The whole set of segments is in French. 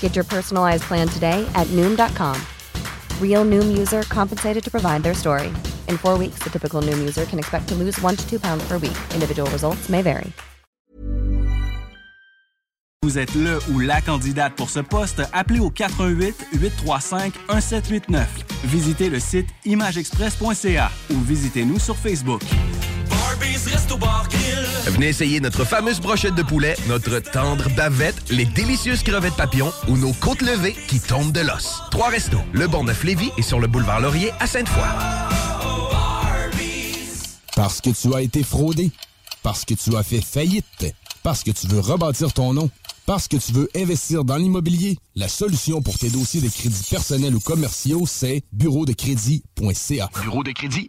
Get your personalized plan today at Noom.com. Real Noom user compensated to provide their story. In four weeks, the typical Noom user can expect to lose one to two pounds per week. Individual results may vary. Vous êtes le ou la candidate pour ce poste, appelez au 418 835 1789. Visitez le site imageexpress.ca ou visitez-nous sur Facebook. Venez essayer notre fameuse brochette de poulet, notre tendre bavette, les délicieuses crevettes papillons ou nos côtes levées qui tombent de l'os. Trois restos, le Bonneuf Lévis et sur le boulevard Laurier à Sainte-Foy. Parce que tu as été fraudé. Parce que tu as fait faillite. Parce que tu veux rebâtir ton nom. Parce que tu veux investir dans l'immobilier. La solution pour tes dossiers de crédits personnels ou commerciaux, c'est bureau de crédit.ca. Bureau de crédit.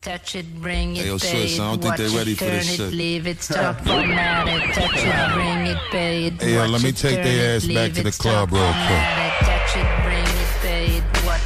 Touch it, bring it, Hey, yo, pay sis, it, I don't think they it, ready for turn this it, shit. leave it, stop, format it, touch it, bring it, pay it, Hey, yo, let me it, take turn their ass back leave to the club real quick.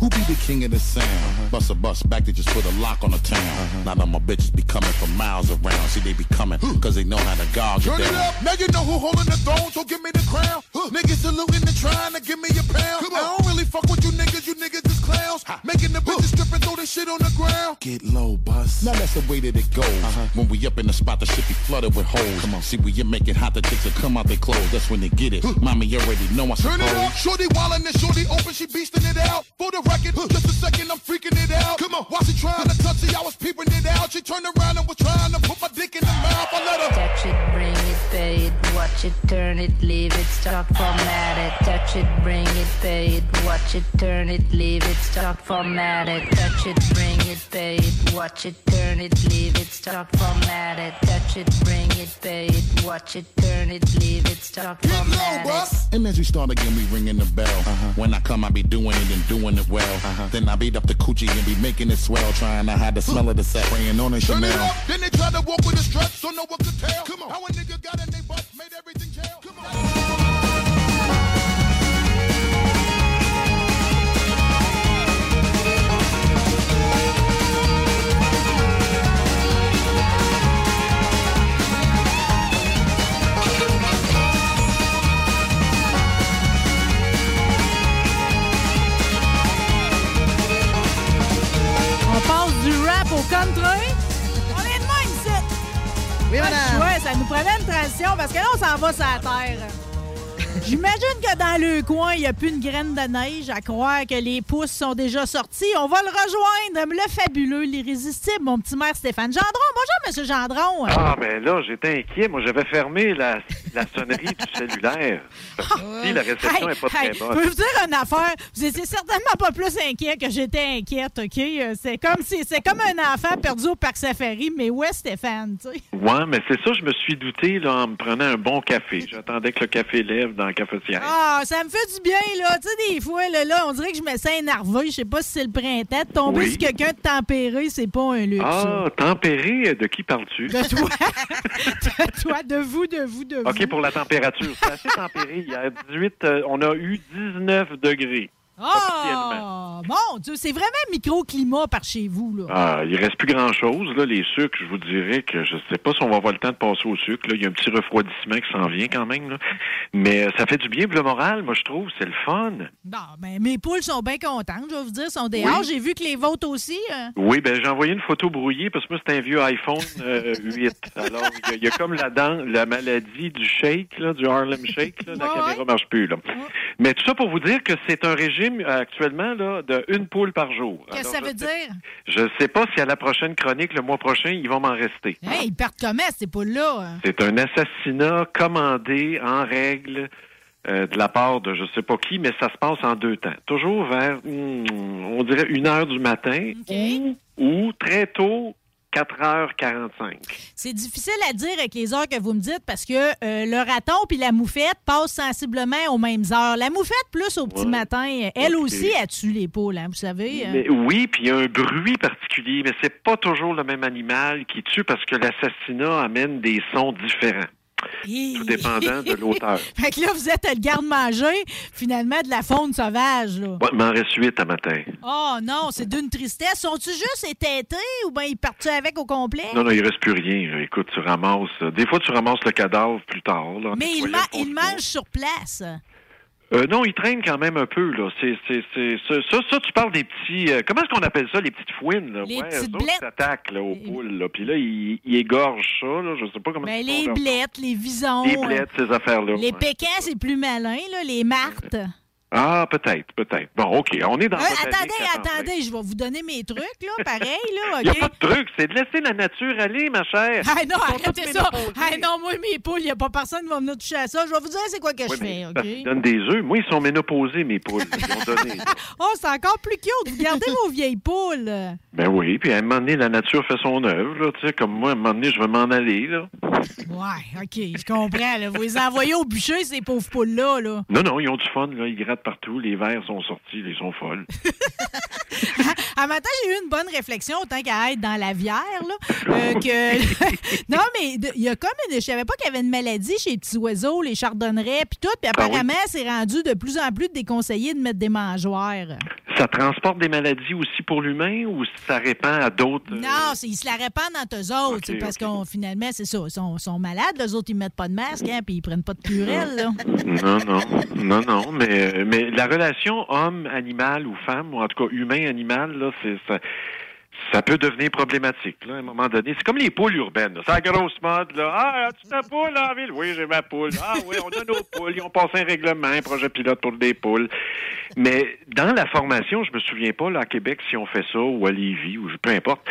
Who be the king of the sound? Bust a bus back to just put a lock on the town. Now that my bitches be coming from miles around. See, they be coming cause they know how to gog Turn it it up, now you know who holding the throne, so give me the crown. Niggas saluting and trying to give me a pound. I don't really fuck with you niggas, you niggas is clowns. Making the bitches strip and throw this shit on the ground. Get low, bus. Now that's the way that it goes. Uh-huh. When we up in the spot, the shit be flooded with holes. Come on, see, we you make it hot, the chicks will come out their clothes. That's when they get it. Mommy, you already know I Turn it suppose. up, shorty wildin' and shorty open, she beastin' it out. For the record, just a second, I'm freaking it out. Come on, while she trying to touch it, I was peeping it out. She turned around and was trying to put my dick in the mouth. I let her. Touch it, bring it, pay it, watch it, turn it, leave it, stop, format it. Touch it, bring it, pay it, watch it, turn it, leave it, stop, format it. Touch it, bring it, pay it, watch it, turn it, leave it, stop, format it. Touch it, bring it, pay it, watch it, turn it, leave it, stop, format it. And as we start again, we ringing the bell. Uh-huh. When I come, I be doing it and doing it well. Uh-huh. Then I beat up the coochie and be making it swell, trying to hide the smell of the set, praying on a Chanel. then they try to walk with a strut, so no one could tell. Come on, parce que là, on s'en va sur la terre. J'imagine que dans le coin, il n'y a plus une graine de neige à croire que les pousses sont déjà sortis. On va le rejoindre, le fabuleux, l'irrésistible, mon petit maire Stéphane Gendron. Bonjour, Monsieur Gendron. Ah, ben là, j'étais inquiet. Moi, j'avais fermé la, la sonnerie du cellulaire. Que si, la réception n'est pas Hey, très je bonne. peux vous dire une affaire? Vous étiez certainement pas plus inquiet que j'étais inquiète, OK? Euh, C'est comme, si, c'est comme un enfant perdu au parc safari, mais où est Stéphane, tu sais? Ouais, mais c'est ça, je me suis douté là, en me prenant un bon café. J'attendais que le café lève dans la cafetière. Ah, ça me fait du bien, là. Tu sais, des fois, là, là, on dirait que je me sens énervé. Je sais pas si c'est le printemps. Tomber Oui. sur quelqu'un de tempéré, c'est pas un luxe. Ah, tempéré, de qui parles-tu? De toi. de toi, de vous, de vous, de vous. OK, pour la température. C'est assez tempéré. Il y a 18, euh, on a eu 19 degrés. Ah! Mon Dieu, c'est vraiment microclimat par chez vous, là. Ah, il reste plus grand-chose. Là, les sucres, je vous dirais que je sais pas si on va avoir le temps de passer au sucre. Là. Il y a un petit refroidissement qui s'en vient quand même. là. Mais euh, ça fait du bien pour le moral, moi, je trouve. C'est le fun. Bon, ben, mes poules sont bien contentes, je vais vous dire, sont dehors. Oui. J'ai vu que les vôtres aussi. euh. Oui, ben j'ai envoyé une photo brouillée parce que moi, c'est un vieux iPhone euh, 8. Alors, il y a- il y, a comme la dent, la maladie du shake, là, du Harlem Shake. Là, la Ouais, caméra marche plus. Là. Mais tout ça pour vous dire que c'est un régime euh, actuellement là, de une poule par jour. Qu'est-ce que ça je veut sais- dire? Je sais pas si à la prochaine chronique, le mois prochain, ils vont m'en rester. Hey, ils perdent comment, ces poules-là? C'est un assassinat commandé en règle euh, de la part de je sais pas qui, mais ça se passe en deux temps. Toujours vers, hmm, on dirait, une heure du matin ou, ou très tôt, 4h45. C'est difficile à dire avec les heures que vous me dites parce que euh, le raton puis la moufette passent sensiblement aux mêmes heures. La moufette, plus au petit Ouais. matin, elle aussi, elle tue les poules, hein, vous savez. hein. Mais oui, puis il y a un bruit particulier, mais c'est pas toujours le même animal qui tue parce que l'assassinat amène des sons différents. Tout dépendant de l'auteur. Fait que là, vous êtes le garde-manger, finalement, de la faune sauvage, là. Ouais, il m'en reste huit à matin. Oh non, c'est d'une tristesse. Sont-tu juste étêtés ou bien ils partent avec au complet? Non, non, il reste plus rien. Écoute, tu ramasses. euh, Des fois, tu ramasses le cadavre plus tard. Là, Mais nettoyant ma- le ils mangent sur place. Euh, non, il traîne quand même un peu, là. C'est, c'est, c'est, ça, ça, ça, tu parles des petits, euh, comment est-ce qu'on appelle ça, les petites fouines, là? Les ouais, petites blettes. ils s'attaquent, là, aux poules, là. Puis là, ils, ils égorgent ça, là. Je sais pas comment Ben, ils les blettes, les visons. Les blettes, ces affaires-là. Les ouais. c'est plus malin, là, les martes. Ah, peut-être, peut-être. Bon, OK, on est dans Euh, attendez, attendez, je vais vous donner mes trucs, là, pareil, là, Il n'y a OK? pas de truc, c'est de laisser la nature aller, ma chère. Ah non, Ils arrêtez ça! Ah non, moi, mes poules, il n'y a pas personne qui va venir toucher à ça. Je vais vous dire c'est quoi que Oui, je fais, OK? donnent des œufs. Moi, ils sont ménopausés, mes poules. Ils donné. Oh, c'est encore plus cute! Vous gardez vos vieilles poules! Ben oui, puis à un moment donné, la nature fait son œuvre, là. Tu sais, comme moi, à un moment donné, je vais m'en aller, là. Ouais, OK, je comprends. Là. Vous les envoyez au bûcher, ces pauvres poules-là, là. Non, non, ils ont du fun, là. Ils grattent partout. Les vers sont sortis, ils sont folles. À matin, j'ai eu une bonne réflexion, autant qu'à être dans la vière, là. euh, que... non, mais il y a comme... une- Je savais pas qu'il y avait une maladie chez les petits oiseaux, les chardonnerets, puis tout. Puis Ah oui. apparemment, c'est rendu de plus en plus déconseillé de mettre des mangeoires. Ça transporte des maladies aussi pour l'humain ou ça répand à d'autres? euh, Non, ils se la répandent entre eux autres. Parce qu'on finalement, c'est ça. Ils sont, sont malades, les autres, ils mettent pas de masque, hein, puis ils prennent pas de purelle, là. Non, non, non, non, mais, mais la relation homme-animal ou femme, ou en tout cas humain-animal, là, c'est ça. Ça peut devenir problématique, là, à un moment donné. C'est comme les poules urbaines. C'est la grosse mode, là. Ah, as-tu ta poule en ville? Oui, j'ai ma poule. Ah, oui, on a nos poules. Ils ont passé un règlement, un projet pilote pour des poules. Mais dans la formation, je me souviens pas, là, à Québec, si on fait ça, ou à Lévis, ou peu importe,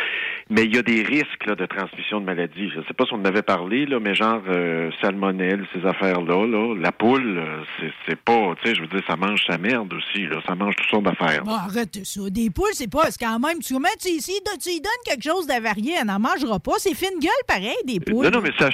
mais il y a des risques, là, de transmission de maladies. Je sais pas si on en avait parlé, là, mais genre, euh, salmonelle, ces affaires-là, là, la poule, euh, c'est, pas, tu sais, je veux dire, ça mange sa merde aussi, là. Ça mange toutes sortes d'affaires. Bon, arrête ça. Des poules, c'est pas. C'est quand même. Tu, comment tu, y donnes quelque chose d'avarié, elle n'en mangera pas. C'est fine gueule, pareil, des poules. Non, non, mais ça,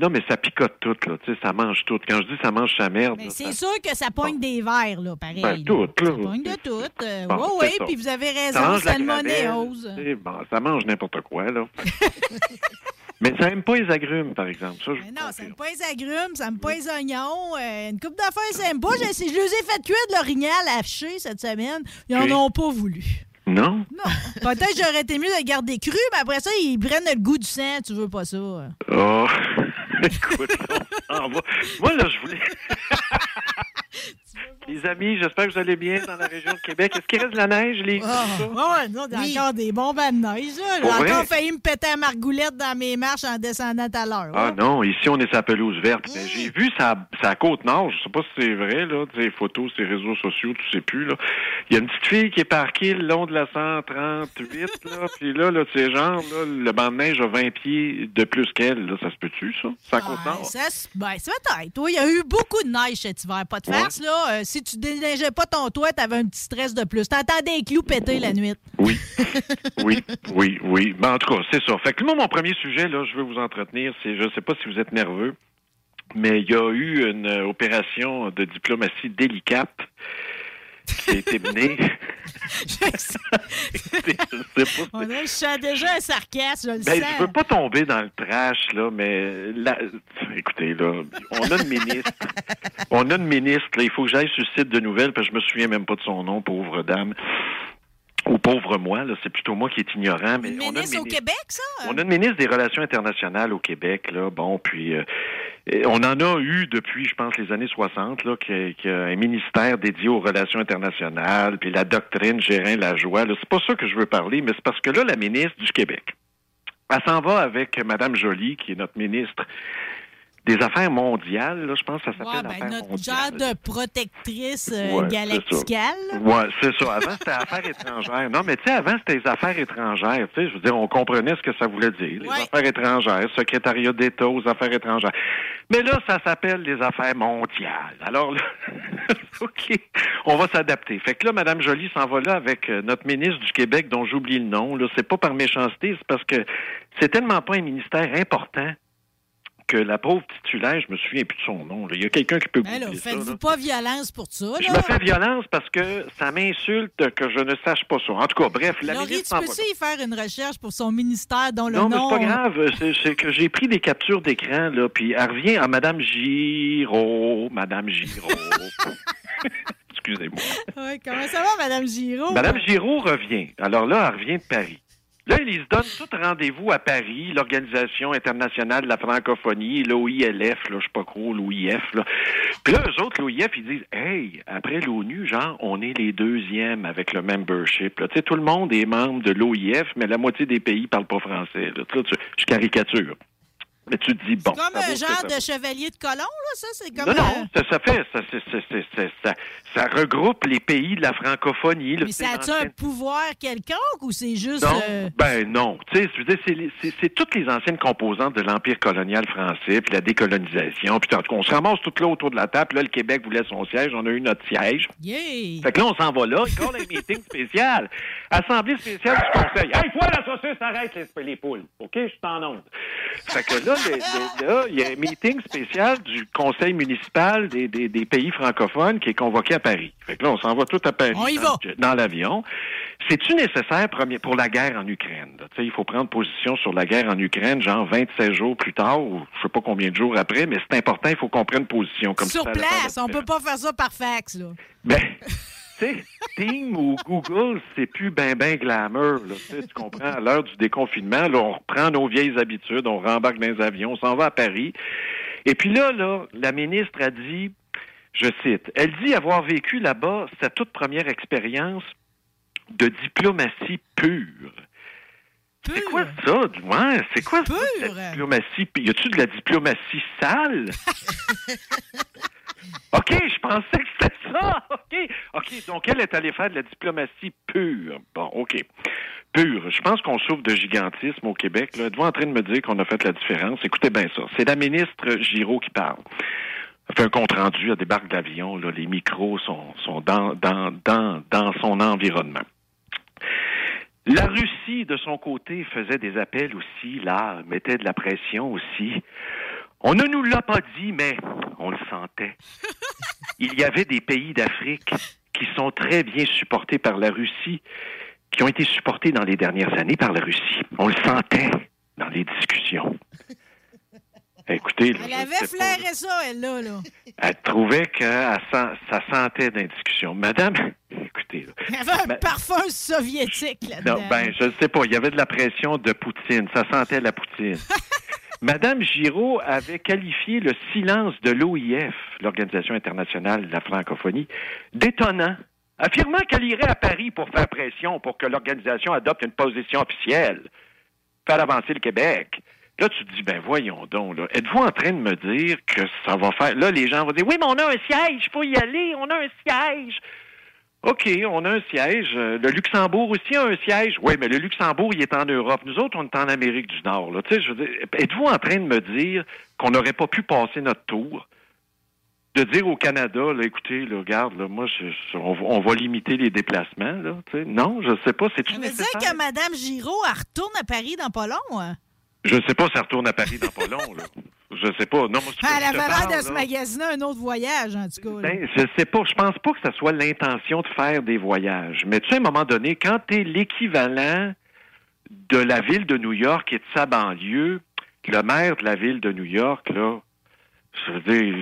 non, mais ça picote tout, là. Tu sais, ça mange tout. Quand je dis ça mange sa merde, Mais c'est sûr que ça pogne des verres, là, pareil. Ben, tout, là. Ça pogne de tout. Euh, Bon, oui, oui, puis vous avez raison, salmonéose. bon, ça mange n'importe quoi, là. mais ça aime pas les agrumes, par exemple. Ça, je Mais non, ça aime pas les agrumes, ça aime pas les oignons. euh, une coupe d'affaires, ça aime pas. Je, je les ai fait cuire de l'orignal haché cette semaine. Ils en Ok. ont pas voulu. Non? Non. Peut-être que j'aurais été mieux de le garder cru, mais après ça, ils prennent le goût du sang. Tu veux pas ça. Oh, écoute, on s'en va. Moi, là, je voulais... les amis, j'espère que vous allez bien dans la région de Québec. Est-ce qu'il reste de la neige, les... Ouais, non, il y a encore des bombes à neige. J'ai encore failli me péter à margoulette dans mes marches en descendant à l'heure. Ah non, ici on est sur la pelouse verte. J'ai vu ça, ça côte nord, je sais pas si c'est vrai, là, des photos, ces réseaux sociaux, tu sais plus, là. Il y a une petite fille qui est parquée le long de la 138, là, puis là, là, tu sais, genre, là, le banc de neige a 20 pieds de plus qu'elle, là, ça se peut-tu, ça? Ça côte Ah, nord? ça, ben, c'est peut-être. Oui, il y a eu beaucoup de neige cet hiver. Pas de Ouais. farce, là. Euh, si tu déneigeais pas ton toit, t'avais un petit stress de plus. T'entendais les clous péter la nuit. Oui, oui, oui, oui. Ben, en tout cas, c'est ça. Fait que moi, mon premier sujet, là, je veux vous entretenir, c'est, je sais pas si vous êtes nerveux, mais il y a eu une euh, opération de diplomatie délicate qui a été menée. je sais pas. Je sens déjà un sarcasme, je le Ben, je veux pas tomber dans le trash, là, mais là, écoutez, là, on a une ministre. on a une ministre, là, il faut que j'aille sur le site de nouvelles, parce que je me souviens même pas de son nom, pauvre dame. Ou pauvre moi, là, c'est plutôt moi qui est ignorant, mais Une on a une ministre au ministre- Québec, ça? on a une ministre des Relations internationales au Québec, là. Bon, puis euh, on en a eu depuis, je pense, les années 60, là, qui qui a un ministère dédié aux relations internationales, puis la doctrine Gérin Lajoie. Là, c'est pas ça que je veux parler, mais c'est parce que là, la ministre du Québec, elle s'en va avec Madame Joly, qui est notre ministre des Affaires mondiales. Là, je pense que ça s'appelle ben, Affaires notre mondiales. genre de protectrice euh, Ouais, galacticale. Ouais, c'est ça. Avant, c'était affaires étrangères. Non, mais tu sais, avant, c'était les affaires étrangères. Tu sais, je veux dire, on comprenait ce que ça voulait dire. Les affaires étrangères, secrétariat d'État aux affaires étrangères. Mais là, ça s'appelle les affaires mondiales. Alors là, OK, on va s'adapter. Fait que là, Mme Joly s'en va là avec euh, notre ministre du Québec, dont j'oublie le nom. Là, c'est pas par méchanceté, c'est parce que c'est tellement pas un ministère important que la pauvre titulaire, je me souviens plus de son nom. là. Il y a quelqu'un qui peut Ben faites-vous pas violence pour ça, Je me fais violence parce que ça m'insulte que je ne sache pas ça. En tout cas, bref, la Laurie, ministre tu peux-tu y faire une recherche pour son ministère dont le non, mais nom... c'est pas grave. C'est, c'est que j'ai pris des captures d'écran, là, puis elle revient à Madame Giraud. Madame Giraud. Excusez-moi. Ouais, comment ça va, Madame Giraud? Madame Giraud revient. Alors là, elle revient de Paris. Là, ils se donnent tout rendez-vous à Paris, l'Organisation internationale de la francophonie, l'OILF, là, je sais pas trop, l'OIF, là. Puis là, eux autres, l'OIF, ils disent, hey, après l'ONU, genre, on est les deuxièmes avec le membership, là. Tu sais, tout le monde est membre de l'OIF, mais la moitié des pays parlent pas français, là. Tu- je caricature. Mais tu te dis, bon. Comme ça vaut un genre de chevalier de colon, là, ça? C'est comme... Non, non, ça, ça fait, ça, c'est- c'est- c'est- c'est- ça, ça regroupe les pays de la francophonie. Mais ça a-tu un pouvoir quelconque ou c'est juste... non, euh, ben non. Tu sais, je veux dire, c'est c'est c'est toutes les anciennes composantes de l'Empire colonial français, puis la décolonisation, puis en tout cas, on se ramasse tout là autour de la table. puis Là, le Québec voulait son siège, on a eu notre siège. Yeah! Fait que là, on s'en va là, il un meeting spécial. Assemblée spéciale du Conseil. Hey, toi, la saucisse, arrête les, les poules. OK, je suis en onde. Fait que là, là, il y a un meeting spécial du Conseil municipal des, des, des pays francophones qui est convoqué à Paris. Fait que là, on s'en va tout à Paris. On y dans va. Dans l'avion. C'est-tu nécessaire premier, pour la guerre en Ukraine? là? Tu sais, il faut prendre position sur la guerre en Ukraine, genre 27 jours plus tard, ou je sais pas combien de jours après, mais c'est important, il faut qu'on prenne position. Comme Sur place, la on peut pas faire ça par fax, là. ben, sais, Steam ou Google, c'est plus ben ben glamour. Là, tu comprends? À l'heure du déconfinement, là, on reprend nos vieilles habitudes, on rembarque dans les avions, on s'en va à Paris. Et puis là, là, la ministre a dit, je cite, elle dit avoir vécu là-bas sa toute première expérience de diplomatie pure. C'est quoi ça? Ouais, c'est quoi ça, la diplomatie? Y a-tu de la diplomatie sale? OK, je pensais que c'était ça. OK. OK, donc elle est allée faire de la diplomatie pure. Bon, OK. Pure. Je pense qu'on souffre de gigantisme au Québec. Là. Êtes-vous en train de me dire qu'on a fait la différence? Écoutez bien ça. C'est la ministre Giraud qui parle. Elle fait un compte rendu, elle débarque d'avion, là, les micros sont, sont dans, dans, son environnement. La Russie, de son côté, faisait des appels aussi, là, mettait de la pression aussi. On ne nous l'a pas dit, mais on le sentait. Il y avait des pays d'Afrique qui sont très bien supportés par la Russie, qui ont été supportés dans les dernières années par la Russie. On le sentait dans les discussions. Écoutez, là, Elle avait sais pas, flairé ça, elle, là, là. elle trouvait que elle sent- ça sentait dans les discussions. Madame, écoutez, là, Il y avait un parfum soviétique là-dedans. non, ben, je ne sais pas. Il y avait de la pression de Poutine. Ça sentait la Poutine. Madame Giraud avait qualifié le silence de l'OIF, l'Organisation internationale de la francophonie, d'étonnant, affirmant qu'elle irait à Paris pour faire pression pour que l'organisation adopte une position officielle, faire avancer le Québec. Là, tu te dis, ben voyons donc, là. Êtes-vous en train de me dire que ça va faire... Là, les gens vont dire, oui, mais on a un siège, il faut y aller, on a un siège. OK, on a un siège. Euh, Le Luxembourg aussi a un siège. Oui, mais le Luxembourg, il est en Europe. Nous autres, on est en Amérique du Nord. Êtes-vous en train de me dire qu'on n'aurait pas pu passer notre tour? De dire au Canada, là, écoutez, là, regarde, là, moi, je- je- on, va- on va limiter les déplacements. Là, non, je sais pas. C'est Ça veut dire que Mme Giraud, elle retourne à Paris dans pas long, hein? Je sais pas si ça retourne à Paris dans pas long. Là. Je je sais pas. Non, moi, ce avait l'air parle, de se là, magasiner un autre voyage, en tout cas. Ben, je sais pas. Je pense pas que ça soit l'intention de faire des voyages. Mais tu sais, à un moment donné, quand tu es l'équivalent de la ville de New York et de sa banlieue, le maire de la ville de New York, là, je veux dire,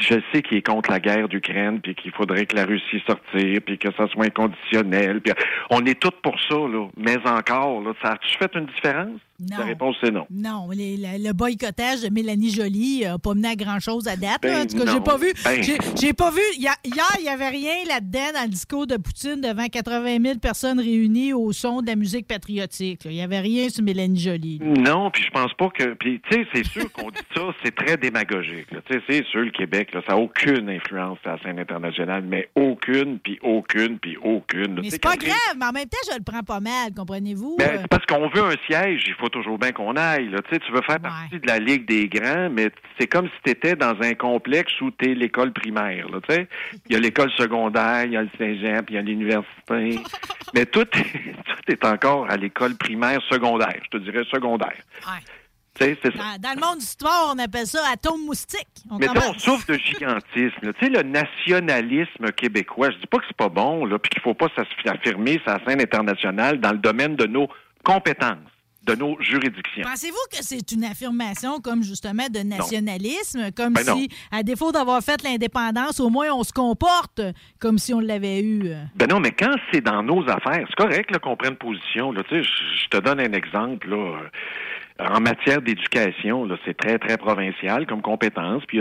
je sais qu'il est contre la guerre d'Ukraine, puis qu'il faudrait que la Russie sortir, puis que ça soit inconditionnel. Puis on est tous pour ça, là. Mais encore, là, ça a-tu fait une différence? Non. La réponse, c'est non. Non, les- le, le boycottage de Mélanie Joly n'a pas mené à grand-chose à date. Ben en tout cas, j'ai pas vu. Ben. j'ai- pas vu. Hier, il n'y avait rien là-dedans dans le discours de Poutine devant 80 000 personnes réunies au son de la musique patriotique. Il n'y avait rien sur Mélanie Joly. Non, puis je pense pas que. Puis, tu sais, c'est sûr qu'on dit ça, c'est très démagogique. Tu sais, c'est sûr, le Québec, là, ça n'a aucune influence sur la scène internationale, mais aucune, puis aucune, puis aucune. là. Mais c'est pas grave, mais en même temps, je le prends pas mal, comprenez-vous? Ben, Euh, c'est parce qu'on veut un siège, il faut toujours bien qu'on aille. Là. Tu, sais, tu veux faire partie de la Ligue des grands, mais c'est comme si tu étais dans un complexe où tu es l'école primaire. Là, tu sais. il y a l'école secondaire, il y a le cégep, il y a l'université. mais tout, est- tout est encore à l'école primaire secondaire, je te dirais secondaire. C'est ça. dans, le monde du sport, on appelle ça atome moustique. On Mais on souffre de gigantisme. Tu sais, le nationalisme québécois, je dis pas que c'est pas bon, là, puis qu'il faut pas s'affirmer sa scène internationale dans le domaine de nos compétences, de nos juridictions. Pensez-vous que c'est une affirmation comme justement de nationalisme, comme Ben non. si, à défaut d'avoir fait l'indépendance, au moins on se comporte comme si on l'avait eu? Ben non, mais quand c'est dans nos affaires, c'est correct qu'on prenne position. Là, je te donne un exemple. Là, en matière d'éducation, c'est très, très provincial comme compétence. Puis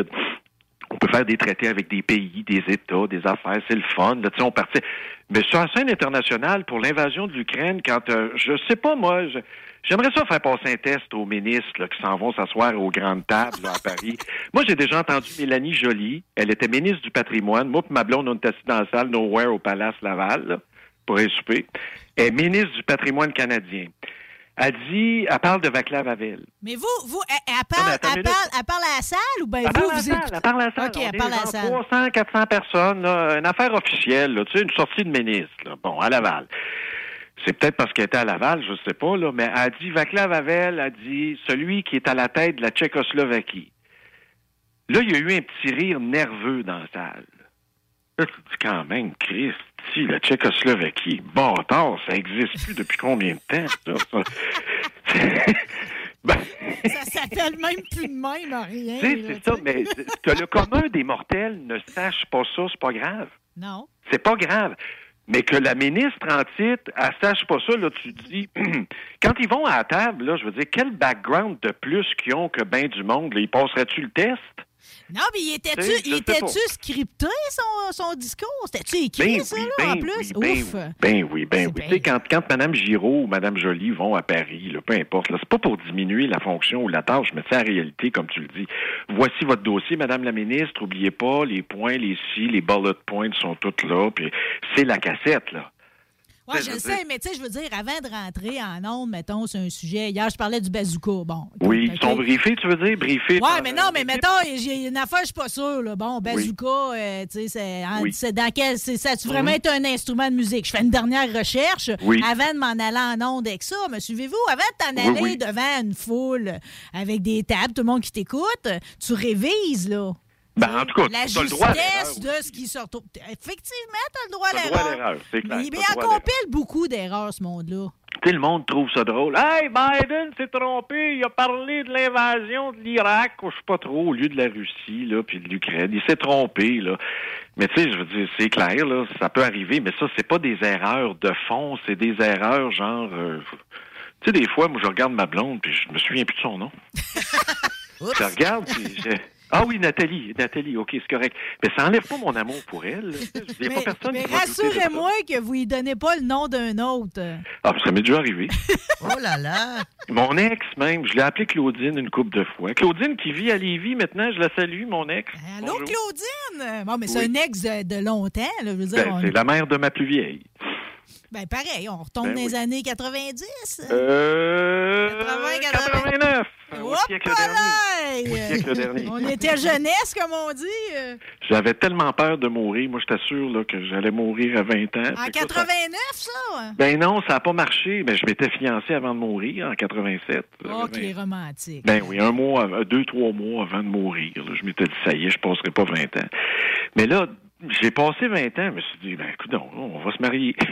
on peut faire des traités avec des pays, des États, des affaires, c'est le fun. Là, on partit. Mais sur la scène internationale, pour l'invasion de l'Ukraine, quand euh, je sais pas, moi, je- j'aimerais ça faire passer un test aux ministres là, qui s'en vont s'asseoir aux grandes tables là, à Paris. Moi, j'ai déjà entendu Mélanie Joly. Elle était ministre du patrimoine. Moi, puis ma blonde, on était assis dans la salle Nowhere au Palace Laval là, pour un souper. Elle est ministre du patrimoine canadien. Elle dit, elle parle de Vaclav Havel. Mais vous, vous elle, elle parle, elle, parle, elle parle à la salle ou bien Elle vous, vous écoutez? elle parle à la salle. OK, On elle parle à la salle. 300, 400 personnes, là, une affaire officielle, là, tu sais, une sortie de ministre, là, bon, à Laval. C'est peut-être parce qu'elle était à Laval, je sais pas, là, mais elle a dit, Vaclav Havel a dit, celui qui est à la tête de la Tchécoslovaquie. Là, il y a eu un petit rire nerveux dans la salle. Là, tu te dis quand même, Christ, si la Tchécoslovaquie, bâtard, ça existe plus depuis combien de temps, ça? ça? Ben, Ça s'appelle même plus de même, à rien. c'est ça, mais que le commun des mortels ne sache pas ça, c'est pas grave. Non. C'est pas grave. Mais que la ministre en titre, elle sache pas ça, là, tu dis, quand ils vont à la table, là, je veux dire, quel background de plus qu'ils ont que ben du monde, ils passeraient-tu le test? Non, mais il était-tu pas. scripté, son, son discours? C'était-tu écrit, Ben ça, oui, là, ben en plus? oui, ben Ouf! ben oui, ben oui. Tu sais, quand, quand Mme Giraud ou Mme Joly vont à Paris, là, peu importe, c'est pas pour diminuer la fonction ou la tâche, mais c'est la réalité, comme tu le dis. Voici votre dossier, Madame la ministre, oubliez pas, les points, les si, les bullet points sont toutes là, puis c'est la cassette, là. Tu sais, je veux sais, mais tu sais, je veux dire, avant de rentrer en ondes, mettons, sur un sujet. Hier, je parlais du bazooka. Bon. Oui, OK. ils sont briefés, tu veux dire, briefés. Par- mais non, mais mettons, j'ai une affaire, je suis pas sûr. Là. Bon, bazooka, euh, tu sais, c'est Oui. c'est dans quel. c'est- Ça a-tu vraiment Mhm. été un instrument de musique? Je fais une dernière recherche Oui. avant de m'en aller en ondes avec ça. Me suivez-vous? Avant de t'en Oui, aller oui. devant une foule avec des tables, tout le monde qui t'écoute, tu révises, là. Ben, en tout cas, La tu as le droit à de ce qui se retrouve. Effectivement, tu as le droit à T'as le droit à l'erreur. Mais, mais à compile beaucoup d'erreurs, ce monde-là. Tu le monde trouve ça drôle. Hey, Biden s'est trompé. Il a parlé de l'invasion de l'Irak, ou je sais pas trop, au lieu de la Russie, là, puis de l'Ukraine. Il s'est trompé, là. Mais tu sais, je veux dire, c'est clair, là, ça peut arriver, mais ça, c'est pas des erreurs de fond, c'est des erreurs genre. euh, tu sais, des fois, moi, je regarde ma blonde, puis je me souviens plus de son nom. je regarde, puis je- Ah oui, Nathalie, Nathalie, OK, c'est correct. Mais ça enlève pas mon amour pour elle. Il n'y a pas personne Mais qui rassurez-moi que vous lui donnez pas le nom d'un autre. Ah, ça m'est déjà arrivé. Oh là là! Mon ex, même, je l'ai appelé Claudine une couple de fois. Claudine qui vit à Lévis maintenant, je la salue, mon ex. Allô, Bonjour. Claudine? Bon, mais c'est Oui. un ex de, de longtemps, là. Je veux dire, Ben, on- c'est la mère de ma plus vieille. Ben, pareil, on retombe Ben dans les années 90. Euh... 80, 89. Wow! siècle dernier. Au Hey! siècle dernier. On était jeunesse, comme on dit. J'avais tellement peur de mourir. Moi, j'étais sûr là, que j'allais mourir à 20 ans. En Fait que là, ça- 89, ça? Ben non, ça n'a pas marché. Mais je m'étais fiancé avant de mourir, en 87. Oh, qui est romantique. Ben oui, un mois, deux, trois mois avant de mourir. là, je m'étais dit, ça y est, je passerai pas 20 ans. Mais là, j'ai passé 20 ans, je me suis dit, ben écoute, on va se marier.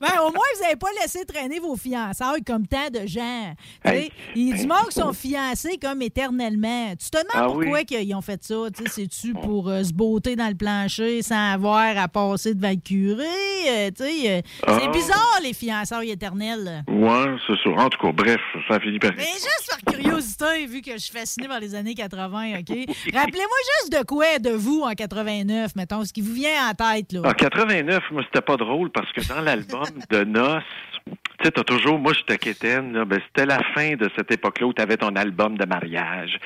Ben, au moins, vous n'avez pas laissé traîner vos fiançailles comme tant de gens. Hey. Il y a du monde qui sont fiancés comme éternellement. Tu te demandes Ah pourquoi oui. qu'ils ont fait ça. C'est-tu pour euh, se botter dans le plancher sans avoir à passer devant le curé? Euh, euh, C'est Ah. bizarre, les fiançailles éternelles. ouais, c'est sûr. En tout cas, bref, ça a fini par... Mais juste par curiosité, vu que je suis fascinée par les années 80, OK? Rappelez-moi juste de quoi de vous en 89, mettons, ce qui vous vient en tête, là? En 89, moi, c'était pas drôle parce que dans l'album de Noces, tu sais, t'as toujours, moi, j'étais quétaine, ben, c'était la fin de cette époque-là où t'avais ton album de mariage.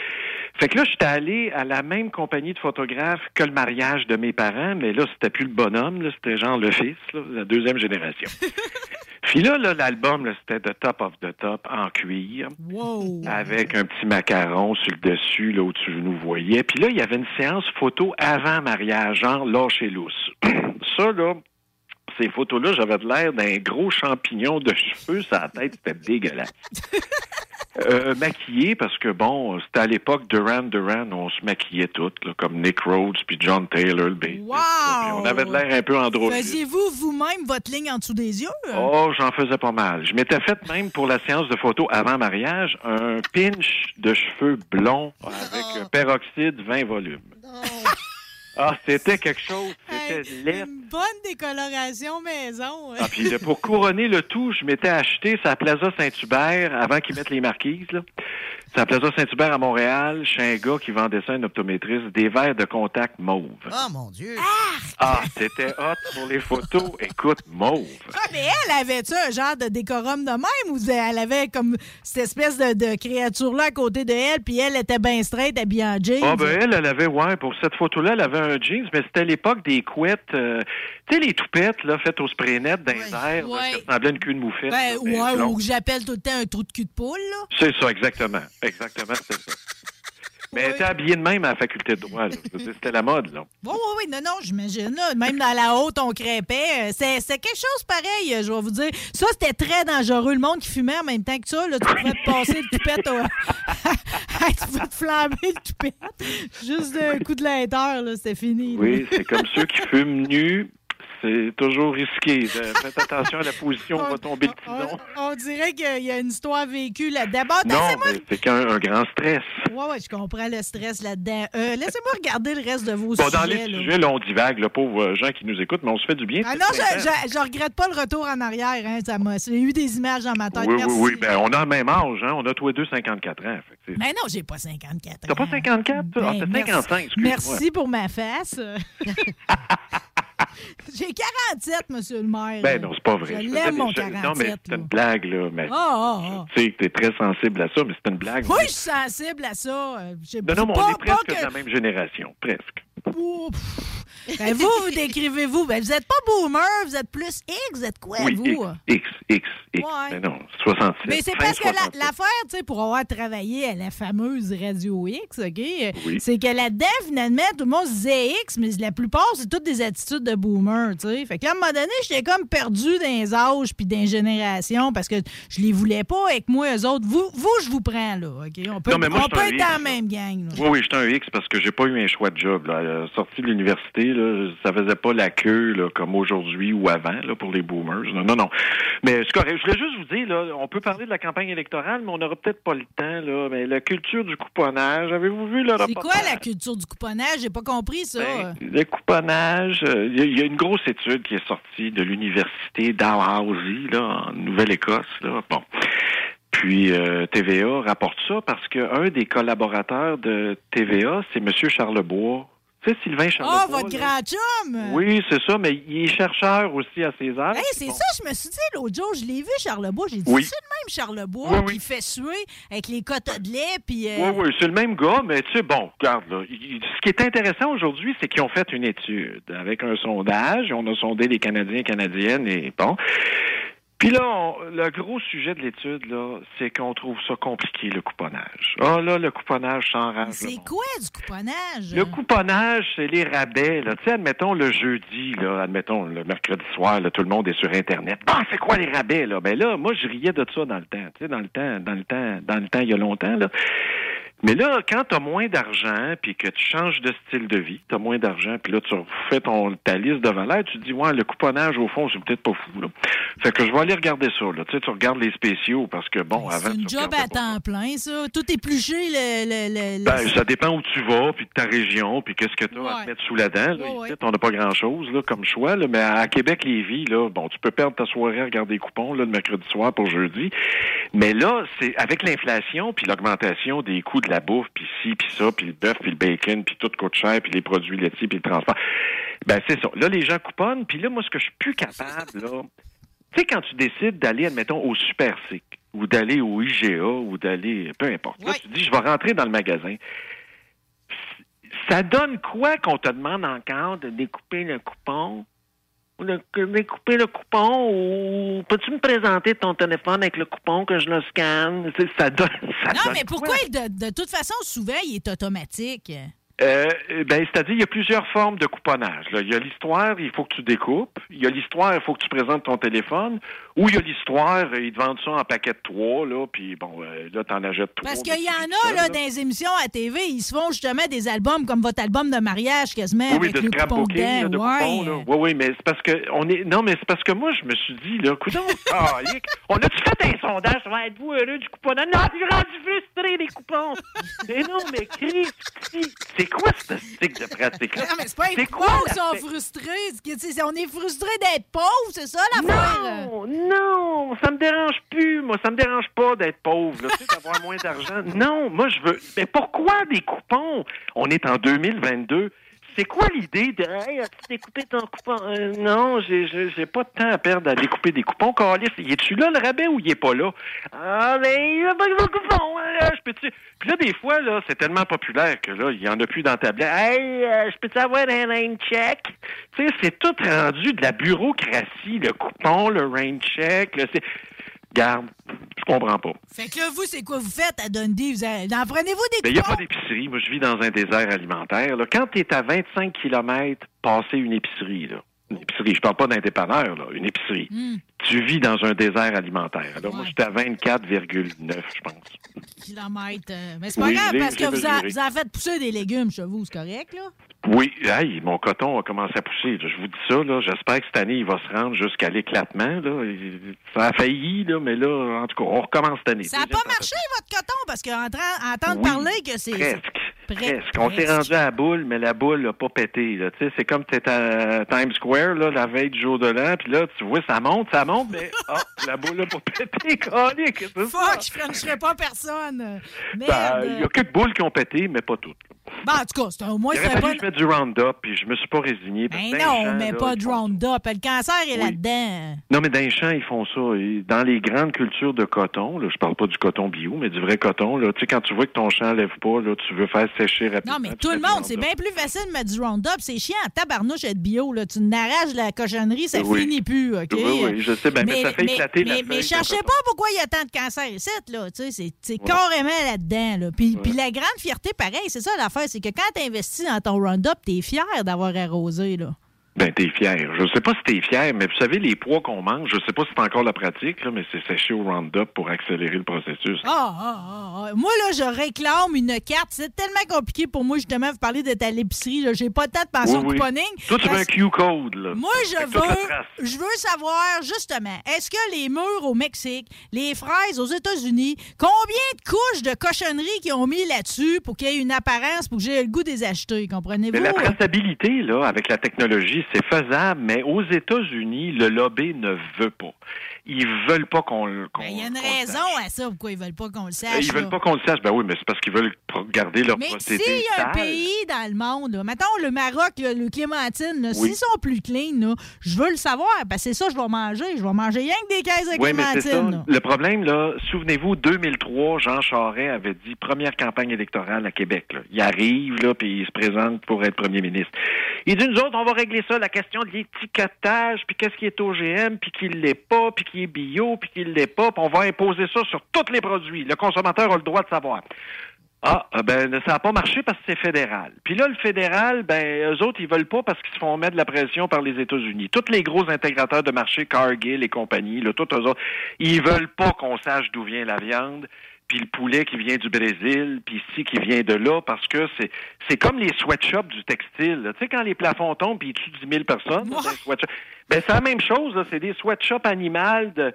Fait que là, j'étais allé à la même compagnie de photographes que le mariage de mes parents, mais là, c'était plus le bonhomme, là, c'était genre le fils, là, la deuxième génération. Puis là, là, l'album, c'était The Top of the Top en cuir. Wow! Avec un petit macaron sur le dessus, là où tu nous voyais. Puis là, il y avait une séance photo avant mariage, genre lâcher lousse. Ça, là, ces photos-là, j'avais de l'air d'un gros champignon de cheveux sur la tête. C'était dégueulasse. Euh, maquillé, parce que bon, c'était à l'époque Duran Duran, on se maquillait toutes, là, comme Nick Rhodes puis John Taylor, le puis on avait de l'air un peu androgyne. Faisiez-vous vous-même votre ligne en dessous des yeux? Oh, j'en faisais pas mal. Je m'étais fait même pour la séance de photo avant mariage un pinch de cheveux blonds avec un peroxyde 20 volumes. Ah, c'était quelque chose. C'était laid. Une bonne décoloration maison. Ah, puis là, pour couronner le tout, je m'étais acheté sa Plaza Saint-Hubert avant qu'ils mettent les marquises. Là. Sa Plaza Saint-Hubert à Montréal, chez un gars qui vendait ça à un optométriste, des verres de contact mauve. Oh mon Dieu! Ah, c'était hot pour les photos. Écoute, mauve. Ah, mais elle avait-tu un genre de décorum de même ou elle avait comme cette espèce de, de créature-là à côté de elle, puis elle était bien straight, habillée en jeans? Ah ben elle, elle avait, ouais, pour cette photo-là, elle avait un jeans, mais c'était l'époque des couettes, euh, tu sais, les toupettes, là, faites au spray net airs, là, Ouais. qui ressemblaient à une queue de moufette. Ben, là, ouais, ou que j'appelle tout le temps un trou de cul de poule, là. C'est ça, exactement. Exactement, c'est ça. Mais elle était habillée de même à la faculté de droit, là. Je veux dire, C'était la mode, là. Oui, oui, oui, non, non, j'imagine. là. Même dans la haute, on crêpait. Euh, C'est c'est quelque chose pareil, euh, je vais vous dire. Ça, c'était très dangereux. Le monde qui fumait en même temps que ça, là, tu pouvais te passer le toupette au... tu pouvais te flamber le toupette. Juste d'un coup de l'inter, là, c'était fini. là. Oui, c'est comme ceux qui fument nus. C'est toujours risqué. Euh, Faites attention à la position où va tomber le tison. On dirait qu'il y a une histoire vécue là-dedans. Non, mais c'est qu'un un grand stress. Ouais, ouais, je comprends le stress là-dedans. Euh, laissez-moi regarder le reste de vos Bon, sujets. dans les là. sujets, là, on divague, là, pauvres gens qui nous écoutent, mais on se fait du bien. Ah non, je, je regrette pas le retour en arrière. Hein, ça m'a- J'ai eu des images dans ma tête. Oui, Merci. oui, oui. Ben, on a le même âge, hein. On a tous les deux 54 ans. Mais non, j'ai pas 54 ans. T'as pas 54, toi? Ah, Ben, merci. 55, excuse-moi. Merci pour ma face. j'ai 47, monsieur le maire. Ben non, c'est pas vrai. Je l'aime, mon je- 47. Non, mais c'est une blague, là. Mais Ah, ah, ah. tu sais que t'es très sensible à ça, mais c'est une blague. Oui, je suis sensible à ça. Euh, Non, non, mais on est presque que- de la même génération. Presque. Pff. Ben, vous, vous décrivez-vous. Ben, vous êtes pas boomer, vous êtes plus X, vous êtes quoi, oui, vous? X, X, X. Ouais. Mais non, 67. Mais c'est parce que la- 67. l'affaire, tu sais, pour avoir travaillé à la fameuse Radio X, OK, Oui. c'est que là-dedans, finalement, tout le monde se disait X, mais la plupart, c'est toutes des attitudes de boomer, tu sais. Fait que là, à un moment donné, j'étais comme perdu dans les âges puis dans les générations parce que je les voulais pas avec moi, eux autres. Vous, vous je vous prends, là, OK? On peut, Non, mais moi, on je suis peut un être dans la même gang, là. Oui, oui, j'étais un X parce que j'ai pas eu un choix de job. Là. Euh, Sorti de l'université, là, ça faisait pas la queue là, comme aujourd'hui ou avant là, pour les boomers. Non, non, non. Mais c'est. Je voulais juste vous dire, là, on peut parler de la campagne électorale, mais on n'aura peut-être pas le temps. Là. Mais la culture du couponnage, avez-vous vu le C'est reportage? quoi la culture du couponnage? J'ai pas compris ça. Ben, le couponnage, euh, il y, a- il y a une grosse étude qui est sortie de l'université Dalhousie, là, en Nouvelle-Écosse. Là. Bon. Puis euh, TVA rapporte ça parce qu'un des collaborateurs de TVA, c'est M. Charlebois. Tu sais, Sylvain Ah, Charlebois. votre là. grand chum! Oui, c'est ça, mais il est chercheur aussi à César. Hey, c'est ça, je me suis dit l'autre jour, je l'ai vu, Charlebois. J'ai dit, Oui. c'est le même Charlebois Oui, oui. qui fait suer avec les quotas de lait. Puis, euh, Oui, oui, c'est le même gars, mais tu sais, bon, regarde, là, il- ce qui est intéressant aujourd'hui, c'est qu'ils ont fait une étude avec un sondage. On a sondé les Canadiens et Canadiennes et bon. Puis là, on- le gros sujet de l'étude, là, c'est qu'on trouve ça compliqué, le couponnage. Ah là, le couponnage s'enrage. C'est quoi du couponnage? Le couponnage, c'est les rabais. Là. Tu sais, admettons le jeudi, là, admettons le mercredi soir, là, tout le monde est sur Internet. Ah, c'est quoi les rabais? Là? Ben là, moi, je riais de ça dans le temps. Tu sais, dans le temps, dans le temps, dans le temps, il y a longtemps. Là. Mais là, quand tu as moins d'argent, puis que tu changes de style de vie, tu as moins d'argent, puis là, tu fais ton, ta liste de valeurs, tu te dis, ouais, le couponnage, au fond, c'est peut-être pas fou. Là. Fait que je vais aller regarder ça. Là. Tu sais, tu regardes les spéciaux, parce que, bon, avant, C'est une job à temps plein, ça. Tout épluché, le. le, ben, ça dépend où tu vas, puis de ta région, puis qu'est-ce que tu as à te mettre sous la dent. Là. Ouais, on n'a pas grand-chose là, comme choix, là, mais à Québec, Lévis, là, bon, tu peux perdre ta soirée à regarder les coupons là, le mercredi soir pour jeudi. Mais là, c'est avec l'inflation, puis l'augmentation des coûts de la bouffe, puis ci, puis ça, puis le bœuf, puis le bacon, puis tout coûte cher, puis les produits laitiers, puis le transport. Ben, c'est ça. Là, les gens couponnent, puis là, moi, ce que je suis plus capable, là, tu sais, quand tu décides d'aller, admettons, au Super Sic, ou d'aller au IGA, ou d'aller, peu importe. Là, tu dis, je vais rentrer dans le magasin. Ça donne quoi qu'on te demande encore de découper le coupon? De découper le coupon ou peux-tu me présenter ton téléphone avec le coupon que je le scanne? Ça donne. Ça Non, donne mais quoi? pourquoi, de, de toute façon, souvent, il est automatique? Euh, ben, c'est-à-dire, il y a plusieurs formes de couponnage. là. Il y a l'histoire, il faut que tu découpes. Il y a l'histoire, il faut que tu présentes ton téléphone. Ou il y a l'histoire, euh, ils te vendent ça en paquet de trois, là, puis bon, euh, là, t'en achètes trois. Parce qu'il y en a, là, dans les émissions à TV, ils se font justement des albums comme votre album de mariage, quasiment, Oui, oui, avec de coupon scrapbooking, de dedans. coupons, là. Oui, oui, mais c'est parce que on est. Non, mais c'est parce que moi, je me suis dit, là, coudonc, ah, on a-tu fait un sondage? Sur êtes-vous heureux du couponnage? Non, je suis rendu frustré des coupons. mais non, mais Chris, si- c'est quoi ce stick de pratique? Non, mais c'est pas pauvres, ils la- sont frustrés. On est frustrés d'être pauvres, c'est ça l'affaire? Non, non, ça me dérange plus. Moi, ça me dérange pas d'être pauvre, tu sais, d'avoir moins d'argent. Non, moi, je veux. Mais pourquoi des coupons? On est en 2022. C'est quoi l'idée de Hey, as-tu découpé ton coupon? Euh, non, j'ai, j'ai, pas de temps à perdre à découper des coupons. Carlis, il est-tu là, le rabais, ou il est pas là? Ah, ben, il y a pas de coupon. hein, je peux-tu... Puis là, des fois, là, c'est tellement populaire que là, il y en a plus dans ta tablette. Hey, euh, je peux-tu avoir un rain check? Tu sais, c'est tout rendu de la bureaucratie, le coupon, le rain check, le... c'est... Garde, je comprends pas. Fait que là, vous, c'est quoi vous faites à Dundee? Vous en prenez-vous des Il n'y a pas d'épicerie. Moi, je vis dans un désert alimentaire. là. Quand tu es à 25 km, passer une épicerie, là. Une épicerie, je parle pas d'un dépanneur, là, une épicerie. Hmm. Tu vis dans un désert alimentaire. Là, Moi, j'étais à 24,9, je pense. kilomètres. euh, Mais c'est pas Oui, grave parce que vous, a- mesuré. vous en faites pousser des légumes chez vous, c'est correct, là? Oui, hey, mon coton a commencé à pousser. là. Je vous dis ça, là. J'espère que cette année, il va se rendre jusqu'à l'éclatement. Là. Ça a failli, là, mais là, en tout cas, on recommence cette année. Ça n'a pas marché, votre coton, parce qu'entendre entendre Oui, parler que c'est... Presque. Presque. On s'est rendu à la boule, mais la boule n'a pas pété. Là. C'est comme tu étais à Times Square là, la veille du jour de l'an, puis là, tu vois, ça monte, ça monte, mais ah, la boule n'a pas pété. Ça? Fuck, je frencherai pas personne. Ben. Il y a quelques boules qui ont pété, mais pas toutes. Bon, en tout cas, c'est au moins, c'est que je mette du Roundup, puis je me suis pas résigné. Ben non, mais là, pas de Roundup. Le cancer est Oui. là-dedans. Non, mais dans les champs, ils font ça. Dans les grandes cultures de coton, là, je parle pas du coton bio, mais du vrai coton, là, tu sais, quand tu vois que ton champ lève pas, là, tu veux faire sécher rapidement. Non, mais tu tout le monde, c'est bien plus facile de mettre du Roundup. C'est chiant, tabarnouche être bio. Là. Tu n'arraches la cochonnerie, ça Oui. finit plus, OK? Oui, oui, je sais, ben, mais ça fait éclater la mais, de cherchez pas pourquoi il y a tant de cancer ici, là. Tu sais, c'est, carrément là-dedans, là. Puis, puis la grande fierté, pareil, c'est ça l'affaire, c'est que quand tu investis dans ton Roundup, t'es fier d'avoir arrosé, là. Ben, t'es fier. Je sais pas si t'es fier, mais vous savez, les pois qu'on mange, je sais pas si c'est encore la pratique, là, mais c'est séché au Roundup pour accélérer le processus. Ah, ah, ah, ah. Moi, là, je réclame une carte. C'est tellement compliqué pour moi, justement, vous parler d'être à l'épicerie. là. J'ai pas temps de penser Oui, oui. couponing. Toi, tu veux un Q-code, là. Moi, je veux, je veux savoir, justement, est-ce que les murs au Mexique, les fraises aux États-Unis, combien de couches de cochonneries qu'ils ont mis là-dessus pour qu'il y ait une apparence, pour que j'ai le goût des acheter, comprenez-vous? Mais la traçabilité, là, avec la technologie, c'est faisable, mais aux États-Unis, le lobby ne veut pas. Ils veulent pas qu'on le. qu'on- Ben, Il y a une raison à ça pourquoi ils veulent pas qu'on le sache. sache. Ils veulent là. pas qu'on le sache. Ben oui, mais c'est parce qu'ils veulent garder leur Mais procédé. s'il y a un pays dans le monde, là, mettons le Maroc, là, le Clémentine, Oui. s'ils sont plus clean, je veux le savoir, parce que c'est ça je vais manger. Je vais manger rien que des caisses de Oui, mais ça. Clémentine. là. Le problème, là, souvenez-vous, 2003, Jean Charest avait dit première campagne électorale à Québec. Là. Il arrive, là, puis il se présente pour être premier ministre. Il dit, nous autres, on va régler ça, la question de l'étiquetage, puis qu'est-ce qui est OGM, puis qui l'est pas, puis qui est bio, puis qui ne l'est pas, on va imposer ça sur tous les produits. Le consommateur a le droit de savoir. Ah, euh, ben ça n'a pas marché parce que c'est fédéral. Puis là, le fédéral, ben eux autres, ils veulent pas parce qu'ils se font mettre de la pression par les États-Unis. Tous les gros intégrateurs de marché, Cargill et compagnie, là, tous eux autres, ils veulent pas qu'on sache d'où vient la viande, puis le poulet qui vient du Brésil, puis ici qui vient de là, parce que c'est c'est comme les sweatshops du textile. là. Tu sais, quand les plafonds tombent puis ils tuent 10 000 personnes, ben c'est la même chose. C'est des sweatshops animales de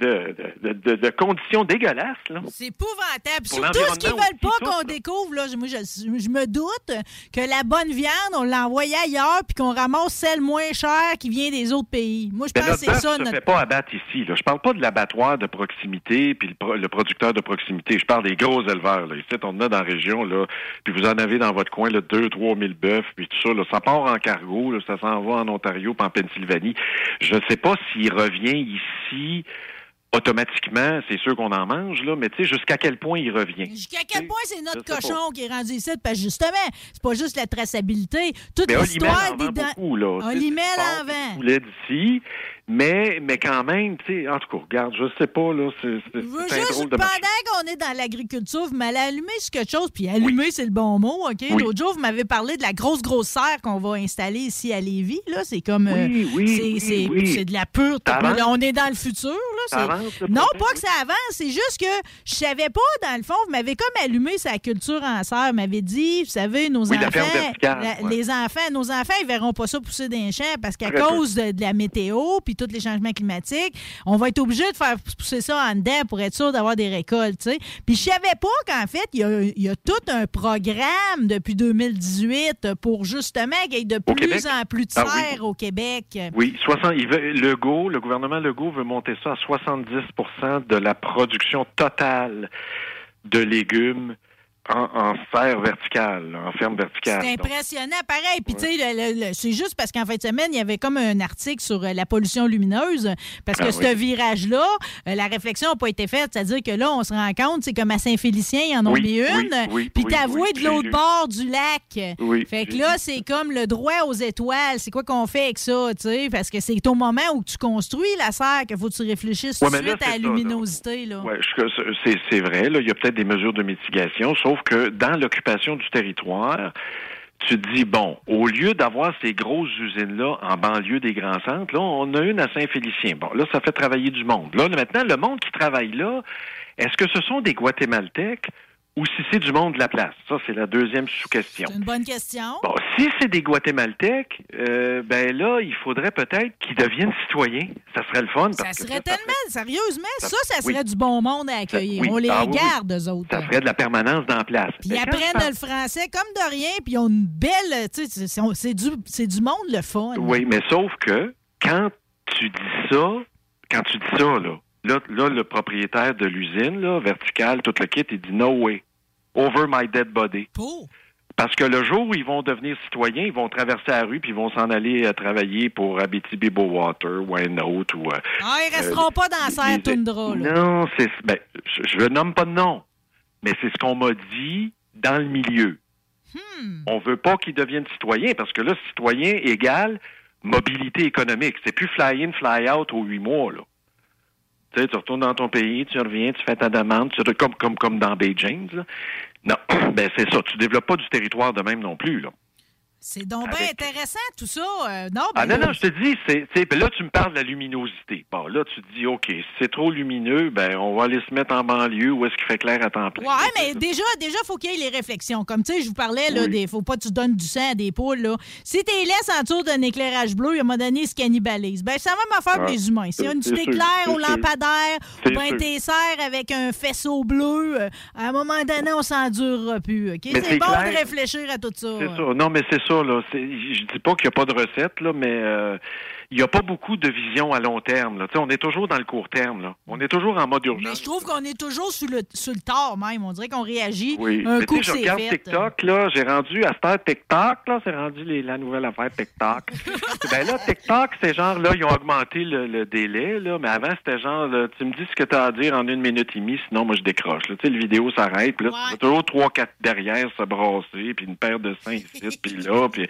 de, de, de, de conditions dégueulasses. Là. C'est épouvantable. Pour Surtout ce qu'ils veulent pas qu'on découvre. Là, moi, je, je me doute que la bonne viande, on l'envoie ailleurs puis qu'on ramasse celle moins chère qui vient des autres pays. Moi, je Mais pense que c'est ça. ne se Notre... fait pas abattre ici. Là. Je parle pas de l'abattoir de proximité puis le, pro- le producteur de proximité. Je parle des gros éleveurs. Là. Ici, on en a dans la région, là, puis vous en avez dans votre coin là, 2 trois mille bœufs, puis tout ça. Là. Ça part en cargo, là, ça s'en va en Ontario puis en Pennsylvanie. Je ne sais pas s'il revient ici automatiquement. C'est sûr qu'on en mange, là, mais tu sais, jusqu'à quel point il revient? Jusqu'à quel point c'est notre cochon qui est rendu ici? Parce que justement, c'est pas juste la traçabilité. Toute l'histoire des dents. en du vend. poulet d'ici, mais, mais quand même, tu sais, en tout cas, regarde, je sais pas, là, c'est c'est- Je veux c'est un juste, drôle de marché. pendant qu'on est dans l'agriculture, vous m'allez allumer sur quelque chose, puis allumer, c'est le bon mot, OK? Oui. L'autre jour, vous m'avez parlé de la grosse, grosse serre qu'on va installer ici à Lévis, là. C'est comme... euh, Oui, oui, c'est, oui, c'est- de la pure... Là, on est dans le futur, là. Ça c'est- non, pas que ça avance, c'est juste que je savais pas, dans le fond, vous m'avez comme allumé sa culture en serre, vous m'avez dit, vous savez, nos la enfants... la- ouais. Les enfants, nos enfants, ils verront pas ça pousser dans les champs parce qu'à cause de, de la météo puis tous les changements climatiques, on va être obligé de faire pousser ça en dedans pour être sûr d'avoir des récoltes. Puis je savais pas qu'en fait, il y a, il y a tout un programme depuis 2018 pour justement qu'il y ait de Au plus Québec? en plus de Ah oui. serre au Québec. Oui, 60, il veut, Legault, le gouvernement Legault veut monter ça à 70% de la production totale de légumes en, en serre verticale, en ferme verticale. C'est Donc, impressionnant, pareil. Puis, tu sais, c'est juste parce qu'en fin de semaine, il y avait comme un article sur euh, la pollution lumineuse. Parce que Ah ce oui. virage-là, euh, la réflexion n'a pas été faite. C'est-à-dire que là, on se rend compte, c'est comme à Saint-Félicien, ils en ont Oui, mis oui, une. oui, puis, oui, oui, de l'autre bord du lac. Oui, Fait que là, c'est comme le droit aux étoiles. C'est quoi qu'on fait avec ça, tu sais? Parce que c'est au moment où tu construis la serre qu'il faut que tu réfléchisses Ouais, tout de là, suite à la ça, luminosité, là. Ouais, je- c'est vrai, il y a peut-être des mesures de mitigation, sauf que dans l'occupation du territoire, tu te dis, bon, au lieu d'avoir ces grosses usines-là en banlieue des grands centres, là, on a une à Saint-Félicien. Bon, là, ça fait travailler du monde. Là, maintenant, le monde qui travaille là, est-ce que ce sont des Guatémaltèques ou si c'est du monde de la place? Ça, c'est la deuxième sous-question. C'est une bonne question. Bon, si c'est des Guatémaltèques, euh, ben là, il faudrait peut-être qu'ils deviennent citoyens. Ça serait le fun. Ça que serait ça tellement, sérieusement, ça, ça- ça serait oui. du bon monde à accueillir. oui. On les Ah oui, oui. garde, eux autres. ça ferait de la permanence dans la place. Puis ils apprennent le français comme de rien, puis ils ont une belle. Tu sais, c'est- du, c'est du monde le fun. Oui, mais sauf que quand tu dis ça, quand tu dis ça, là, là, là, le propriétaire de l'usine, là, verticale, tout le kit, il dit no way. Over my dead body. Parce que le jour où ils vont devenir citoyens, ils vont traverser la rue puis ils vont s'en aller euh, travailler pour Abitibi Water ou un autre ou. euh, Ah, ils resteront euh, pas dans la serre toundra. Non, c'est ben, je, je nomme pas de nom, mais c'est ce qu'on m'a dit dans le milieu. Hmm. On veut pas qu'ils deviennent citoyens parce que là, citoyen égale mobilité économique. C'est plus fly in, fly out aux huit mois là. Tu sais, tu retournes dans ton pays, tu reviens, tu fais ta demande, tu, comme comme comme dans James. là. Non, ben c'est ça. Tu développes pas du territoire de même non plus là. C'est donc bien Avec- intéressant, tout ça. Euh, non, Ah ben non, non, je te dis, c'est, tu là, tu me parles de la luminosité. Bon, là, tu te dis, OK, si c'est trop lumineux, ben, on va aller se mettre en banlieue où est-ce qu'il fait clair à temps plein. Ouais, mais déjà, déjà, faut qu'il y ait les réflexions. Comme tu sais, je vous parlais, là, Oui. des, faut pas que tu donnes du sang à des poules. Là. Si tu les laisses en dessous d'un éclairage bleu, à un moment donné, ils se cannibalisent. Ben, ça va m'affaire pour Ah, les humains. Y a c'est petite sûr, éclair au lampadaire, ou ben t'es serres avec un faisceau bleu, euh, à un moment donné, on s'endurera plus. C'est c'est bon clair. de réfléchir à tout ça. C'est ça. Non, mais c'est Je dis pas qu'il n'y a pas de recette, là, mais euh, il n'y a pas beaucoup de vision à long terme. Là. Tu sais, On est toujours dans le court terme. Là. On est toujours en mode Mais urgence. je trouve qu'on est toujours sur le, sur le tard même. On dirait qu'on réagit Oui, un mais coup je regarde fait. TikTok, là, j'ai rendu à cette heure TikTok, là, c'est rendu les- la nouvelle affaire TikTok. ben là, TikTok, c'est genre, là, ils ont augmenté le, le délai, là, mais avant, c'était genre, là, tu me dis ce que tu as à dire en une minute et demie, sinon, moi, je décroche. là. Tu sais, le vidéo s'arrête, puis là, tu vois toujours trois, quatre derrière se brasser, puis une paire de seins ici, puis là, puis,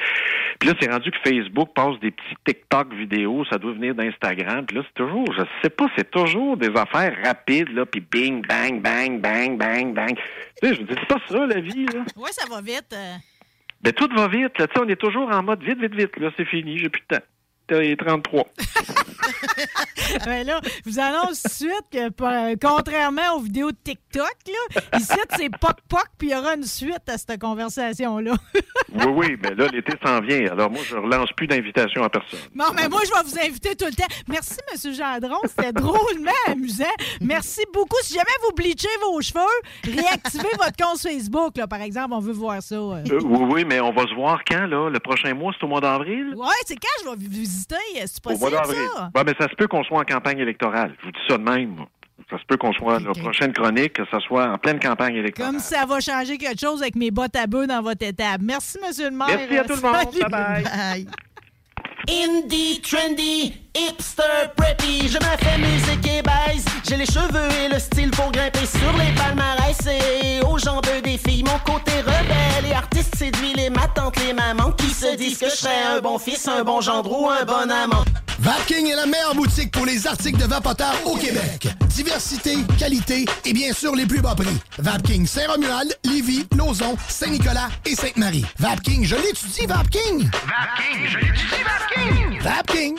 puis là, c'est rendu que Facebook passe des petits TikTok vidéos vidéo, ça doit venir d'Instagram. Puis là, c'est toujours, je sais pas, c'est toujours des affaires rapides, là, puis bing, bang, bang, bang, bang, bang. Tu sais, je dis, c'est pas ça, la vie, là. Oui, ça va vite. euh. Ben, tout va vite, là. Tu sais, on est toujours en mode vite, vite, vite. Là, c'est fini, j'ai plus de temps. Est 33. Ben là, je vous annonce tout de suite que euh, contrairement aux vidéos de TikTok, là, ici, c'est poc-poc, puis il y aura une suite à cette conversation-là. oui, oui, mais là, l'été s'en vient. Alors, moi, je relance plus d'invitations à personne. Bon, mais moi, je vais vous inviter tout le temps. Merci, M. Gendron. C'était drôlement amusant. Merci beaucoup. Si jamais vous bleachez vos cheveux, réactivez votre compte Facebook, là, par exemple. On veut voir ça. euh. Euh, oui, oui, mais on va se voir quand, là? Le prochain mois, c'est au mois d'avril? Ouais, c'est quand je vais vous C'est Au mois d'avril. ça? Bon, mais ça se peut qu'on soit en campagne électorale. Je vous dis ça de même. moi. Ça se peut qu'on soit, la prochaine chronique, que ça soit en pleine campagne électorale. Comme ça va changer quelque chose avec mes bottes à bœufs dans votre étable. Merci, M. le maire. Merci à tout le monde. Bye-bye. Bye. Indie, trendy, hipster, preppy, je me fais musique et baise. J'ai les cheveux et le style pour grimper sur les palmarès et aux jambes des filles. Mon côté rebelle et artiste séduit les ma tante, les mamans qui se disent que je serais un bon fils, un bon gendre ou un bon amant. Vapking est la meilleure boutique pour les articles de vapoteurs au Québec. Diversité, qualité et bien sûr les plus bas prix. Vapking Saint-Romuald, Lévis, Lauson, Saint-Nicolas et Sainte-Marie. Vapking, je l'étudie, Vapking! Vapking, je l'étudie, Vapking! Vapking!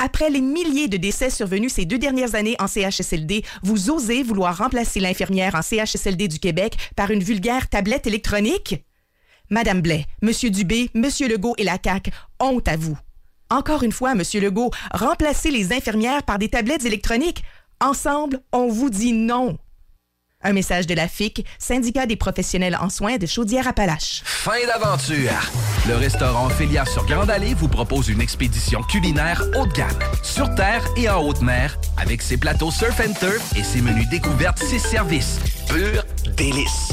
Après les milliers de décès survenus ces deux dernières années en CHSLD, vous osez vouloir remplacer l'infirmière en CHSLD du Québec par une vulgaire tablette électronique? Madame Blais, Monsieur Dubé, Monsieur Legault et la CAQ, honte à vous. Encore une fois, Monsieur Legault, remplacez les infirmières par des tablettes électroniques. Ensemble, on vous dit non. Un message de la FIC, syndicat des professionnels en soins de Chaudière-Appalaches. Fin d'aventure! Le restaurant Ophélia sur Grande Allée vous propose une expédition culinaire haut de gamme, sur terre et en haute mer, avec ses plateaux surf and turf et ses menus découvertes, ses services. Pur délice!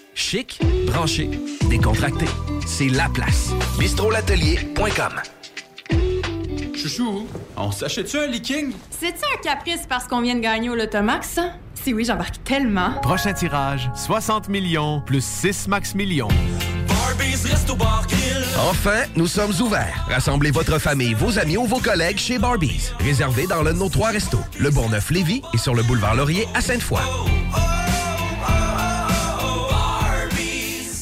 Chic, branché, décontracté. C'est la place. bistrolatelier.com. Chouchou, on s'achète-tu un leaking? C'est-tu un caprice parce qu'on vient de gagner au Lotomax, ça? Si oui, j'embarque tellement. Prochain tirage, 60 millions plus 6 max millions. Enfin, nous sommes ouverts. Rassemblez votre famille, vos amis ou vos collègues chez Barbies. Réservé dans l'un de nos trois restos, le Bourgneuf-Lévis et sur le boulevard Laurier à Sainte-Foy.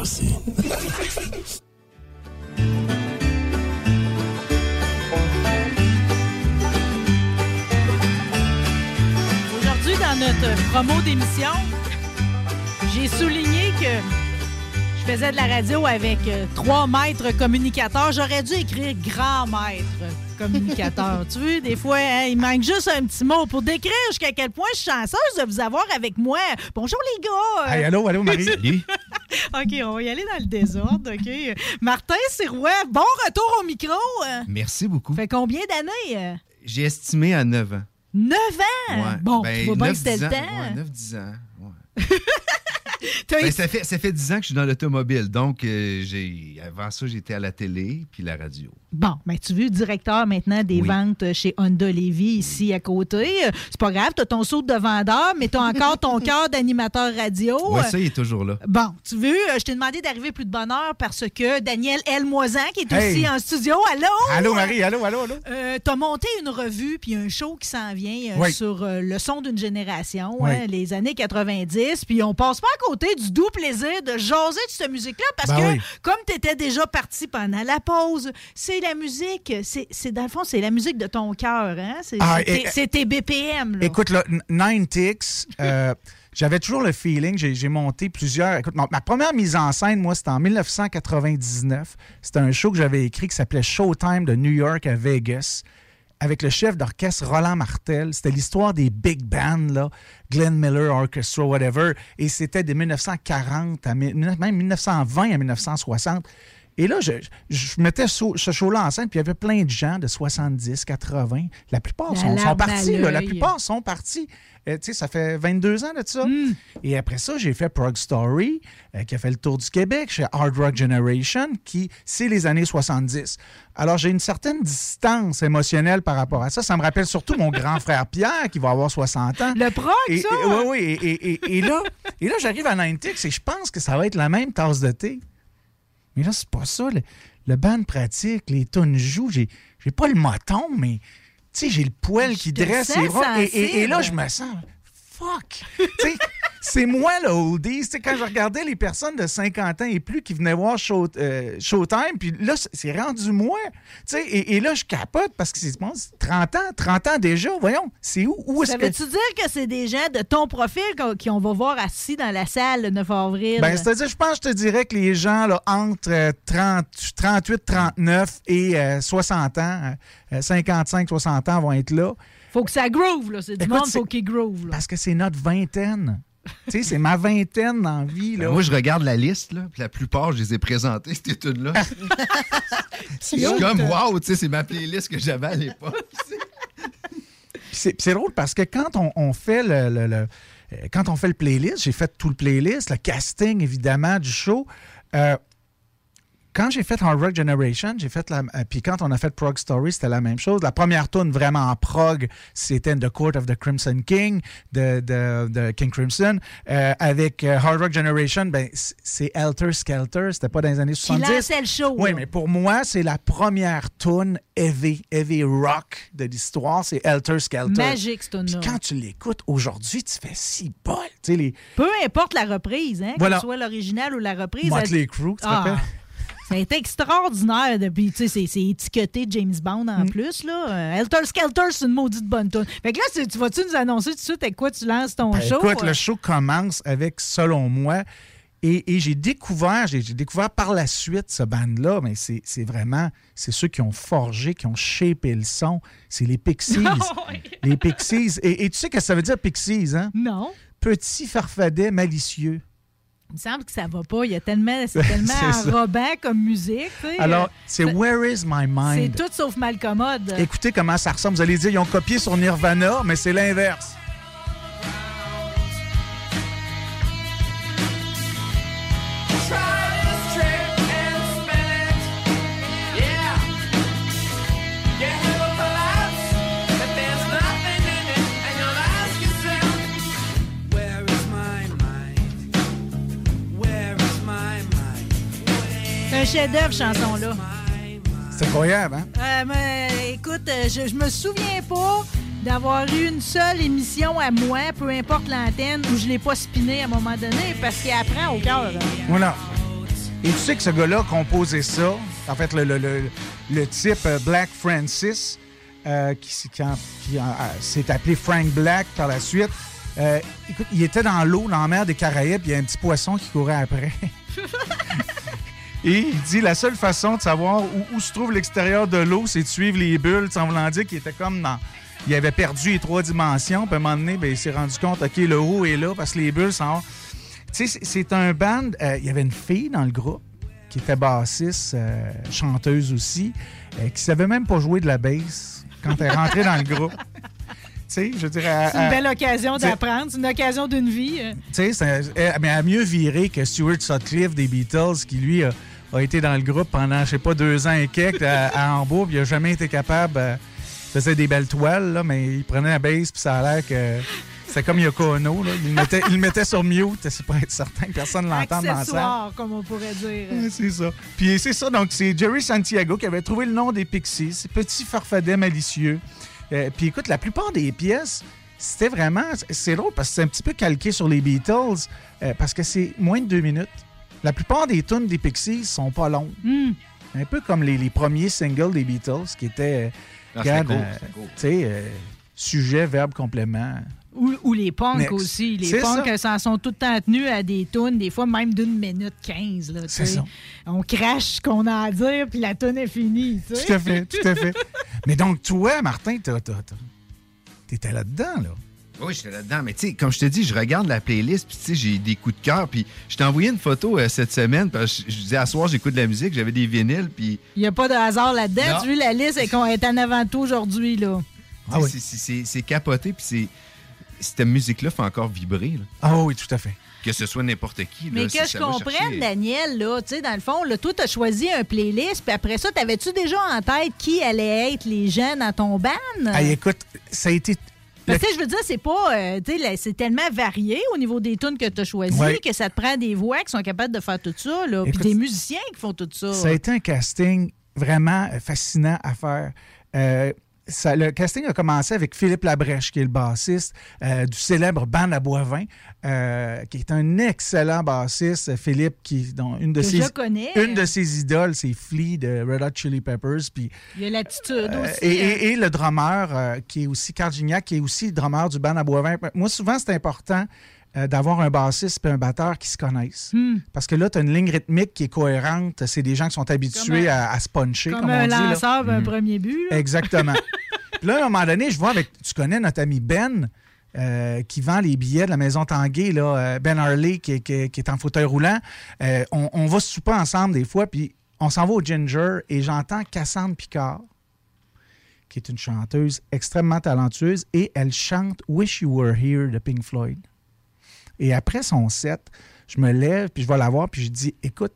Aussi. Aujourd'hui, dans notre promo d'émission, j'ai souligné que faisais de la radio avec euh, trois maîtres communicateurs. J'aurais dû écrire grand maître communicateur. tu vois, des fois, hein, il manque juste un petit mot pour décrire jusqu'à quel point je suis chanceuse de vous avoir avec moi. Bonjour les gars! Hey, allô, allô, Marie. OK, on va y aller dans le désordre, OK? Martin Sirois, bon retour au micro. Merci beaucoup. Fait combien d'années? euh? J'ai estimé à 9 ans. 9 ans? Ouais. Bon, Ben, tu vois bien que 9, c'était 10 le temps. Ouais, 9-10 ans. ouais. Ben, ça, fait, ça fait 10 ans que je suis dans l'automobile. Donc, euh, j'ai avant ça, j'étais à la télé puis la radio. Bon, mais tu veux directeur maintenant des Oui. ventes chez Honda Lévis ici à côté. C'est pas grave, t'as ton saut de vendeur, mais t'as encore ton cœur d'animateur radio. Ouais, ça, il est toujours là. Bon, tu veux, euh, je t'ai demandé d'arriver plus de bonne heure parce que Daniel L. Moisan, qui est Hey. aussi en studio, allô? Allô, Marie, allô, allô, allô? Euh, T'as monté une revue puis un show qui s'en vient euh, Oui. sur euh, le son d'une génération, Oui. hein, les années 90. Puis on passe pas à côté du doux plaisir de jaser de cette musique-là parce Ben que, oui. comme tu étais déjà parti pendant la pause, c'est la musique, c'est dans le fond, c'est la musique de ton cœur. Hein? C'est Ah, c'est tes- BPM. Là. Écoute, là, Nine Ticks, euh, j'avais toujours le feeling, j'ai monté plusieurs. Écoute, ma, ma première mise en scène, moi, c'était en 1999. C'était un show que j'avais écrit qui s'appelait Showtime de New York à Vegas. Avec le chef d'orchestre Roland Martel. C'était l'histoire des big bands, là, Glenn Miller Orchestra, whatever. Et c'était de 1940 à même 1920 à 1960. Et là, je, je mettais ce, ce show-là en scène, puis il y avait plein de gens de 70, 80. La plupart sont, partis. là. La plupart sont partis. Euh, tu sais, ça fait 22 ans de ça. Hmm. Et après ça, j'ai fait Prog Story, euh, qui a fait le tour du Québec chez Hard Rock Generation, qui, c'est les années 70. Alors, j'ai une certaine distance émotionnelle par rapport à ça. Ça me rappelle surtout mon grand frère Pierre, qui va avoir 60 ans. Le prog, et, ça? Oui, oui. Et, et- et- et là, et là j'arrive à 90 et je pense que ça va être la même tasse de thé. Mais là, c'est pas ça. Le, le band pratique, les tunes jouent. J'ai, j'ai pas le moton, mais tu sais, j'ai le poil qui dresse. Et, et- et là, je me sens fuck? C'est moi le oldies. Quand je regardais les personnes de 50 ans et plus qui venaient voir Show- euh, Showtime, puis là, c'est- rendu moi. Et, et là, je capote parce que c'est bon, c'est 30 ans, 30 ans déjà. Voyons, c'est où, où est-ce Ça que... veut-tu dire que c'est des gens de ton profil qu'on- qui on va voir assis dans la salle le 9 avril? Ben, c'est-à-dire, je pense, je te dirais que les gens là, entre euh, 30, 38, 39 et euh, 60 ans, euh, 55, 60 ans vont être là. Faut que ça groove, là. C'est du monde, faut qu'il groove, là. Parce que c'est notre vingtaine. tu sais, c'est ma vingtaine la vie. Là. Ben, moi, je regarde la liste, là, puis la plupart, je les ai présentées, ces tunes-là. Je suis C'est comme, hot. wow, tu sais, c'est ma playlist que j'avais à l'époque. Puis C'est drôle parce que quand on, on fait le, le- le- euh, quand on fait le playlist, j'ai fait tout le playlist, le casting évidemment du show. euh, quand j'ai fait Hard Rock Generation, j'ai fait la. euh, Puis quand on a fait Prog Story, c'était la même chose. La première tune vraiment en prog, c'était The Court of the Crimson King de, de, de King Crimson. Euh, avec euh, Hard Rock Generation, ben, c'est Helter Skelter. C'était pas dans les années Qui 70. lançait le show. Oui, mais pour moi, c'est la première tune heavy, heavy rock de l'histoire. C'est Helter Skelter. Magique, cette tune-là. Puis quand tu l'écoutes aujourd'hui, tu fais si bol. Les Peu importe la reprise, hein, Voilà. que ce soit l'original ou la reprise. Motley elle- Crue, tu te Ah, rappelles? C'est extraordinaire. Depuis, tu sais, c'est- étiqueté James Bond en Mm. plus. Là. Euh, Helter Skelter, c'est une maudite bonne tune. Fait que là, tu, tu vas-tu nous annoncer tout de suite avec quoi tu lances ton Ben, show? Écoute, le show commence avec, selon moi, et, et j'ai découvert, j'ai découvert par la suite ce band-là, mais c'est vraiment, c'est ceux qui ont forgé, qui ont shapé le son. C'est les Pixies. les Pixies. Et, et tu sais ce que ça veut dire, Pixies, hein? Non. Petit farfadet malicieux. Il me semble que ça va pas. Il y a tellement, c'est tellement C'est ça. enrobant comme musique. tu sais. Alors, c'est Where is my C'est mind? tout sauf malcommode. Écoutez comment ça ressemble. Vous allez dire, ils ont copié sur Nirvana, mais c'est l'inverse. Un chef-d'œuvre, chanson-là. C'est incroyable, hein? Euh, mais, écoute, euh, je, je me souviens pas d'avoir eu une seule émission à moi, peu importe l'antenne, où je l'ai pas spiné à un moment donné, parce qu'il apprend au cœur. hein. Voilà. Et tu sais que ce gars-là a composé ça, en fait, le, le- le- le type euh, Black Francis, euh, qui, euh, s'est appelé Frank Black par la suite. euh, écoute, il était dans l'eau, dans la mer des Caraïbes, il y a un petit poisson qui courait après. Et il dit la seule façon de savoir où, où se trouve l'extérieur de l'eau, c'est de suivre les bulles, voulant dire qu'il était comme dans. Il avait perdu les trois dimensions, puis à un moment donné, ben, il s'est rendu compte, OK, le haut est là parce que les bulles sont. Tu sais, c'est- un band. euh, il y avait une fille dans le groupe qui était bassiste, euh, chanteuse aussi, euh, qui savait même pas jouer de la bass quand elle est rentrée dans le groupe. Tu sais, je dirais. C'est une belle occasion d'apprendre, c'est une occasion d'une vie. euh. Tu sais, elle, mais elle a mieux viré que Stuart Sutcliffe des Beatles, qui lui a, a été dans le groupe pendant, je sais pas, deux ans et quelques à, à Hambourg, puis il a jamais été capable. euh, il faisait des belles toiles, là, mais il prenait la bass, puis ça a l'air que. C'était comme Yoko Ono, là. Il le mettait, il le mettait sur mute, c'est pour être certain que personne ne l'entende dans la salle. Comme on pourrait dire. C'est ça. Puis c'est ça, donc c'est Jerry Santiago qui avait trouvé le nom des Pixies, ces petits farfadets malicieux. Euh, puis écoute, la plupart des pièces, c'était vraiment. C'est drôle parce que c'est un petit peu calqué sur les Beatles, euh, parce que c'est moins de deux minutes. La plupart des tunes des Pixies sont pas longues. Hmm. Un peu comme les, les premiers singles des Beatles, qui étaient. euh, Ah, regarde, cool, euh, cool. tu sais, euh, sujet, verbe, complément. Ou, ou les punks Next. aussi. Les punks ça. euh, s'en sont tout le temps tenus à des tunes, des fois même d'une minute quinze. On crache ce qu'on a à dire, puis la tune est finie. tu sais. Tout à fait, tout à fait. Mais donc, toi, Martin, t'étais là-dedans, là. Oui, j'étais là-dedans. Mais tu sais, comme je te dis, je regarde la playlist, puis tu sais, j'ai des coups de cœur. Puis je t'ai envoyé une photo euh, cette semaine, parce que je, disais, à soir, j'écoute de la musique, j'avais des vinyles, puis Il n'y a pas de hasard là-dedans. Tu vois, la liste est, qu'on est en avant toi aujourd'hui. là. Ah sais, c'est- capoté, puis c'est. Cette musique-là fait encore vibrer. là. Ah oui, tout à fait. Que ce soit n'importe qui. Mais là, que je comprenne, chercher- Daniel, là, tu sais, dans le fond, là, toi, tu as choisi un playlist, puis après ça, t'avais-tu déjà en tête qui allait être les jeunes dans ton band? Ah, écoute, ça a été. Parce que je veux dire, c'est pas. euh, c'est tellement varié au niveau des tunes que tu as choisies Ouais. que ça te prend des voix qui sont capables de faire tout ça, là. Puis des musiciens qui font tout ça. Ça a été un casting vraiment fascinant à faire. Euh, ça- le casting a commencé avec Philippe Labrèche, qui est le bassiste euh, du célèbre Band à Boivin, euh, qui est un excellent bassiste. Philippe, qui dont une de Que ses je connais. une de ses idoles, c'est Flea de Red Hot Chili Peppers. Puis Il y a l'attitude Euh, aussi. et, hein. et- et le drummer, qui est aussi Carl Gignac, qui est aussi le drummer du band à Boivin. Moi, souvent, c'est important euh, d'avoir un bassiste et un batteur qui se connaissent. Hmm. Parce que là, tu as une ligne rythmique qui est cohérente. C'est des gens qui sont habitués Comme un- à, à se puncher, Comme comme, un on dit. là. lanceur d'un Mhm. premier but. là. Exactement. Puis là, à un moment donné, je vois avec. Tu connais notre ami Ben. euh, qui vend les billets de la maison Tanguay, là, euh, Ben Harley, qui, est- qui est- qui est en fauteuil roulant. Euh, on, on va souper ensemble des fois, puis on s'en va au Ginger et j'entends Cassandre Picard, qui est une chanteuse extrêmement talentueuse, et elle chante Wish You Were Here de Pink Floyd. Et après son set, je me lève, puis je vais la voir, puis je dis Écoute,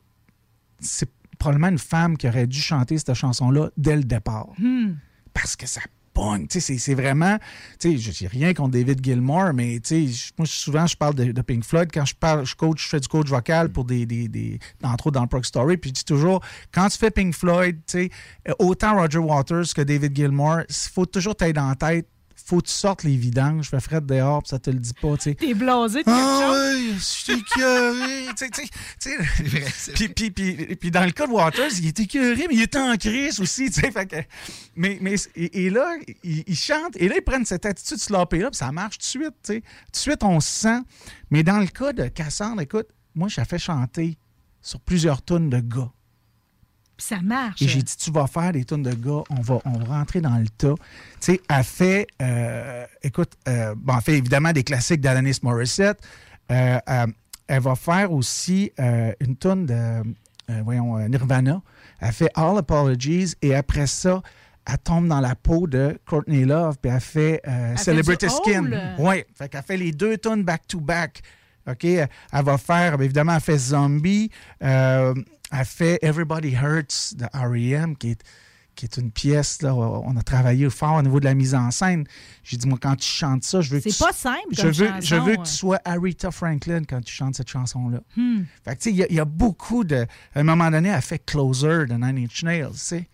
c'est probablement une femme qui aurait dû chanter cette chanson-là dès le départ. Hmm. Parce que ça pogne. Tu sais, c'est- vraiment. Tu sais, je dis rien contre David Gilmour, mais tu sais, je- moi, souvent, je parle de, de Pink Floyd. Quand je parle, je coach, je fais du coach vocal pour des. des, des entre autres dans le Prog Story. Puis je dis toujours, quand tu fais Pink Floyd, tu sais, autant Roger Waters que David Gilmour, il faut toujours t'aider dans la tête. Faut que tu sortes les vidanges. Je fais Fred dehors, puis ça te le dit pas, tu sais. T'es blasé de quelque Ah chose? oui, je suis écœuré. Tu sais, tu sais, tu sais. Puis, dans le cas de Waters, il était écœuré, mais il était en crise aussi. tu sais, fait que- mais, mais, et, et là, il, il chante, et là, ils prennent cette attitude sloppée-là, puis ça marche tout de suite. tu sais. Tout de suite, on se sent. Mais dans le cas de Cassandre, écoute, moi, je la fais chanter sur plusieurs tonnes de gars. Puis ça marche. Et j'ai dit, tu vas faire des tonnes de gars, on va, on va rentrer dans le tas. Tu sais, elle fait, euh, écoute, euh, bon, elle fait évidemment des classiques d'Alanis Morissette. Euh, elle va faire aussi une tonne de, voyons, Nirvana. Elle fait All Apologies et après ça, elle tombe dans la peau de Courtney Love puis elle fait Elle Celebrity Skin. Oui, fait qu'elle fait les deux tonnes back-to-back. OK? Elle va faire, évidemment, elle fait Zombie. Euh, elle fait Everybody Hurts de R.E.M., qui est, qui est une pièce, là, on a travaillé fort au niveau de la mise en scène. J'ai dit, moi, quand tu chantes ça, je veux que C'est tu- pas simple je comme veux, chanson, Je veux que ouais. tu sois Aretha Franklin quand tu chantes cette chanson-là. Hmm. Fait que, tu sais, il y a- y, a beaucoup de... À un moment donné, elle fait Closer de Nine Inch Nails, tu sais.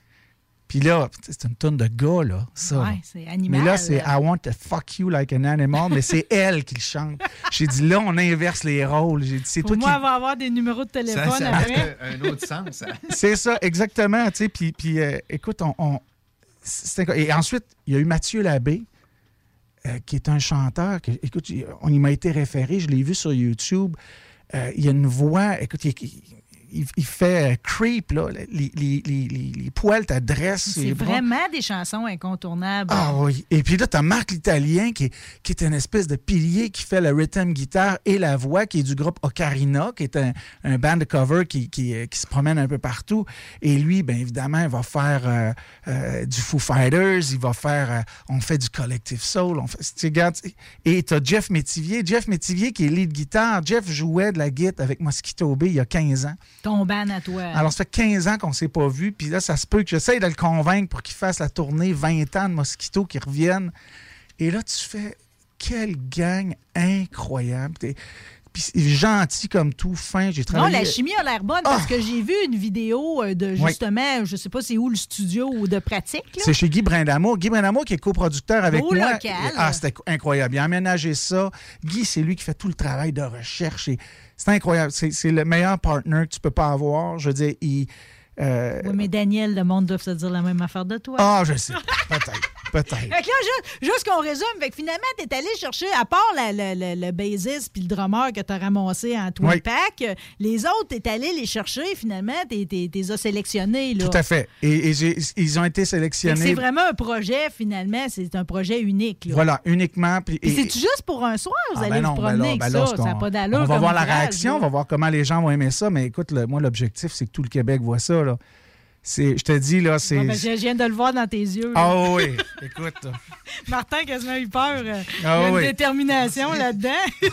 Puis là, c'est une tonne de gars, là, ça. Ouais, c'est animal. Mais là, c'est I want to fuck you like an animal, mais c'est elle qui le chante. J'ai dit, là, on inverse les rôles. J'ai dit, c'est Pour toi moi, qui... elle va avoir des numéros de téléphone ça après. a un autre sens. C'est ça, exactement. Tu sais, puis, puis euh, écoute, on, on- c'est inc- et ensuite, il y a eu Mathieu Labbé, euh, qui est un chanteur. Que, écoute, il- on y m'a été référé, je l'ai vu sur YouTube. Euh, il a une voix, écoute, il, il- il fait euh, creep, là, les, les, les, les- les poils t'adressent. C'est vraiment des chansons incontournables. Ah oui. Et puis là, tu as Marc l'Italien qui, est- qui est une espèce de pilier qui fait le rhythm guitare et la voix, qui est du groupe Ocarina, qui est un, un band de cover qui, qui, euh, qui se promène un peu partout. Et lui, bien évidemment, il va faire euh, euh, du Foo Fighters, il va faire. euh, on fait du Collective Soul. On fait, regarde, et tu as Jeff Métivier. Jeff Métivier qui est lead guitare. Jeff jouait de la guitare avec Mosquito Bay il y a 15 ans. Ton ban à toi. Alors, ça fait 15 ans qu'on ne s'est pas vu. Puis là, ça se peut que j'essaye de le convaincre pour qu'il fasse la tournée 20 ans de Mosquito qui reviennent. Et là, tu fais quelle gang incroyable. Puis gentil comme tout, fin. J'ai non, la chimie a l'air bonne Ah! parce que j'ai vu une vidéo euh, de Oui. justement, je sais pas c'est où le studio ou de pratique. C'est chez Guy Brindamour. Guy Brindamour qui est coproducteur avec Beau moi. local. Ah, c'était incroyable. Il a aménagé ça. Guy, c'est lui qui fait tout le travail de recherche. C'est incroyable. C'est c'est le meilleur partner que tu peux pas avoir. Je veux dire, il... euh, Oui, mais Daniel, le monde doit se dire la même affaire de toi. Ah, je sais. Peut-être. Peut-être. Fait que là, juste, juste qu'on résume, fait que finalement, t'es allé chercher, à part la- la- la- le bassiste puis le drummer que t'as ramassé en twin Oui. pack, les autres, t'es allé les chercher, finalement, t'es t'es- t'es as sélectionnés. Là. Tout à fait. Et, et j'ai- ils ont été sélectionnés. C'est vraiment un projet, finalement, c'est un projet unique. là. Voilà, uniquement. Puis, et- c'est-tu juste pour un soir, vous Ah, allez ben non, vous ben promener là, avec ben là, ça? c'est Ça pas d'allure. On va voir la réaction, on va voir comment les gens vont aimer ça. Mais écoute, le- moi, l'objectif, c'est que tout le Québec voit ça. Là. Je te dis, là, c'est. Ben, je viens de le voir dans tes yeux. Ah oui, écoute. Martin a quasiment eu peur. euh, Ah il y a une oui. détermination là-dedans.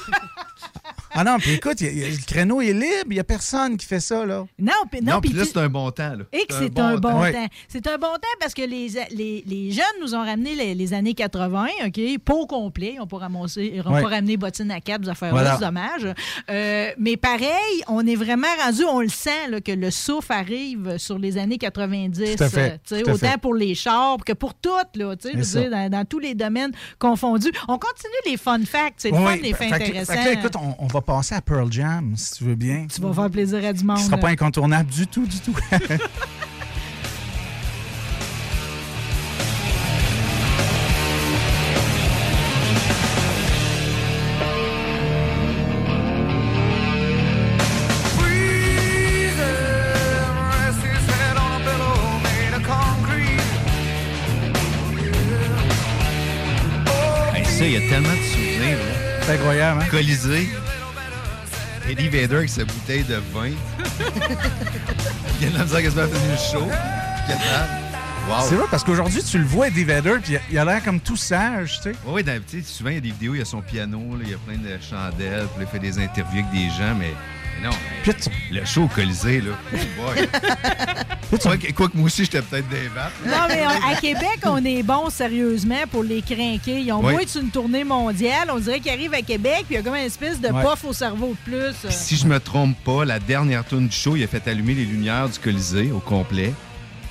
Ah non, puis écoute, il y a- il y a- le créneau est libre, il n'y a personne qui fait ça. Là. Non, puis non, là, c'est un bon temps. Là. Et que c'est un bon temps. C'est un bon temps parce que les, les, les jeunes nous ont ramené les, les années 80, OK? Pas au complet. Ils ont Ouais. pas ramené bottines à cap, des affaires Voilà. dommage. Euh, mais pareil, on est vraiment rendu, on le sent, là, que le souffle arrive sur les années 90. Tout à fait, euh, tout à autant fait. pour les chars que pour toutes, là, tu sais, je veux C'est dire, dans, dans tous les domaines confondus. On continue les fun facts. C'est le Oui, fun, les fait- faits fait que- intéressants. fait que là, écoute, on, on va passer à Pearl Jam, si tu veux bien. tu vas faire plaisir à du monde. Qui sera pas incontournable du tout, du tout. Hey, ça, il y a tellement de souvenirs. C'est incroyable, hein? Colisée. Eddie Vedder avec sa bouteille de vin. il y a de la misère quasiment à finir le show. Wow. C'est vrai, parce qu'aujourd'hui, tu le vois, Eddie Vedder, puis il a- l'air comme tout sage, tu sais. Oui, souvent, il y a des vidéos, il y a son piano, là, il y a plein de chandelles, puis il fait des interviews avec des gens, mais Non, mais le show au Colisée, là. Oh boy. quoi, que, quoi que moi aussi, j'étais peut-être des. Non, mais on- à Québec, on est bon sérieusement pour les crinquer. Ils ont Oui. beau être une tournée mondiale. On dirait qu'ils arrivent à Québec, puis il y a comme une espèce de Ouais. au cerveau de plus. Puis si je me trompe pas, la dernière tune du show, il a fait allumer les lumières du Colisée au complet.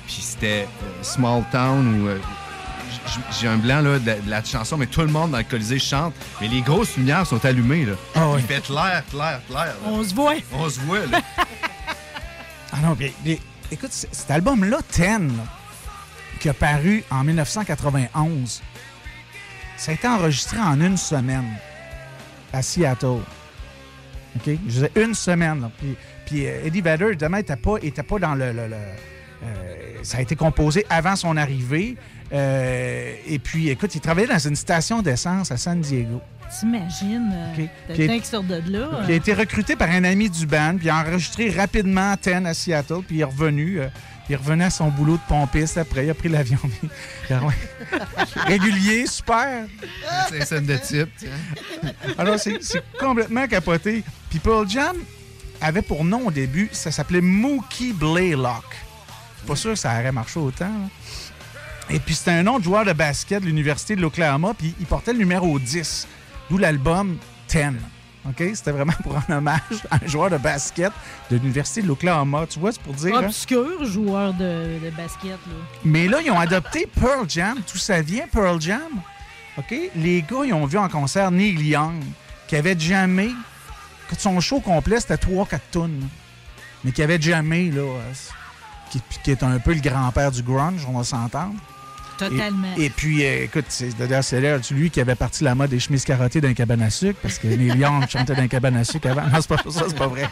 Puis c'était euh, Small Town ou. euh, j'ai un blanc là, de, de la chanson, mais tout le monde dans le Colisée chante. Mais les grosses lumières sont allumées. Là. Il fait clair, clair, clair. là. On se voit. On se voit. Là. Ah non, mais écoute, cet album-là, Ten, qui a paru en 1991, ça a été enregistré en une semaine à Seattle. OK? Je disais une semaine. Puis, euh, Eddie Vedder, évidemment, n'était pas, dans le- euh, ça a été composé avant son arrivée. Euh, et puis, écoute, il travaillait dans une station d'essence à San Diego. T'imagines? euh, le temps qui sort de là. Il a été recruté par un ami du band, puis il a enregistré rapidement Ten à Seattle, puis il est revenu. euh, il est revenu à son boulot de pompiste après. Il a pris l'avion. Régulier, super. C'est une scène de type. tiens. Alors, c'est complètement capoté. Puis Pearl Jam avait pour nom au début, ça s'appelait Mookie Blaylock. Je suis pas sûr que ça aurait marché autant. là. Et puis, c'était un nom de joueur de basket de l'Université de l'Oklahoma, puis il portait le numéro 10, d'où l'album 10. OK? C'était vraiment pour rendre hommage à un joueur de basket de l'Université de l'Oklahoma. Tu vois, c'est pour dire. hein? Obscur joueur de, de basket. Là. Mais là, ils ont adopté Pearl Jam. Tout ça vient, Pearl Jam? OK? Les gars, ils ont vu en concert Neil Young, qui avait jamais. Que son show complet, c'était 3-4 tonnes. Mais qui avait jamais, là. euh, Qui, qui est un peu le grand-père du grunge, on va s'entendre. Totalement. Et, et puis, euh, écoute, c'est d'ailleurs, c'est lui qui avait parti la mode des chemises carottées d'un cabane à sucre, parce que Neil Young chantait d'un cabane à sucre avant. Non, c'est pas ça, c'est pas vrai.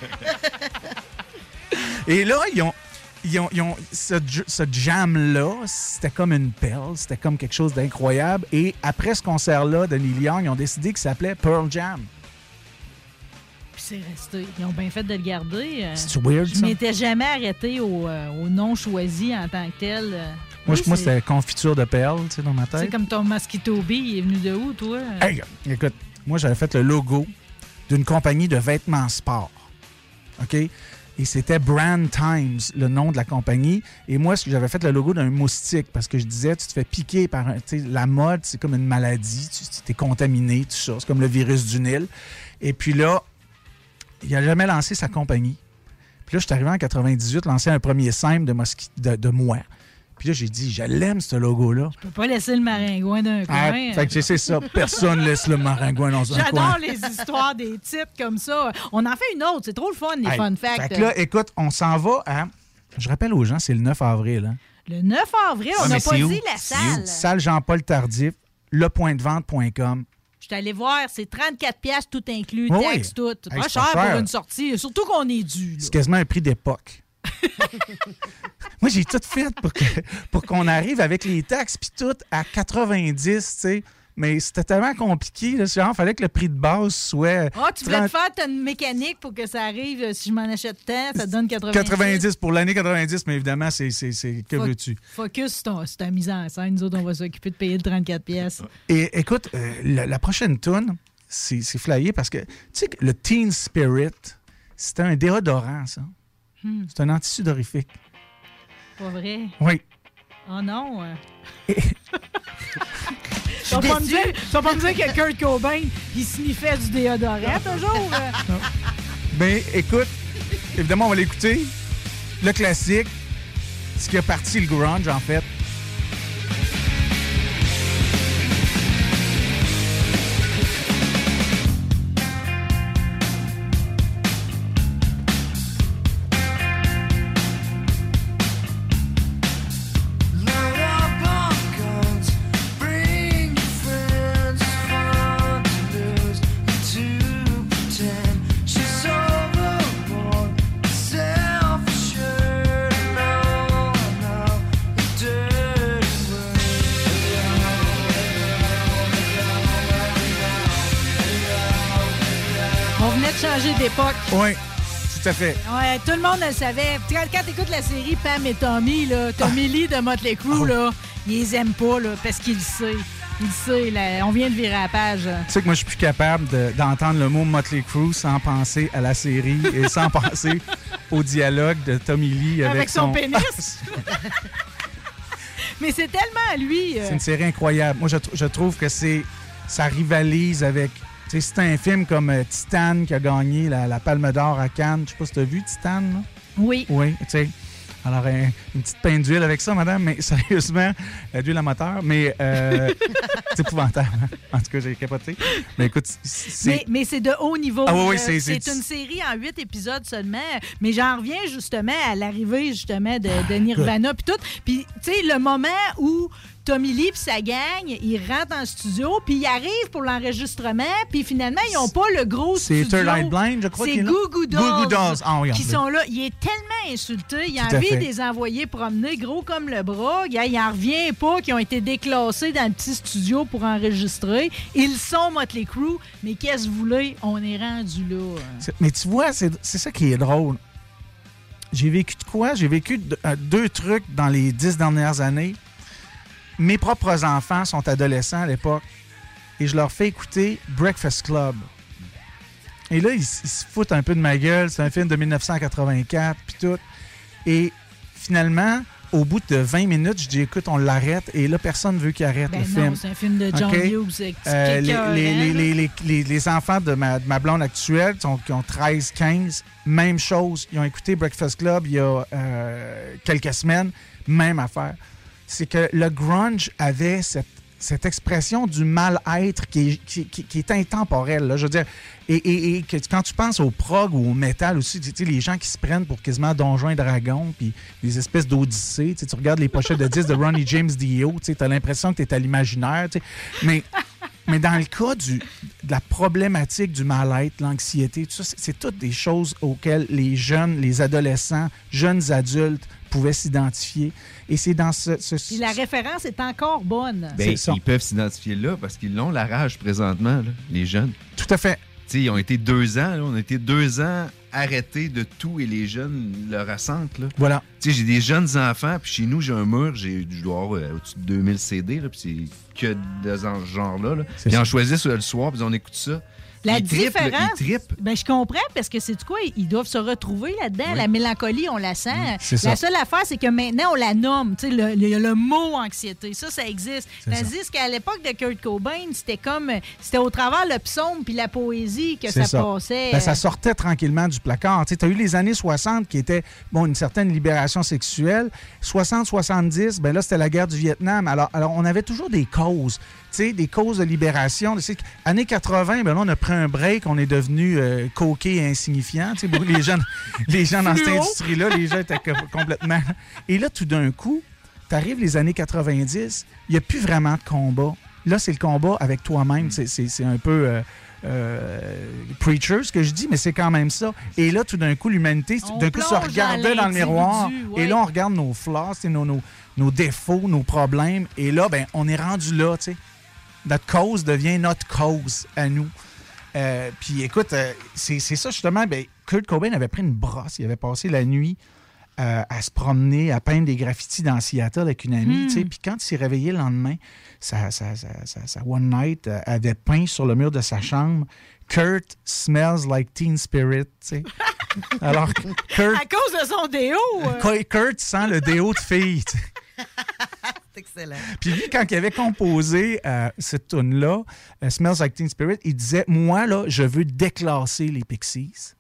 Et là, ils ont. Ils ont, ils ont- ce, ce jam-là, c'était comme une perle, c'était comme quelque chose d'incroyable. Et après ce concert-là de Neil Young, ils ont décidé qu'il s'appelait Pearl Jam. C'est resté. Ils ont bien fait de le garder. euh. C'est weird, Je m'étais jamais arrêté au, euh, au nom choisi en tant que tel. euh. Moi, Oui, moi c'est- c'était confiture de perles, tu sais, dans ma C'est tête. comme ton Mosquito Bee, il est venu de où, toi? Hey, écoute, moi, j'avais fait le logo d'une compagnie de vêtements sport. OK? Et c'était Brand Times, le nom de la compagnie. Et moi, j'avais fait le logo d'un moustique parce que je disais, tu te fais piquer par un. Tu sais, la mode, c'est comme une maladie. Tu es contaminé, tout ça. C'est comme le virus du Nil. Et puis là, il n'a jamais lancé sa compagnie. Puis là, je suis arrivé en 98, lancer un premier simple de, mosqui- de, de moi. Puis là, j'ai dit, je l'aime, ce logo-là. Tu peux pas laisser le maringouin d'un Ah, coin. fait que c'est ça. Personne laisse le maringouin dans un coin. J'adore les histoires des titres comme ça. On en fait une autre. C'est trop le fun, les Hey, fun facts. Fait que là, écoute, on s'en va à. Je rappelle aux gens, c'est le 9 avril. Hein? Le 9 avril, on Ah, n'a pas où? dit la salle. Salle Jean-Paul Tardif, lepointdevente.com. Je suis allé voir, c'est 34 pièces tout inclus, Oui, taxes, oui. tout. Hey, pas cher pour une sortie, surtout qu'on est dû. C'est quasiment un prix d'époque. Moi, j'ai tout fait pour que- pour qu'on arrive avec les taxes puis tout à 90, tu sais. Mais c'était tellement compliqué. Là, genre, fallait que le prix de base soit. Ah, tu voulais 30 te faire ta mécanique pour que ça arrive. euh, Si je m'en achète tant, ça te donne 90. 90 pour l'année 90, mais évidemment, c'est. Que veux-tu? Focus sur, ton- sur ta mise en scène. Nous autres, on va s'occuper de payer le 34 pièces. Et écoute, euh, la, la prochaine tune, c'est c'est flyé parce que, tu sais, que le Teen Spirit, c'est un déodorant, ça. Hmm, C'est un antisudorifique. pas vrai? Oui. Oh non. euh. Tu vas pas me dire- tu vas pas me dire que Kurt Cobain, il sniffait du déodorant toujours? euh? Ben, écoute, évidemment, on va l'écouter. Le classique, ce qui a parti le grunge, en fait. Tout à fait. Ouais, tout le monde le savait. Quand, quand t'écoutes la série Pam et Tommy, là, Ah. Tommy Lee de Motley Crue, là, ils les aiment pas là, parce qu'ils le savent. Il sait, là, on vient de virer la page. Tu sais que moi, je suis plus capable de- d'entendre le mot Motley Crue sans penser à la série et sans penser au dialogue de Tommy Lee avec, Avec son pénis. Mais c'est tellement à lui. euh, C'est une série incroyable. Moi, je, je trouve que c'est ça rivalise avec. Sais, c'est un film comme euh, Titan qui a gagné la, la Palme d'Or à Cannes. Je sais pas si tu as vu Titan. là? Oui. Oui, tu sais. Alors, un- une petite peine d'huile avec ça, madame, mais sérieusement, euh, d'huile à moteur, mais euh, c'est épouvantable. hein. En tout cas, j'ai capoté. Mais écoute, c'est. Mais, mais c'est de haut niveau. Ah oui, oui, c'est- c'est- une série en huit épisodes seulement. Mais j'en reviens justement à l'arrivée justement de, de Nirvana puis tout. Puis tu sais le moment où Tommy Lee puis sa gang, ils rentrent en studio puis ils arrivent pour l'enregistrement puis finalement ils n'ont pas le gros C'est studio. Third Eye Blind, je crois C'est. Goo Goo Dolls. Dolls. Ah oui, qui sont là. Il est tellement insulté. Il a envie de les envoyer promener gros comme le bras. Il il en revient pas qu'ils ont été déclassés dans le petit studio pour enregistrer. Ils sont Motley Crue, mais qu'est-ce que vous voulez? On est rendu là. C'est- Mais tu vois, c'est c'est ça qui est drôle. J'ai vécu de quoi? J'ai vécu de- euh, deux trucs dans les dix dernières années. Mes propres enfants sont adolescents à l'époque et je leur fais écouter Breakfast Club. Et là, ils, se foutent un peu de ma gueule. C'est un film de 1984, puis tout. Et finalement, au bout de 20 minutes, je dis écoute, on l'arrête. Et là, personne ne veut qu'il arrête Ben le non, film. c'est un film de John? Hughes, Euh, les, écœurant, les- les- là. les- les- les- les enfants de ma, de ma blonde actuelle sont- qui ont 13, 15, même chose. Ils ont écouté Breakfast Club il y a euh, quelques semaines, même affaire. C'est que le grunge avait cette, cette expression du mal-être qui est, qui, est intemporelle. là. Je veux dire, et, et- quand tu penses au prog ou au métal aussi, tu sais, les gens qui se prennent pour quasiment Donjons et Dragons, puis des espèces d'odyssées. Tu sais, tu regardes les pochettes de disques de Ronnie James Dio, tu as l'impression que tu es à l'imaginaire. Mais mais dans le cas du, de la problématique du mal-être, l'anxiété, tout ça, c'est- toutes des choses auxquelles les jeunes, les adolescents, jeunes adultes pouvaient s'identifier. Et c'est dans ce... ce- la référence est encore bonne. Ben, ils peuvent s'identifier là parce qu'ils l'ont la rage présentement, là, les jeunes. Tout à fait. Ils ont été deux ans, là, on a été deux ans arrêtés de tout et les jeunes le ressentent. Là. Voilà. J'ai des jeunes enfants, puis chez nous, j'ai un mur, j'ai, je dois avoir euh, au-dessus de 2000 CD, puis c'est que de ce genre-là. Là. Puis ils en choisissent le soir, puis on écoute ça. La Ils trippent, là, différence. ils trippent. Ben, je comprends parce que c'est quoi? Ils doivent se retrouver là-dedans. Oui. La mélancolie, on la sent. la seule affaire, c'est que maintenant, on la nomme. Tu sais, le, le, le mot anxiété, ça, ça existe. Tandis qu'à l'époque de Kurt Cobain, c'était comme. C'était au travers le psaume puis la poésie que ça, passait. Ben, ça sortait tranquillement du placard. Tu as eu les années 60 qui étaient bon, une certaine libération sexuelle. 60-70, ben là, c'était la guerre du Vietnam. Alors, alors, on avait toujours des causes, sais, des causes de libération. Années 80, ben là, on a pris un break, on est devenu euh, coquet et insignifiant. Les, gens, les gens dans cette industrie-là, les gens étaient co- complètement... Et là, tout d'un coup, tu arrives les années 90, il n'y a plus vraiment de combat. Là, c'est le combat avec toi-même. C'est- un peu euh, euh, preacher, ce que je dis, mais c'est quand même ça. Et là, tout d'un coup, l'humanité, d'un coup, se regardait dans le miroir. Et là, on regarde nos flaws, nos, nos, nos défauts, nos problèmes. Et là, ben, on est rendu là, tu sais. Notre cause devient notre cause à nous. Euh, puis écoute, euh, c'est ça justement. Ben, Kurt Cobain avait pris une brosse. Il avait passé la nuit euh, à se promener, à peindre des graffitis dans Seattle avec une amie. Hmm. Puis quand il s'est réveillé le lendemain, sa, sa- sa- sa- sa One Night avait peint sur le mur de sa chambre Kurt smells like Teen Spirit. Alors, Kurt, À cause de son déo. Kurt sent le déo de fille. excellent. Puis lui, quand il avait composé euh, cette tune-là, euh, Smells Like Teen Spirit, il disait Moi, là, je veux déclasser les Pixies.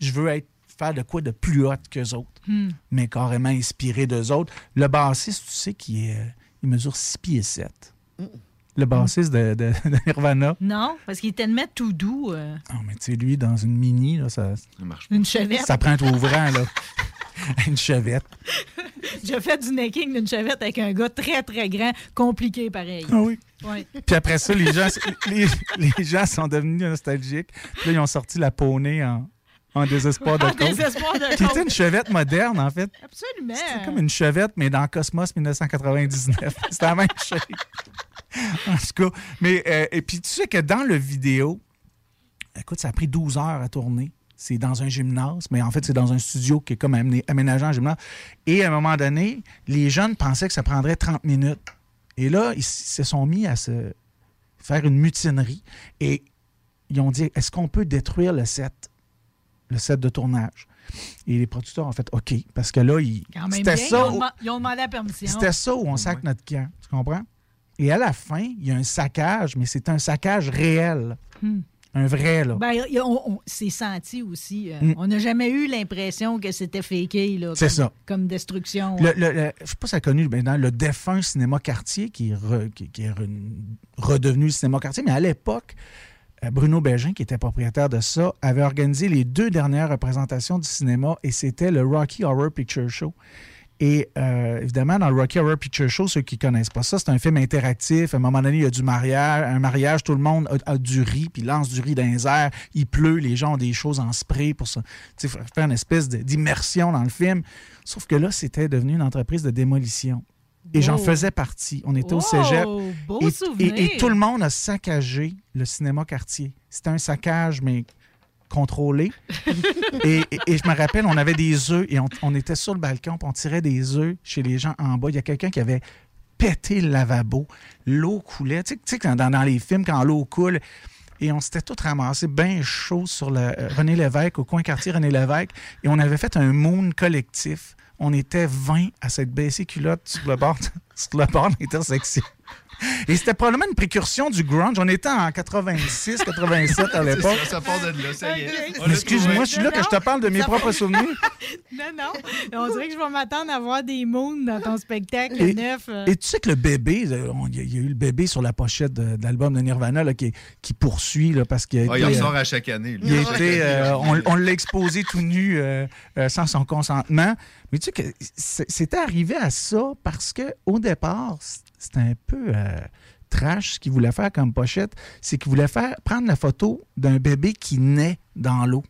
Je veux être faire de quoi de plus hot qu'eux autres, Hmm. mais carrément inspiré d'eux autres. Le bassiste, tu sais, qui est, euh, il mesure 6 pieds 7. Le bassiste de, de- de Nirvana. Non, parce qu'il était de mettre tout doux. euh, Non, mais tu sais, lui, dans une mini, là, ça, une chevette. ça prend un ouvrant, là. une chevette. J'ai fait du necking d'une chevette avec un gars très, très grand, compliqué pareil. Ah oui. Ouais. Puis après ça, les gens, les, les gens sont devenus nostalgiques. Puis là, ils ont sorti la poney en, en désespoir de En cause. désespoir de Qui était une chevette moderne, en fait. Absolument. C'était comme une chevette, mais dans Cosmos 1999. C'était la même chose. en tout cas. Mais, euh, et puis, tu sais que dans le vidéo, écoute, ça a pris 12 heures à tourner. C'est dans un gymnase, mais en fait, c'est dans un studio qui est comme amé- aménagé en gymnase. Et à un moment donné, les jeunes pensaient que ça prendrait 30 minutes. Et là, ils se sont mis à se faire une mutinerie et ils ont dit est-ce qu'on peut détruire le set, le set de tournage? Et les producteurs ont fait OK, parce que là, ils- Quand même c'était bien, ça. ils, ont où- dema- ils ont demandé la permission. c'était ça où on sac notre camp. Tu comprends? Et à la fin, il y a un saccage, mais c'est un saccage réel. Hmm. Un vrai, là. Ben, a- on, on- c'est senti aussi. euh, Mm. On n'a jamais eu l'impression que c'était faké. là, C'est comme- ça. Comme destruction. Le, le- le- je sais pas si tu as connu mais dans le défunt cinéma quartier qui est, re- qui, qui est re- redevenu le cinéma quartier, mais à l'époque, euh, Bruno Bégin, qui était propriétaire de ça, avait organisé les deux dernières représentations du cinéma et c'était le Rocky Horror Picture Show. Et euh, évidemment, dans le Rocky Horror Picture Show, ceux qui connaissent pas ça, c'est un film interactif. À un moment donné, il y a du mariage. Un mariage, tout le monde a, a du riz, puis lance du riz dans les airs. Il pleut, les gens ont des choses en spray pour ça, faire une espèce d'immersion dans le film. Sauf que là, c'était devenu une entreprise de démolition. Et j'en faisais partie. On était au cégep. beau et, souvenir. et- et tout le monde a saccagé le cinéma quartier. C'était un saccage, mais contrôlé. et, et- et je me rappelle, on avait des œufs et on, on était sur le balcon, puis on tirait des œufs chez les gens en bas. Il y a quelqu'un qui avait pété le lavabo. L'eau coulait. Tu sais- dans, dans les films, quand l'eau coule. Et on s'était tous ramassés bien chaud sur le euh, René Lévesque, au coin quartier René Lévesque. Et on avait fait un moon collectif. On était 20 à cette baissée culotte sur le bord, sur le bord de l'intersection. Et c'était probablement une précursion du grunge. On était en 86, 87 à l'époque. Ça, ça part de là, ça y est. Excuse-moi, je suis là que je te parle de mes propres souvenirs. Non, non. On dirait que je vais m'attendre à voir des moons dans ton spectacle Et, neuf. euh. et tu sais que le bébé, euh, il y, a- il y a eu le bébé sur la pochette de, de l'album de Nirvana là, qui, qui poursuit là, parce qu'il a Ah, été, il euh, ressort à chaque année. il euh, on, on l'a exposé tout nu euh, euh, sans son consentement. Mais tu sais que c'était arrivé à ça parce que au départ, c'était un peu euh, trash ce qu'il voulait faire comme pochette. C'est qu'il voulait faire prendre la photo d'un bébé qui naît dans l'eau.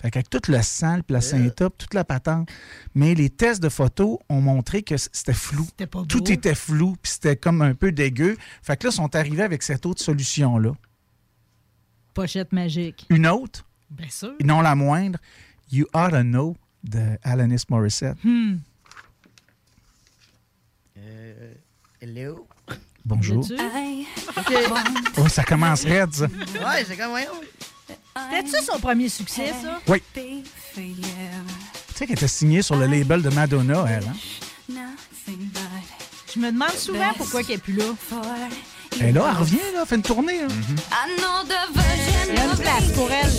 Fait qu'avec tout le sang, le placenta, toute la patente. Mais les tests de photos ont montré que c'était flou. pas Tout était flou, puis c'était comme un peu dégueu. Fait que là, ils sont arrivés avec cette autre solution-là. Pochette magique. Une autre, Bien sûr. non la moindre, You Ought to Know de Alanis Morissette. Hmm. Euh, hello? Bonjour. OK. Oh, ça commence raide, ça. Ouais, c'est comme, voyons. C'était-tu son premier succès, ça? Oui. Tu sais qu'elle était signée sur le label de Madonna, elle. Hein? Je me demande souvent pourquoi qu'elle n'est plus là. Et là, elle revient, là, elle fait une tournée. hein. Il y a une place pour elle.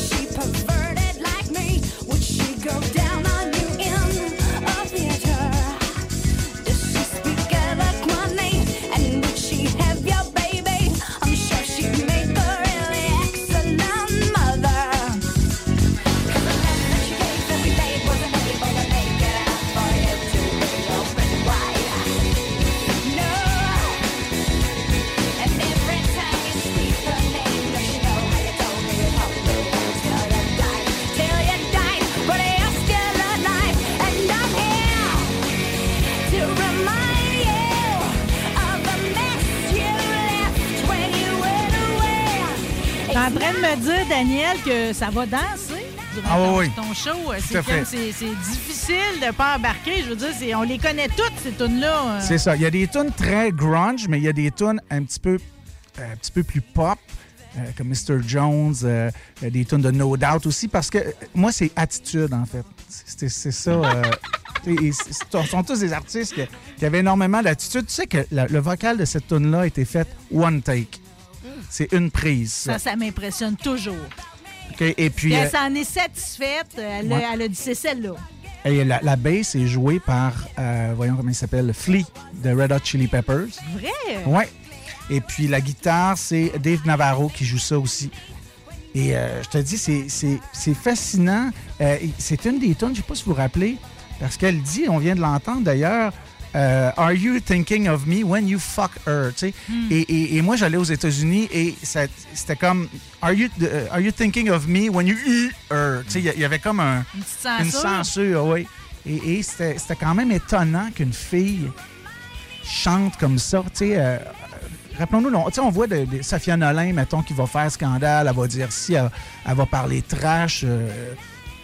En train de me dire, Daniel, que ça va danser durant Ah ton, oui, ton show. C'est difficile de pas embarquer. Je veux dire, on les connaît toutes, ces tunes-là. C'est ça. Il y a des tunes très grunge, mais il y a des tunes un petit peu, euh, un petit peu plus pop. euh, comme Mr. Jones, euh, des tunes de No Doubt aussi, parce que moi, c'est attitude, en fait. C'est ça. euh, ce sont tous des artistes qui, qui avaient énormément d'attitude. Tu sais que la- le vocal de cette tune-là a été fait one take. C'est une prise. ça. Ça, m'impressionne toujours. Et puis, Puis euh, elle s'en est satisfaite. Elle, a- Ouais. elle a dit c'est celle-là. et la, la bass est jouée par, euh, voyons comment il s'appelle, Flea de Red Hot Chili Peppers. Vrai? Ouais. Et puis la guitare, c'est Dave Navarro qui joue ça aussi. Et euh, je te dis, c'est- fascinant. Euh, c'est une des tunes, je ne sais pas si vous vous rappelez, parce qu'elle dit, on vient de l'entendre d'ailleurs, euh, Are you thinking of me when you fuck her? Sais? Et, et- et moi, j'allais aux États-Unis et c'était comme Are you, euh, are you thinking of me when you uh, her? Il y, avait comme un, Une censure. une censure, oui. Et, et c'était quand même étonnant qu'une fille chante comme ça. Euh, rappelons-nous, on, on voit de, de- Safia Nolin, mettons, qui va faire scandale, elle va dire si, elle, elle va parler trash. euh,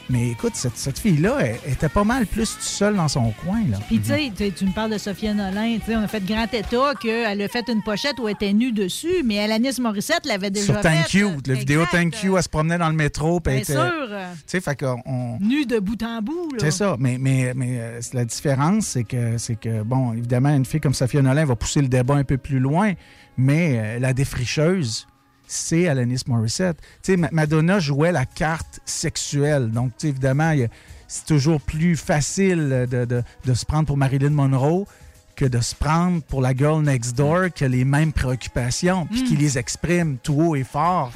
Mais écoute, cette, cette fille-là, elle, était pas mal plus toute seule dans son coin. Là. Puis, tu sais, tu- tu me parles de Sophia Nolin. On a fait grand état qu'elle a fait une pochette où elle était nue dessus, mais Alanis Morissette l'avait déjà Sur Thank fait. You, la vidéo Thank You, elle se promenait dans le métro. Bien était- sûr. Tu sais, qu'on. Nue de bout en bout. là. C'est ça, mais, mais, mais euh, la différence, c'est que, c'est que, bon, évidemment, une fille comme Sophia Nolin va pousser le débat un peu plus loin, mais euh, la défricheuse, c'est Alanis Morissette. Tu sais, Ma- Madonna jouait la carte sexuelle, donc, évidemment, c'est toujours plus facile de, de- de se prendre pour Marilyn Monroe que de se prendre pour la girl next door qui a les mêmes préoccupations, puis Mm. qui les exprime tout haut et fort,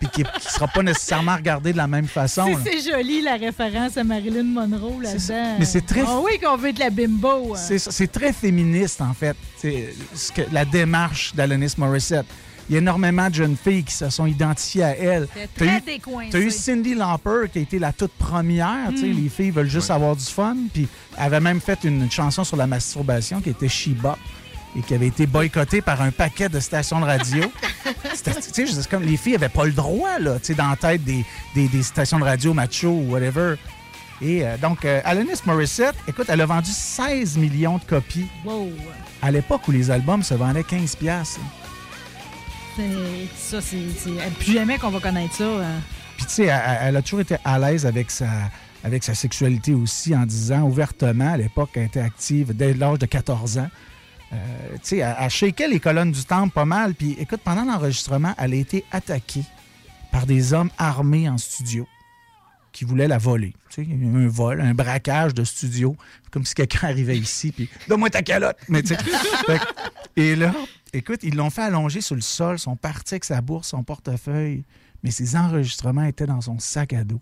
puis, qui ne sera pas nécessairement regardée de la même façon. C'est- joli, la référence à Marilyn Monroe là-dedans. Mais c'est très- Ah oui, qu'on veut être la bimbo. hein. C'est très féministe, en fait, C'est ce que- la démarche d'Alanis Morissette. Il y a énormément de jeunes filles qui se sont identifiées à elle. C'est T'as très eu- décoincé. T'as eu Cindy Lauper qui a été la toute première. tu sais, Mm. Les filles veulent juste avoir du fun. Puis elle avait même fait une chanson sur la masturbation qui était She Bop et qui avait été boycottée par un paquet de stations de radio. C'était- tu comme les filles n'avaient pas le droit là, tu dans la tête des, des- des stations de radio macho ou whatever. Et euh, donc, euh, Alanis Morissette, écoute, elle a vendu 16 millions de copies Wow. à l'époque où les albums se vendaient 15 piastres. C'est- Ça, c'est. Plus jamais qu'on va connaître ça. hein. Puis tu sais, elle, elle a toujours été à l'aise avec sa, avec sa sexualité aussi en disant ouvertement, à l'époque, elle était active dès l'âge de 14 ans. Euh, tu sais, elle, elle shakeait les colonnes du temple pas mal. Puis écoute, pendant l'enregistrement, elle a été attaquée par des hommes armés en studio qui voulaient la voler. Tu sais, un vol, un braquage de studio. Comme si quelqu'un arrivait ici, puis donne-moi ta calotte. Mais, tu sais, fait et là, écoute, ils l'ont fait allonger sur le sol, sont partis avec sa bourse, son portefeuille, mais ses enregistrements étaient dans son sac à dos.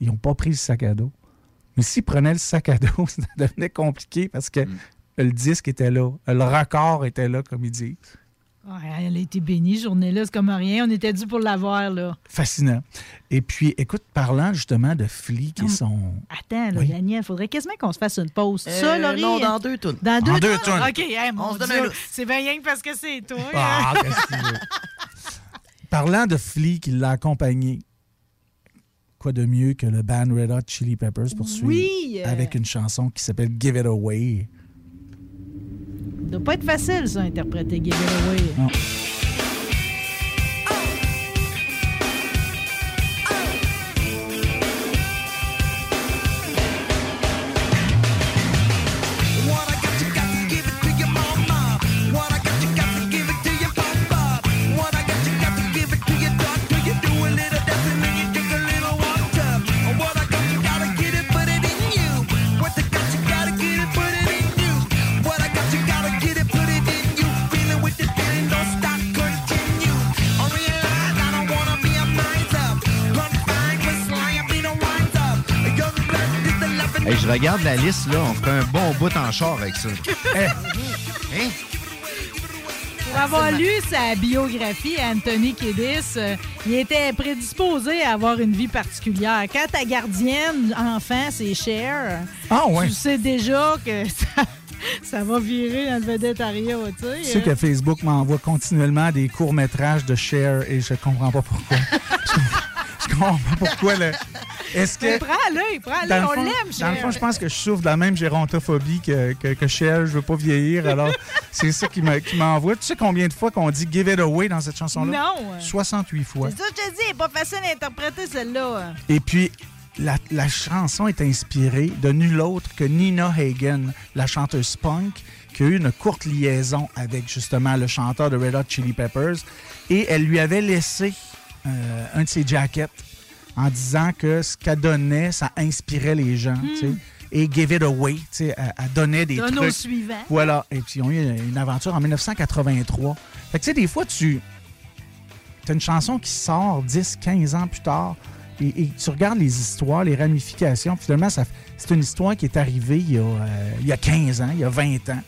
Ils n'ont pas pris le sac à dos. Mais s'ils prenaient le sac à dos, ça devenait compliqué parce que le disque était là, le record était là, comme ils disent. Ouais, elle a été bénie, journée-là. C'est comme rien. On était dû pour l'avoir, là. Fascinant. Et puis, écoute, parlant justement de Flea, qui est son. Attends, là, Oui. Daniel, faudrait quasiment qu'on se fasse une pause. Euh, ça, Laurie? non, dans deux tunes. Dans deux, deux tunes? tunes. OK, hey, mon. C'est bien rien que parce que c'est toi. Ah, hein? veux? Parlant de Flea qui l'a accompagné, quoi de mieux que le band Red Hot Chili Peppers pour suivre Oui, euh. avec une chanson qui s'appelle Give It Away. Doit pas être facile, ça, interpréter Give It Away. Regarde la liste, là, on ferait un bon bout en char avec ça. Hein? Pour avoir lu sa biographie, Anthony Kiedis, euh, il était prédisposé à avoir une vie particulière. Quand ta gardienne, enfant, c'est Cher, Ah ouais. tu sais déjà que ça, ça va virer dans le vedettariat, tu sais. Tu sais que Facebook m'envoie continuellement des courts-métrages de Cher et je comprends pas pourquoi. je, je comprends pas pourquoi. Le... Est-ce que. prends-le, prends-le, on l'aime, dans le fond, je pense que je souffre de la même gérontophobie que, que, que Cher. Je veux pas vieillir. Alors, c'est ça qui m'envoie. Tu sais combien de fois qu'on dit Give It Away dans cette chanson-là? Non. 68 fois. C'est ça que je te dis, elle est pas facile à interpréter, celle-là. Et puis, la, la chanson est inspirée de nul autre que Nina Hagen, la chanteuse punk, qui a eu une courte liaison avec justement le chanteur de Red Hot Chili Peppers. Et elle lui avait laissé euh, un de ses jackets en disant que ce qu'elle donnait, ça inspirait les gens. sais. Et Give It Away, tu sais, elle, elle donnait des Donne trucs. au suivant. Voilà. Et puis, ils ont eu une aventure en 1983. Fait que, tu sais, des fois, tu as une chanson qui sort 10, 15 ans plus tard et, et tu regardes les histoires, les ramifications. Finalement, c'est une histoire qui est arrivée il y a, euh, il y a 15 ans, il y a 20 ans.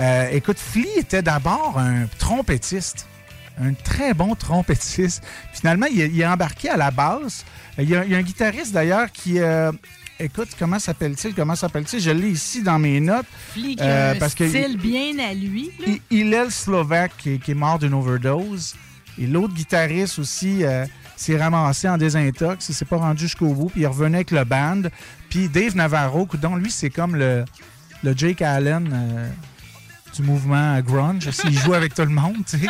Euh, écoute, Flea était d'abord un trompettiste. Un très bon trompettiste. Finalement, il, est- il est embarqué à la basse. Il y a, il y a un guitariste d'ailleurs qui. euh, écoute, comment s'appelle-t-il? Comment s'appelle-t-il? Je l'ai ici dans mes notes. Flic Euh, parce que- style bien à lui. là. I- Hillel Slovak qui, qui est mort d'une overdose. Et l'autre guitariste aussi, euh, s'est ramassé en désintox, il s'est pas rendu jusqu'au bout, puis il revenait avec le band. Puis Dave Navarro, coudonc, lui, c'est comme le, le Jake Allen euh, du mouvement grunge. Il joue avec tout le monde, tu sais.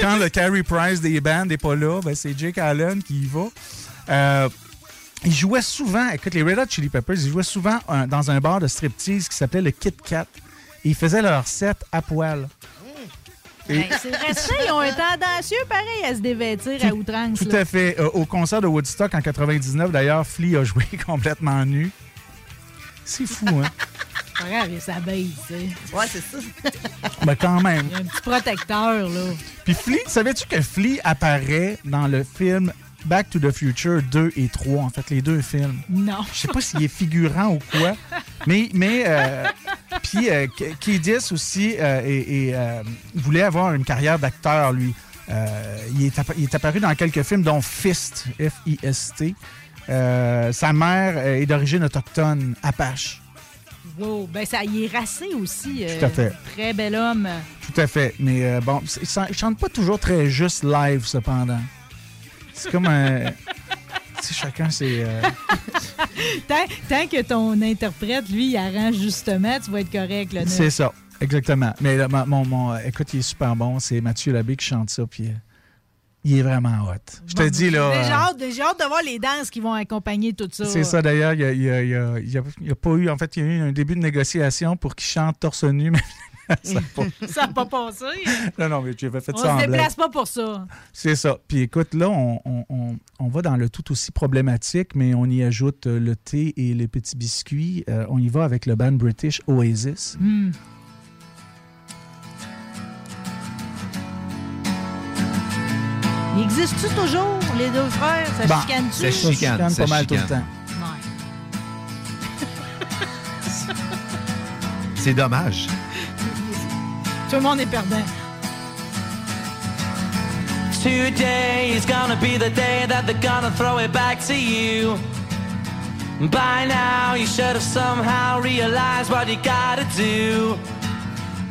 Quand le Carey Price des bands n'est pas là, ben, c'est Jake Allen qui y va. Euh, il jouait souvent, écoute, les Red Hot Chili Peppers, ils jouaient souvent un- dans un bar de striptease qui s'appelait le Kit Kat. Et ils faisaient leur set à poil. Ben, c'est resté, ils ont été audacieux, pareil, à se dévêtir à outrance. Tout là. à fait. Euh, au concert de Woodstock en 99, d'ailleurs, Flea a joué complètement nu. C'est fou, hein? Pas grave, il tu sais. Ouais, c'est ça. ben, quand même. Il y a un petit protecteur, là. Puis Flea, savais-tu que Flea apparaît dans le film Back to the Future 2 et 3, en fait, les deux films? Non. Je sais pas s'il est figurant ou quoi, mais, mais euh, puis euh, K- Kiedis aussi euh, et, et, euh, voulait avoir une carrière d'acteur, lui. Euh, il, est il est apparu dans quelques films, dont Fist, F-I-S-T. Euh, sa mère est d'origine autochtone, Apache. Wow, ben ça, il est racé aussi. euh, Tout à fait. Très bel homme. Tout à fait. Mais euh, bon, il il chante pas toujours très juste live, cependant. C'est comme un. chacun, c'est. euh, Tant, tant que ton interprète, lui, il arrange justement, tu vas être correct. Là, C'est ça, exactement. Mais là, mon, mon- écoute, il est super bon. C'est Mathieu Labbé qui chante ça, puis il est vraiment hot. Je te dis, là. J'ai euh, hâte, j'ai hâte de voir les danses qui vont accompagner tout ça. c'est ça, d'ailleurs, il n'y a, pas eu. En fait, il y a eu un début de négociation pour qu'il chante torse nu, mais ça pas- n'a pas passé. Non, non, mais tu avais fait On ça en se blague. déplace pas pour ça. C'est ça. Puis écoute, là, on, on- on- on va dans le tout aussi problématique, mais on y ajoute euh, le thé et les petits biscuits. Euh, on y va avec le band British Oasis. Hmm. Il existe-tu toujours, les deux frères? Ça Bon, chicane-tu? ça chicane, pas mal tout le temps. C'est dommage. Tout le monde est perdant. Today is gonna be the day that they're gonna throw it back to you. By now, you should have somehow realized what you gotta do.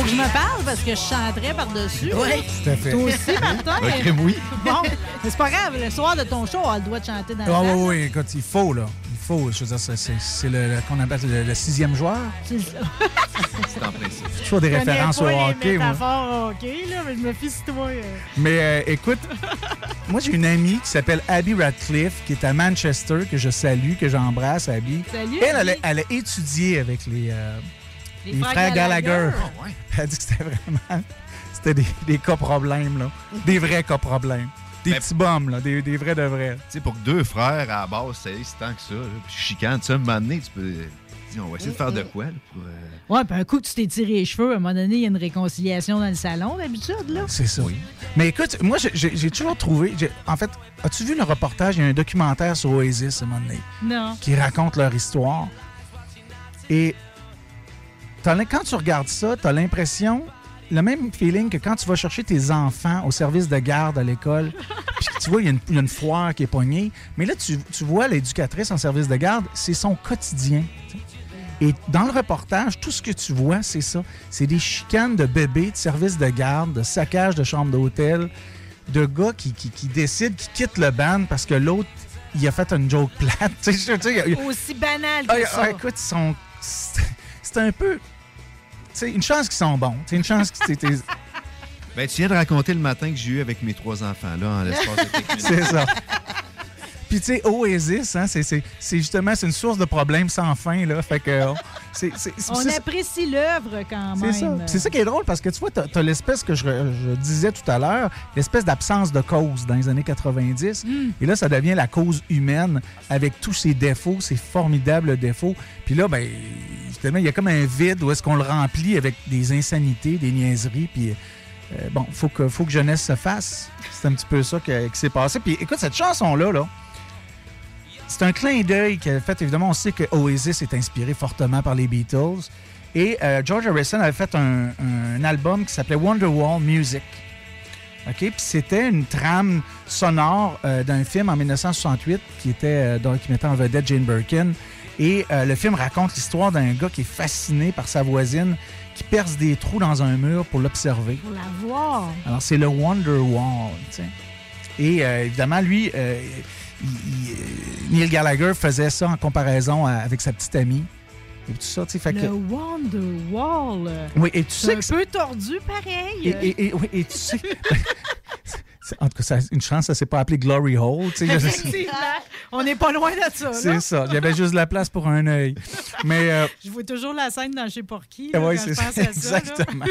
Faut que je me parle parce que je chanterais par-dessus. Oui. Tout à fait. Toi aussi, Martin. Ok, oui. Bon, mais c'est pas grave. Le soir de ton show, on a le droit de chanter dans Ah le oui, oui, écoute, il faut, là. Il faut. Je veux dire, c'est- le, le- qu'on appelle le, le sixième joueur. C'est ça. C'est en principe. Toujours des Je connais références au hockey, moi. au hockey, là, mais je me fie sur toi. euh. Mais euh, écoute, moi, j'ai une amie qui s'appelle Abby Radcliffe, qui est à Manchester, que je salue, que j'embrasse, Abby. Salut, Elle, elle, a- Abby. elle a étudié avec les, euh, Les les frères frères Gallagher. Gallagher. Elle a dit que c'était vraiment... C'était des, des cas problèmes, là. Des vrais cas problèmes. Des petits bums, là. Des, des vrais de vrais. Tu sais, pour que deux frères à la base, ça y est, c'est tant que ça. Là, puis chicane, tu sais, à un moment donné, tu peux. on va essayer de faire de quoi, là, pour. euh, Ouais, puis un coup que tu t'es tiré les cheveux, à un moment donné, il y a une réconciliation dans le salon, d'habitude, là. C'est ça. Mais écoute, moi, j'ai- toujours trouvé... En fait, as-tu vu le reportage? Il y a un documentaire sur Oasis, à un moment donné. Non. qui racontent leur histoire. Et quand tu regardes ça, tu as l'impression, le même feeling que quand tu vas chercher tes enfants au service de garde à l'école, puis tu vois, il y, a une- il y a une foire qui est pognée. Mais là, tu, tu vois l'éducatrice en service de garde, c'est son quotidien. Et dans le reportage, tout ce que tu vois, c'est ça. C'est des chicanes de bébés, de service de garde, de saccage de chambre d'hôtel, de gars qui, qui, qui décident, qui quittent le band parce que l'autre, il a fait une joke plate. Aussi banal que ah, ça. ah, écoute, ils sont. C'est c'est un peu. Tu sais, une chance qu'ils sont bons. Tu sais, une chance que Ben, tu viens de raconter le matin que j'ai eu avec mes trois enfants, là, en l'espace de quelques minutes. C'est ça. Puis tu sais, Oasis, hein, c'est, c'est, c'est justement c'est une source de problèmes sans fin. Là. Fait que, on- c'est, c'est- c'est- On c'est- apprécie l'œuvre quand c'est même. ça. C'est ça qui est drôle parce que tu vois, tu as, l'espèce que je, je disais tout à l'heure, l'espèce d'absence de cause dans les années 90. Hmm. Et là, ça devient la cause humaine avec tous ses défauts, ses formidables défauts. Puis là, ben, il y a comme un vide où est-ce qu'on le remplit avec des insanités, des niaiseries. Puis euh, bon, faut que, faut que jeunesse se fasse. C'est un petit peu ça que- qui s'est passé. Puis écoute, cette chanson-là, là, c'est un clin d'œil a fait, évidemment, on sait que Oasis est inspiré fortement par les Beatles. Et euh, George Harrison avait fait un, album qui s'appelait Wonderwall Music. Puis c'était une trame sonore euh, d'un film en 1968 qui, était, donc, qui mettait en vedette Jane Birkin. Et euh, le film raconte l'histoire d'un gars qui est fasciné par sa voisine qui perce des trous dans un mur pour l'observer. Pour la voir. Alors, c'est le Wonderwall. tu sais. Et euh, évidemment, lui, euh, il- il- Neil Gallagher faisait ça en comparaison à- avec sa petite amie. Et tout ça, tu sais. Fait que- Le Wonderwall. Oui, et tu C'est sais un que peu tordu, pareil. Et, et- et- oui, et tu sais. en tout cas, ça- une chance, ça s'est pas appelé Glory Hole. Effectivement. On n'est pas loin de ça. C'est ça. Il y avait juste de la place pour un œil. Mais. euh, Je vois toujours la scène dans Chez Porky. quand c'est ça. ça. Exactement.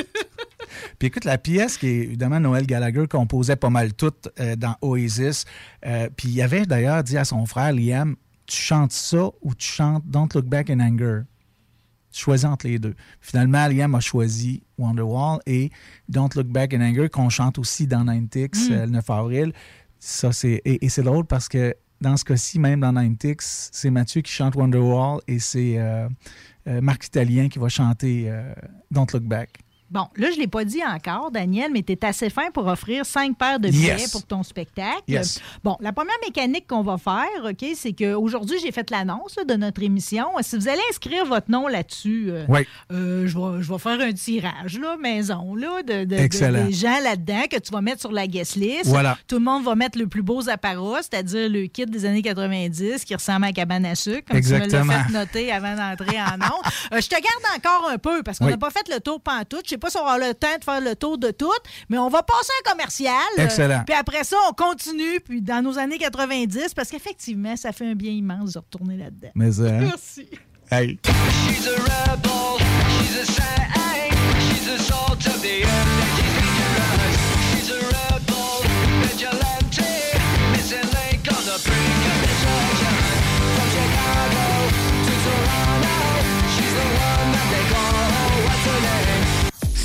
Puis écoute, la pièce qui est évidemment Noël Gallagher composait pas mal toutes euh, dans Oasis. Euh, puis il avait d'ailleurs dit à son frère Liam Tu chantes ça ou tu chantes Don't Look Back in Anger choisis entre les deux. Finalement, Liam a choisi Wonderwall et Don't Look Back in Anger qu'on chante aussi dans 90X Mm. euh, le 9 avril. Ça, c'est, et, et c'est drôle parce que dans ce cas-ci, même dans 90X, c'est Mathieu qui chante Wonderwall et c'est euh, euh, Marc Italien qui va chanter Don't Look Back. Bon, là, je ne l'ai pas dit encore, Daniel, mais tu es assez fin pour offrir cinq paires de billets Yes. pour ton spectacle. Yes. Bon, la première mécanique qu'on va faire, OK, c'est qu'aujourd'hui, j'ai fait l'annonce de notre émission. Si vous allez inscrire votre nom là-dessus, euh, Oui. euh, je, vais, je vais faire un tirage, là, maison, là, de, de- de- Excellent. des gens là-dedans que tu vas mettre sur la guest list. Voilà. Tout le monde va mettre le plus beau apparat, c'est-à-dire le kit des années 90 qui ressemble à cabane à sucre, comme tu me Exactement. l'as fait noter avant d'entrer en ondes. Euh, je te garde encore un peu parce qu'on Oui. n'a pas fait le tour pantoute. Je pas si on aura le temps de faire le tour de tout, mais on va passer un commercial. Euh, Excellent. Puis après ça, on continue puis dans nos années 90 parce qu'effectivement, ça fait un bien immense de retourner là-dedans. Mais, euh, Merci. Hey. She's a rebel, she's a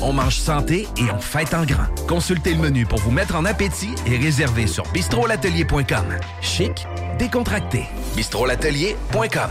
On mange santé et on fête en grand. Consultez le menu pour vous mettre en appétit et réservez sur bistrolatelier.com. Chic, décontracté. bistrolatelier.com.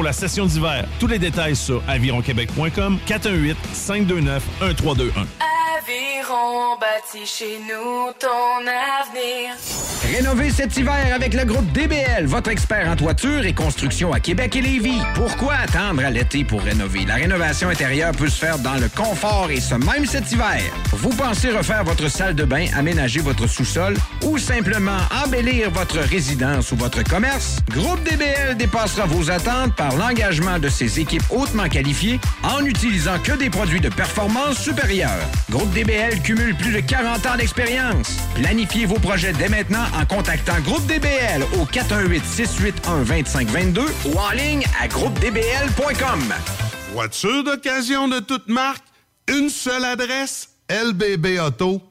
la session d'hiver. Tous les détails sur avironquebec.com 418 529 1321. Aviron bâti chez nous ton avenir. Rénovez cet hiver avec le groupe DBL, votre expert en toiture et construction à Québec et Lévis. Pourquoi attendre à l'été pour rénover? La rénovation intérieure peut se faire dans le confort et ce même cet hiver. Vous pensez refaire votre salle de bain, aménager votre sous-sol ou simplement embellir votre résidence ou votre commerce? Groupe DBL dépassera vos attentes par l'engagement de ses équipes hautement qualifiées en n'utilisant que des produits de performance supérieure. Groupe DBL cumule plus de 40 ans d'expérience. Planifiez vos projets dès maintenant en contactant Groupe DBL au 418-681-2522 ou en ligne à groupedbl.com. Voiture d'occasion de toute marque, une seule adresse, lbbauto.com.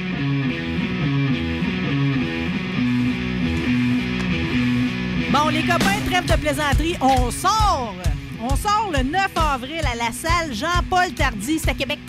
Bon, les copains, trêve de plaisanterie, on sort! On sort le 9 avril à la salle Jean-Paul Tardy, c'est à Québec.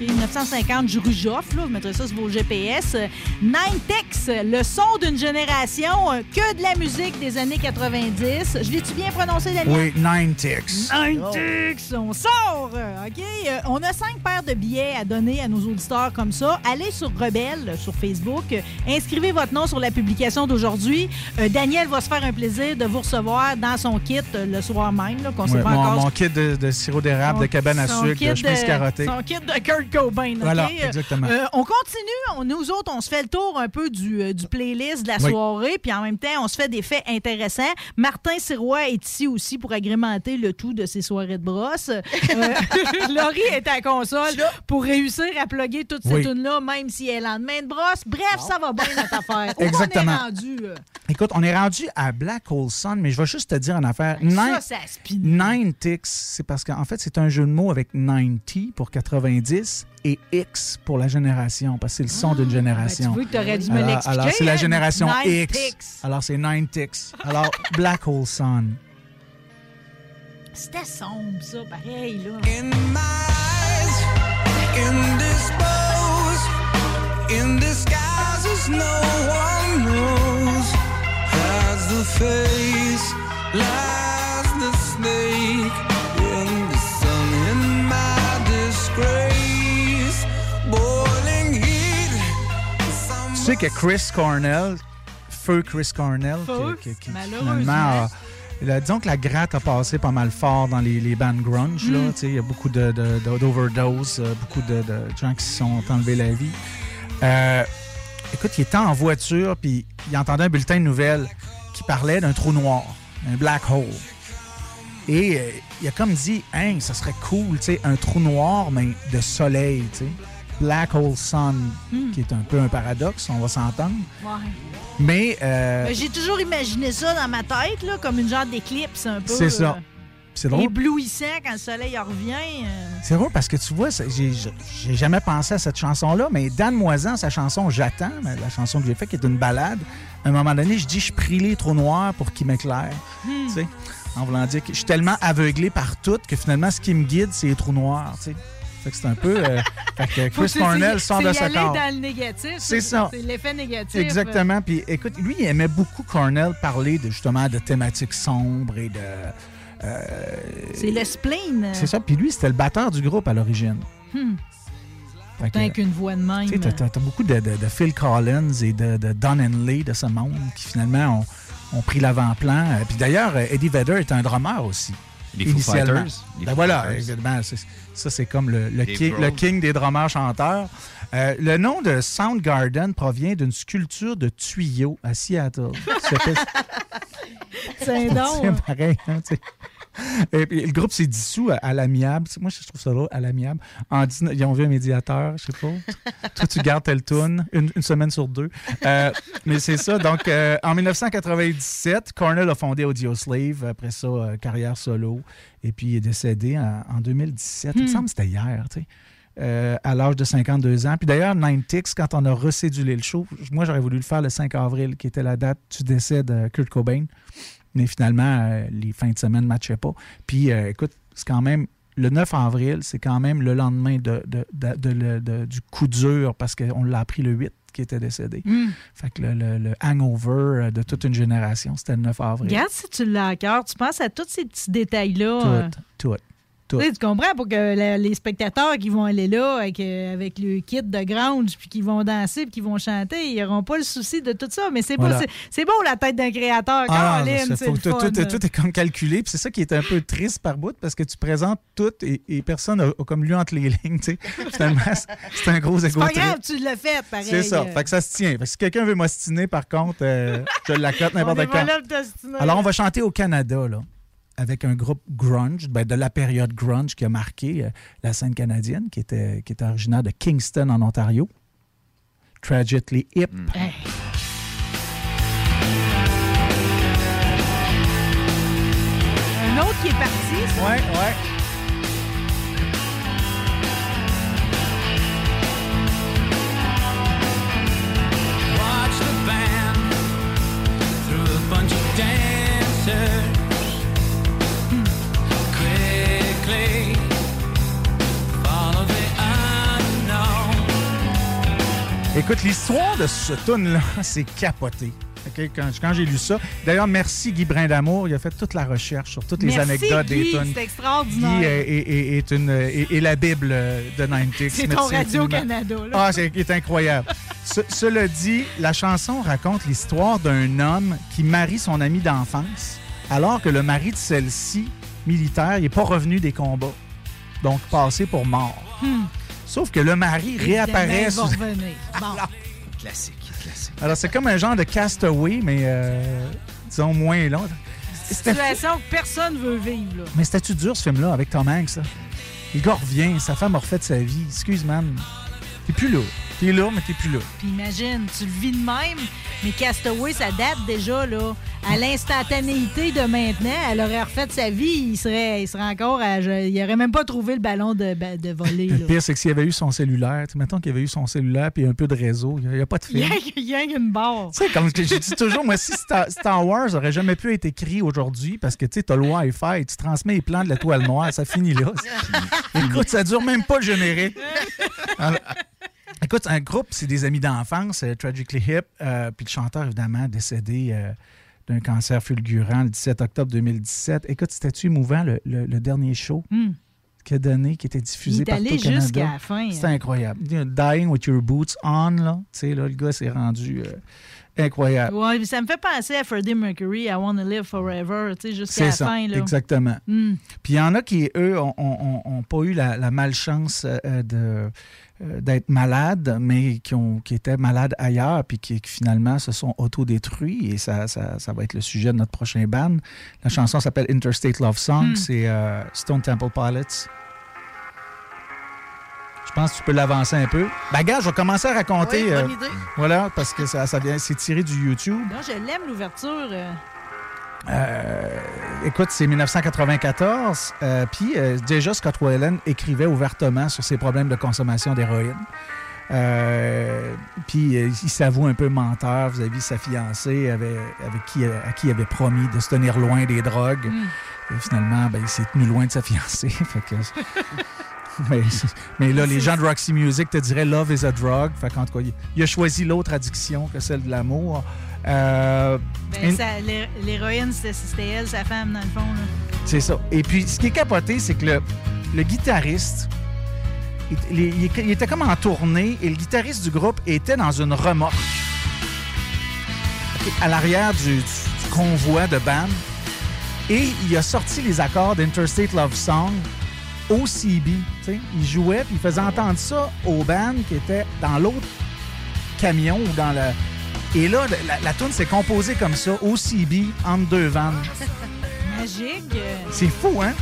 OK, 950 rue Joffre, là, vous mettrez ça sur vos GPS. Nintex, le son d'une génération, euh, que de la musique des années 90. Je l'ai-tu bien prononcé, Daniel? Oui, Nine Ticks. Ninetix, on sort! OK? Euh, on a cinq paires de billets à donner à nos auditeurs comme ça. Allez sur Rebelle, sur Facebook. Inscrivez votre nom sur la publication d'aujourd'hui. Euh, Daniel va se faire un plaisir de vous recevoir dans son kit le soir même, là, qu'on sait Ouais, pas mon, encore. mon kit de, de sirop d'érable, de cabane à sucre, de chemise de- carottée. Son kit de Kurt Cobain. OK? Voilà, exactement. Euh, on continue. On- nous autres, on se fait le tour un peu du, euh, du playlist de la Oui. soirée, puis en même temps, on se fait des faits intéressants. Martin Sirois est ici aussi pour agrémenter le tout de ses soirées de brosse. Euh, Laurie est à la console pour réussir à plugger toute cette Oui. tune-là, même si elle est lendemain de brosse. Bref, ça va bien notre affaire. Exactement. on est rendu? euh? Écoute, on est rendu à Black Hole Sun, mais je vais juste te dire une affaire. Ça, Nine- ça. Nine Ticks, c'est parce qu'en fait, c'est un jeu de mots avec 90 pour 90 et X pour la génération, parce que c'est le son d'une génération. ben, tu vois que t'aurais dû me Alors- l'expliquer, Alors, c'est la hein? génération Nine X. Ticks. Alors, c'est Nine Ticks. Alors, Black Hole Sun. C'était sombre, ça, pareil, là. indisposed, in disguises no one knows. Hides the face, lies the snake sais que Chris Cornell, feu Chris Cornell, Feu, qui, qui- qui finalement a- là, disons que la gratte a passé pas mal fort dans les, les bands grunge. là. Mm. Il y a beaucoup de, de- euh, beaucoup de, de gens qui se sont enlevés la vie. Euh, écoute, il était en voiture, puis il entendait un bulletin de nouvelles qui parlait d'un trou noir, un black hole. Et euh, il a comme dit, hein, ça serait cool, tu sais, un trou noir, mais de soleil, tu sais. Black Hole Sun, Hmm. qui est un peu un paradoxe, on va s'entendre. Ouais. Mais euh, Ben, J'ai toujours imaginé ça dans ma tête, là, comme une genre d'éclipse un peu. c'est ça. euh, C'est drôle. Éblouissant quand le soleil revient. euh. C'est drôle parce que tu vois, j'ai jamais pensé à cette chanson-là, mais Dan Moisan, sa chanson J'attends, mais la chanson que j'ai faite, qui est une balade, à un moment donné, je dis Je prie les trous noirs pour qu'ils m'éclairent. Hmm. Tu sais, en voulant dire que je suis tellement aveuglé par tout que finalement, ce qui me guide, c'est les trous noirs. C'est un peu. euh, fait que Chris Cornell sort de aller corps. dans le négatif. C'est ça. C'est l'effet négatif. Exactement. Puis écoute, lui, il aimait beaucoup Cornell parler de, justement de thématiques sombres et de, C'est le spleen. C'est ça. Puis lui, c'était le batteur du groupe à l'origine. Hmm. Tant qu'une voix de même. Tu t'as beaucoup de, de- de Phil Collins et de, de Don Henley de ce monde qui finalement ont, ont pris l'avant-plan. Euh, Puis d'ailleurs, euh, Eddie Vedder est un drummer aussi. Les Foo initialement. Fighters. Les Ben Foo voilà, Fighters. c'est- ça c'est comme le, king, Grohl. le king des drummers chanteurs. Euh, le nom de Soundgarden provient d'une sculpture de tuyau à Seattle. C'est donc. C'est pareil. hein, tu sais. Et puis, le groupe s'est dissous à, à l'amiable. Moi, je trouve ça drôle, à l'amiable. En 19 Ils ont vu un médiateur, je sais pas. Toi, tu gardes tel tune une, une semaine sur deux. Euh, mais c'est ça. Donc, euh, en 1997, Cornell a fondé Audioslave. Après ça, euh, carrière solo. Et puis, il est décédé en, en 2017. Il me Hmm. semble que c'était hier, tu sais. euh, à l'âge de 52 ans. Puis d'ailleurs, Nine Ticks, quand on a recédulé le show, moi, j'aurais voulu le faire le 5 avril, qui était la date du décès de Kurt Cobain. Mais finalement, euh, les fins de semaine ne matchaient pas. Puis, euh, écoute, c'est quand même. Le 9 avril, c'est quand même le lendemain de, du coup dur parce qu'on l'a appris le 8 qui était décédé. Mm. Fait que le, le- le hangover euh, de toute une génération, c'était le 9 avril. Regarde si tu l'as à cœur. Tu penses à tous ces petits détails-là. Tout, tout, tout. Tu comprends pour que la- les spectateurs qui vont aller là avec, euh, avec le kit de grunge puis qui vont danser puis qui vont chanter, ils n'auront pas le souci de tout ça. Mais c'est Voilà. pas c'est- c'est beau la tête d'un créateur. Ah, Caroline, c'est faut le tout, tout- est comme calculé. Puis c'est ça qui est un peu triste par bout parce que tu présentes tout et, et personne n'a comme lu entre les lignes. Finalement, c'est- c'est un gros C'est égo pas trip. grave, tu l'as fait pareil. C'est ça. euh. Fait que ça se tient. Fait que si quelqu'un veut m'ostiner, par contre, euh, je l'accote n'importe pas quand. Alors, on va chanter au Canada, là, avec un groupe grunge, ben, de la période grunge qui a marqué euh, la scène canadienne, qui était, qui était originaire de Kingston, en Ontario. Tragically Hip. Un autre qui est parti. ça. Ouais, ouais. Écoute, l'histoire de ce tune-là, c'est capoté. Quand, quand j'ai lu ça. D'ailleurs, merci Guy Brindamour. Il a fait toute la recherche sur toutes les anecdotes Guy, des tunes. c'est extraordinaire. Guy est, est- est- est une, est, est la Bible de 90. C'est ton Radio-Canada, là. Ah, c'est est incroyable. Ce- cela dit, la chanson raconte l'histoire d'un homme qui marie son ami d'enfance, alors que le mari de celle-ci, militaire, il n'est pas revenu des combats. Donc, passé pour mort. Hmm. Sauf que le mari réapparaît. Il va sous- revenir. Bon. Classique, classique. Alors, c'est comme un genre de castaway, mais euh, disons moins long. Situation que personne veut vivre. Là. Mais c'était-tu dur, ce film-là, avec Tom Hanks? ça? Le gars revient, sa femme a refait de sa vie. Excuse, man. T'es plus là. T'es là, mais t'es plus là. Puis imagine, tu le vis de même, mais Castaway, ça date déjà, là. À l'instantanéité de maintenant, elle aurait refait sa vie, il serait, il serait encore à. je- il aurait même pas trouvé le ballon de, voler. Le pire, c'est que s'il avait eu son cellulaire, mettons qu'il avait eu son cellulaire puis un peu de réseau, il n'y a, pas de Il y film. a, il y a une barre. Tu sais, comme je dis toujours, moi, si Star, Star Wars aurait jamais pu être écrit aujourd'hui parce que tu as le Wi-Fi, tu transmets les plans de l'étoile noire, ça finit là. Écoute, ça dure même pas le générique. Alors, écoute, un groupe, c'est des amis d'enfance, euh, Tragically Hip, euh, puis le chanteur, évidemment, décédé euh, d'un cancer fulgurant le 17 octobre 2017. Écoute, c'était-tu émouvant, le, le- le dernier show Hmm. qu'il a donné, qui était diffusé est partout allé au Canada? jusqu'à la fin. C'était hein. incroyable. Dying with your boots on, là. Tu sais, là, le gars s'est rendu euh, incroyable. Ouais, ça me fait penser à Freddie Mercury, I Wanna Live Forever, tu sais, jusqu'à la ça, fin. Là. exactement. Hmm. Puis il y en a qui, eux, n'ont pas eu la, la malchance euh, de, euh, d'être malades, mais qui, ont, qui étaient malades ailleurs, puis qui, qui finalement se sont autodétruits. Et ça, ça, ça va être le sujet de notre prochain band. La chanson s'appelle Interstate Love Song. Hmm. C'est euh, Stone Temple Pilots. Je pense que tu peux l'avancer un peu. Ben, gars, je vais commencer à raconter. Oui, bonne euh, idée. voilà, parce que ça, ça vient, c'est tiré du YouTube. Non, je l'aime, l'ouverture. euh. Euh, écoute, c'est 1994. euh, Puis déjà, Scott Weiland écrivait ouvertement sur ses problèmes de consommation d'héroïne. Puis il s'avoue un peu menteur vis-à-vis de sa fiancée avec, avec qui, à qui il avait promis de se tenir loin des drogues. Hmm. Et finalement, ben, il s'est tenu loin de sa fiancée. Fait que- mais, mais là, les gens de Roxy Music te diraient Love is a drug. Fait qu'en tout cas, il, a choisi l'autre addiction que celle de l'amour. Euh, Ben, L'héroïne, c'était elle, sa femme, dans le fond. C'est ça. Et puis, ce qui est capoté, c'est que le, le guitariste, il, il- il était comme en tournée et le guitariste du groupe était dans une remorque à l'arrière du, du- du convoi de band. Et il a sorti les accords d'Interstate Love Song au CB. Il jouait, puis il faisait entendre ça au band qui était dans l'autre camion ou dans le. Et là, la, la tune s'est composée comme ça, au CB, entre deux vannes. Magique. C'est fou, hein?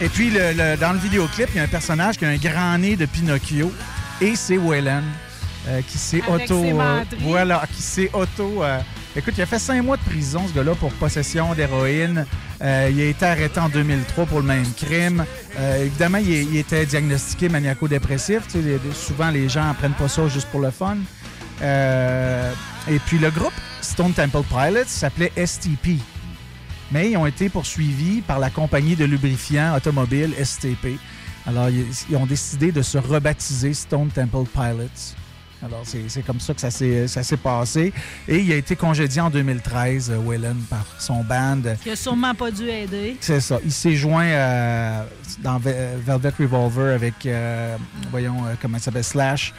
Et puis, le- le- dans le vidéoclip, il y a un personnage qui a un grand nez de Pinocchio. Et c'est Waylon euh, qui s'est auto... euh, voilà, qui s'est auto... euh, écoute, il a fait cinq mois de prison, ce gars-là, pour possession d'héroïne. Euh, il a été arrêté en 2003 pour le même crime. Euh, évidemment, il, était diagnostiqué maniaco-dépressif. Souvent, les gens ne prennent pas ça juste pour le fun. Euh, et puis, le groupe Stone Temple Pilots s'appelait STP mais ils ont été poursuivis par la compagnie de lubrifiants automobile STP. Alors, ils ont décidé de se rebaptiser Stone Temple Pilots. Alors, c'est comme ça que ça s'est passé. Et il a été congédié en 2013, euh, Waylon, par son band. Qui a sûrement pas dû aider. C'est ça. Il s'est joint euh, dans Ve- Velvet Revolver avec, euh, voyons, comment ça s'appelle, Slash.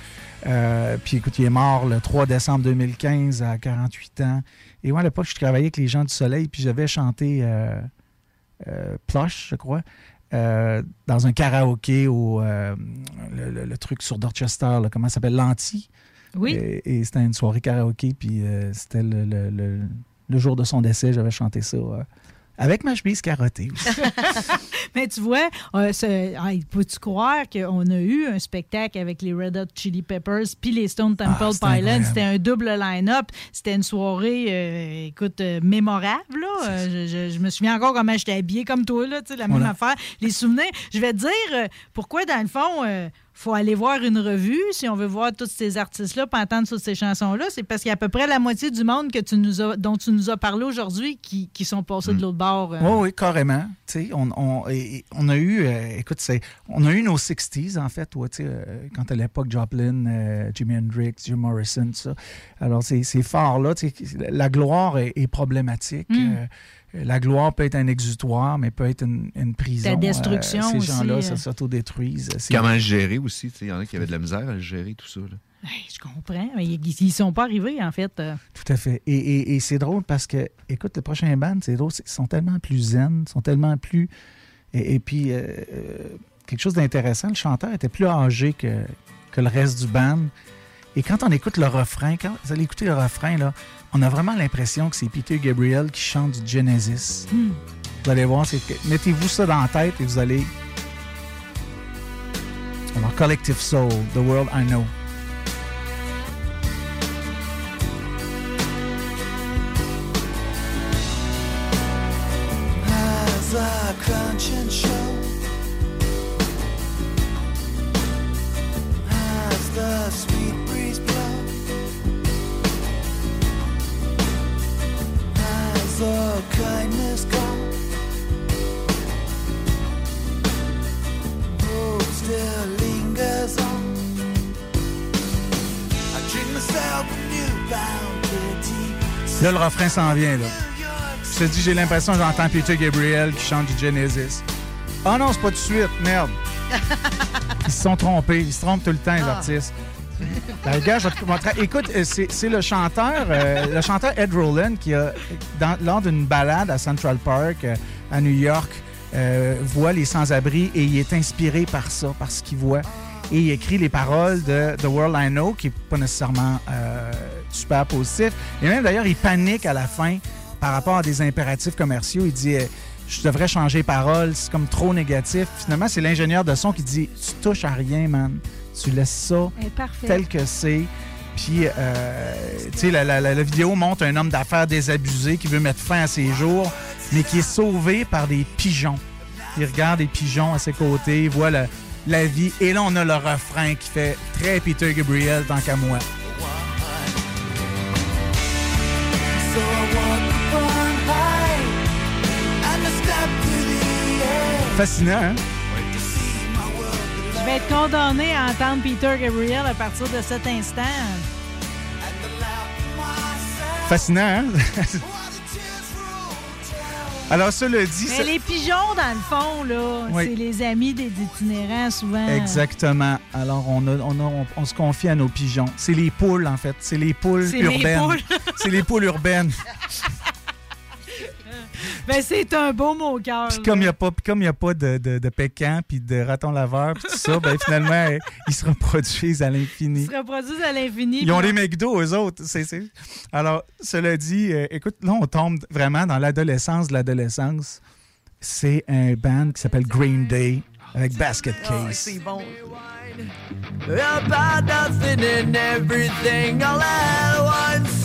Euh, puis écoute, il est mort le 3 décembre 2015 à 48 ans. Et moi, à l'époque, je travaillais avec les gens du Soleil, puis j'avais chanté Plush, je crois, euh, dans un karaoké au euh, le, le- le truc sur Dorchester, là, comment ça s'appelle, Lanty. Oui. Et, et c'était une soirée karaoké, puis euh, c'était le, le- le- le jour de son décès, j'avais chanté ça. euh, avec ma chemise carottée aussi. Mais tu vois, euh, peux-tu croire qu'on a eu un spectacle avec les Red Hot Chili Peppers puis les Stone Temple Ah, c'était Pilots? C'était un double line-up. C'était une soirée, euh, écoute, euh, mémorable. Là. Je, je- je me souviens encore comment j'étais habillée comme toi, là, tu sais, la même affaire. Les souvenirs. Je vais te dire pourquoi, dans le fond, faut aller voir une revue si on veut voir tous ces artistes-là puis entendre toutes ces chansons-là. C'est parce qu'il y a à peu près la moitié du monde que tu nous as, dont tu nous as parlé aujourd'hui qui, qui sont passés de l'autre bord. euh. Oui, oui, carrément. On, on- on a eu, euh, écoute, c'est, on a eu nos 60s, en fait, euh, quand à l'époque, Joplin, Jimi Hendrix, Jim Morrison, tout ça. Alors, ces, ces phares-là, tu sais, la gloire est, est problématique. Mm. Euh, la gloire peut être un exutoire, mais peut être une, une prison. La destruction Euh, ces aussi, gens-là euh. ça s'autodétruisent. C'est- Comment le gérer aussi? tu sais, Il y en a qui avaient de la misère à le gérer, tout ça. là. Hey, je comprends, mais ils ne sont pas arrivés, en fait. euh. Tout à fait. Et, et- et c'est drôle parce que, écoute, le prochain band, c'est drôle, c'est- ils sont tellement plus zen, ils sont tellement plus. Et, et puis, euh, euh, quelque chose d'intéressant, le chanteur était plus âgé que, que le reste du band. Et quand on écoute le refrain, quand vous allez écouter le refrain, là, on a vraiment l'impression que c'est Peter Gabriel qui chante du Genesis. Hmm. Vous allez voir, c'est que- mettez-vous ça dans la tête et vous allez. Alors, Collective Soul, The World I Know. As the crunching show As the sweet the kindness Hope still lingers on I drink myself a pity Là, le refrain s'en vient, là. Je te dis, j'ai l'impression que j'entends Peter Gabriel qui chante du Genesis. Ah non, c'est pas tout de suite, merde. Ils se sont trompés. Ils se trompent tout le temps, les Ah. artistes. Ben, gars, je vais te montrer. Écoute, euh, c'est le chanteur, euh, le chanteur Ed Roland qui lors d'une balade à Central Park, euh, à New York, voit les sans-abri et il est inspiré par ça, par ce qu'il voit. Et il écrit les paroles de The World I Know, qui n'est pas nécessairement super positif. Et même d'ailleurs, il panique à la fin par rapport à des impératifs commerciaux. Il dit Je devrais changer les paroles, c'est comme trop négatif. Finalement, c'est l'ingénieur de son qui dit Tu touches à rien, man. Tu laisses ça Eh, tel que c'est. Puis, euh, tu sais, la, la- la- la vidéo montre un homme d'affaires désabusé qui veut mettre fin à ses jours, mais qui est sauvé par des pigeons. Il regarde des pigeons à ses côtés, il voit la, la vie. Et là, on a le refrain qui fait très Peter Gabriel, tant qu'à moi. So I Je vais être condamné à entendre Peter Gabriel à partir de cet instant. Fascinant, hein? Alors, cela dit, Mais ça- les pigeons, dans le fond, là, Oui. c'est les amis des itinérants, souvent. Exactement. Alors, on, a- on, a- on- on se confie à nos pigeons. C'est les poules, en fait. C'est les poules urbaines. c'est les poules urbaines. Ben, c'est un beau mot cœur. Puis comme il n'y a pas, puis comme y a pas de, de, de pécan, puis de raton laveur, puis tout ça, ben finalement, eh, ils se reproduisent à l'infini. Ils se reproduisent à l'infini. Ils ont des McDo, eux autres. C'est, c'est- Alors, cela dit, euh, écoute, là, on tombe vraiment dans l'adolescence de l'adolescence. C'est un band qui s'appelle Green Day avec Basket Case. C'est bon. About nothing and everything all at once.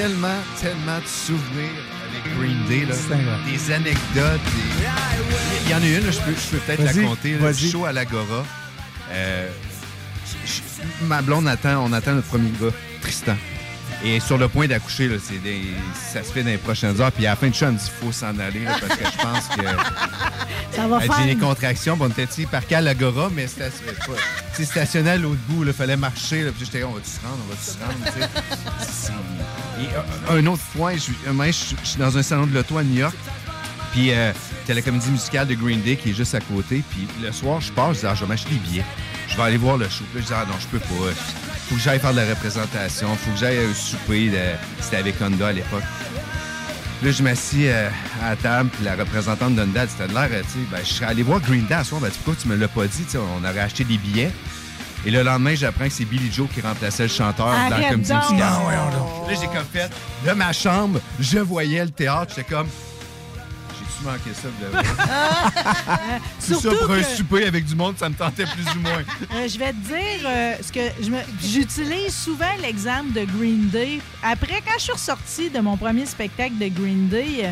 tellement, tellement de souvenirs avec Green Day. Là. Des anecdotes. des- Il y en a une, je peux, je peux peut-être la compter. là, du show à l'Agora. Euh, ma blonde attend, on attend notre premier gars, Tristan. Et sur le point d'accoucher, des- ça se fait dans les prochaines heures. Puis à la fin du show, elle me dit faut s'en aller là, parce que je pense que. Ça va faire. J'ai des contractions. Bon, on était parqué à l'Agora, mais c'était pas- stationné à l'autre bout. Il fallait marcher. Là, puis j'étais on va-tu se rendre? On va-tu se rendre? Et euh, un autre point, je, suis dans un salon de l'auto à New York. Puis euh, c'était la comédie musicale de Green Day qui est juste à côté. Puis le soir, je pars, je dis, ah, je vais m'acheter des billets. Je vais aller voir le show. Puis là, je dis, ah non, je peux pas. Faut que j'aille faire de la représentation. Faut que j'aille à un souper. de- C'était avec Honda à l'époque. Là, je m'assis euh, à la table, puis la représentante d'Honda, c'était de l'air, euh, tu sais, ben, je serais allé voir Green Day à soir. Ben, pourquoi tu me l'as pas dit? Tu sais, on aurait acheté des billets. Et le lendemain, j'apprends que c'est Billy Joe qui remplaçait le chanteur dans la Arrête comédie musicale. Là, j'ai comme fait, de ma chambre, je voyais le théâtre, j'étais comme, j'ai-tu manqué ça de? Tout ça pour un que- souper avec du monde, ça me tentait plus ou moins. Euh, je vais te dire euh, ce que j'utilise souvent l'exemple de Green Day. Après, quand je suis ressortie de mon premier spectacle de Green Day, euh,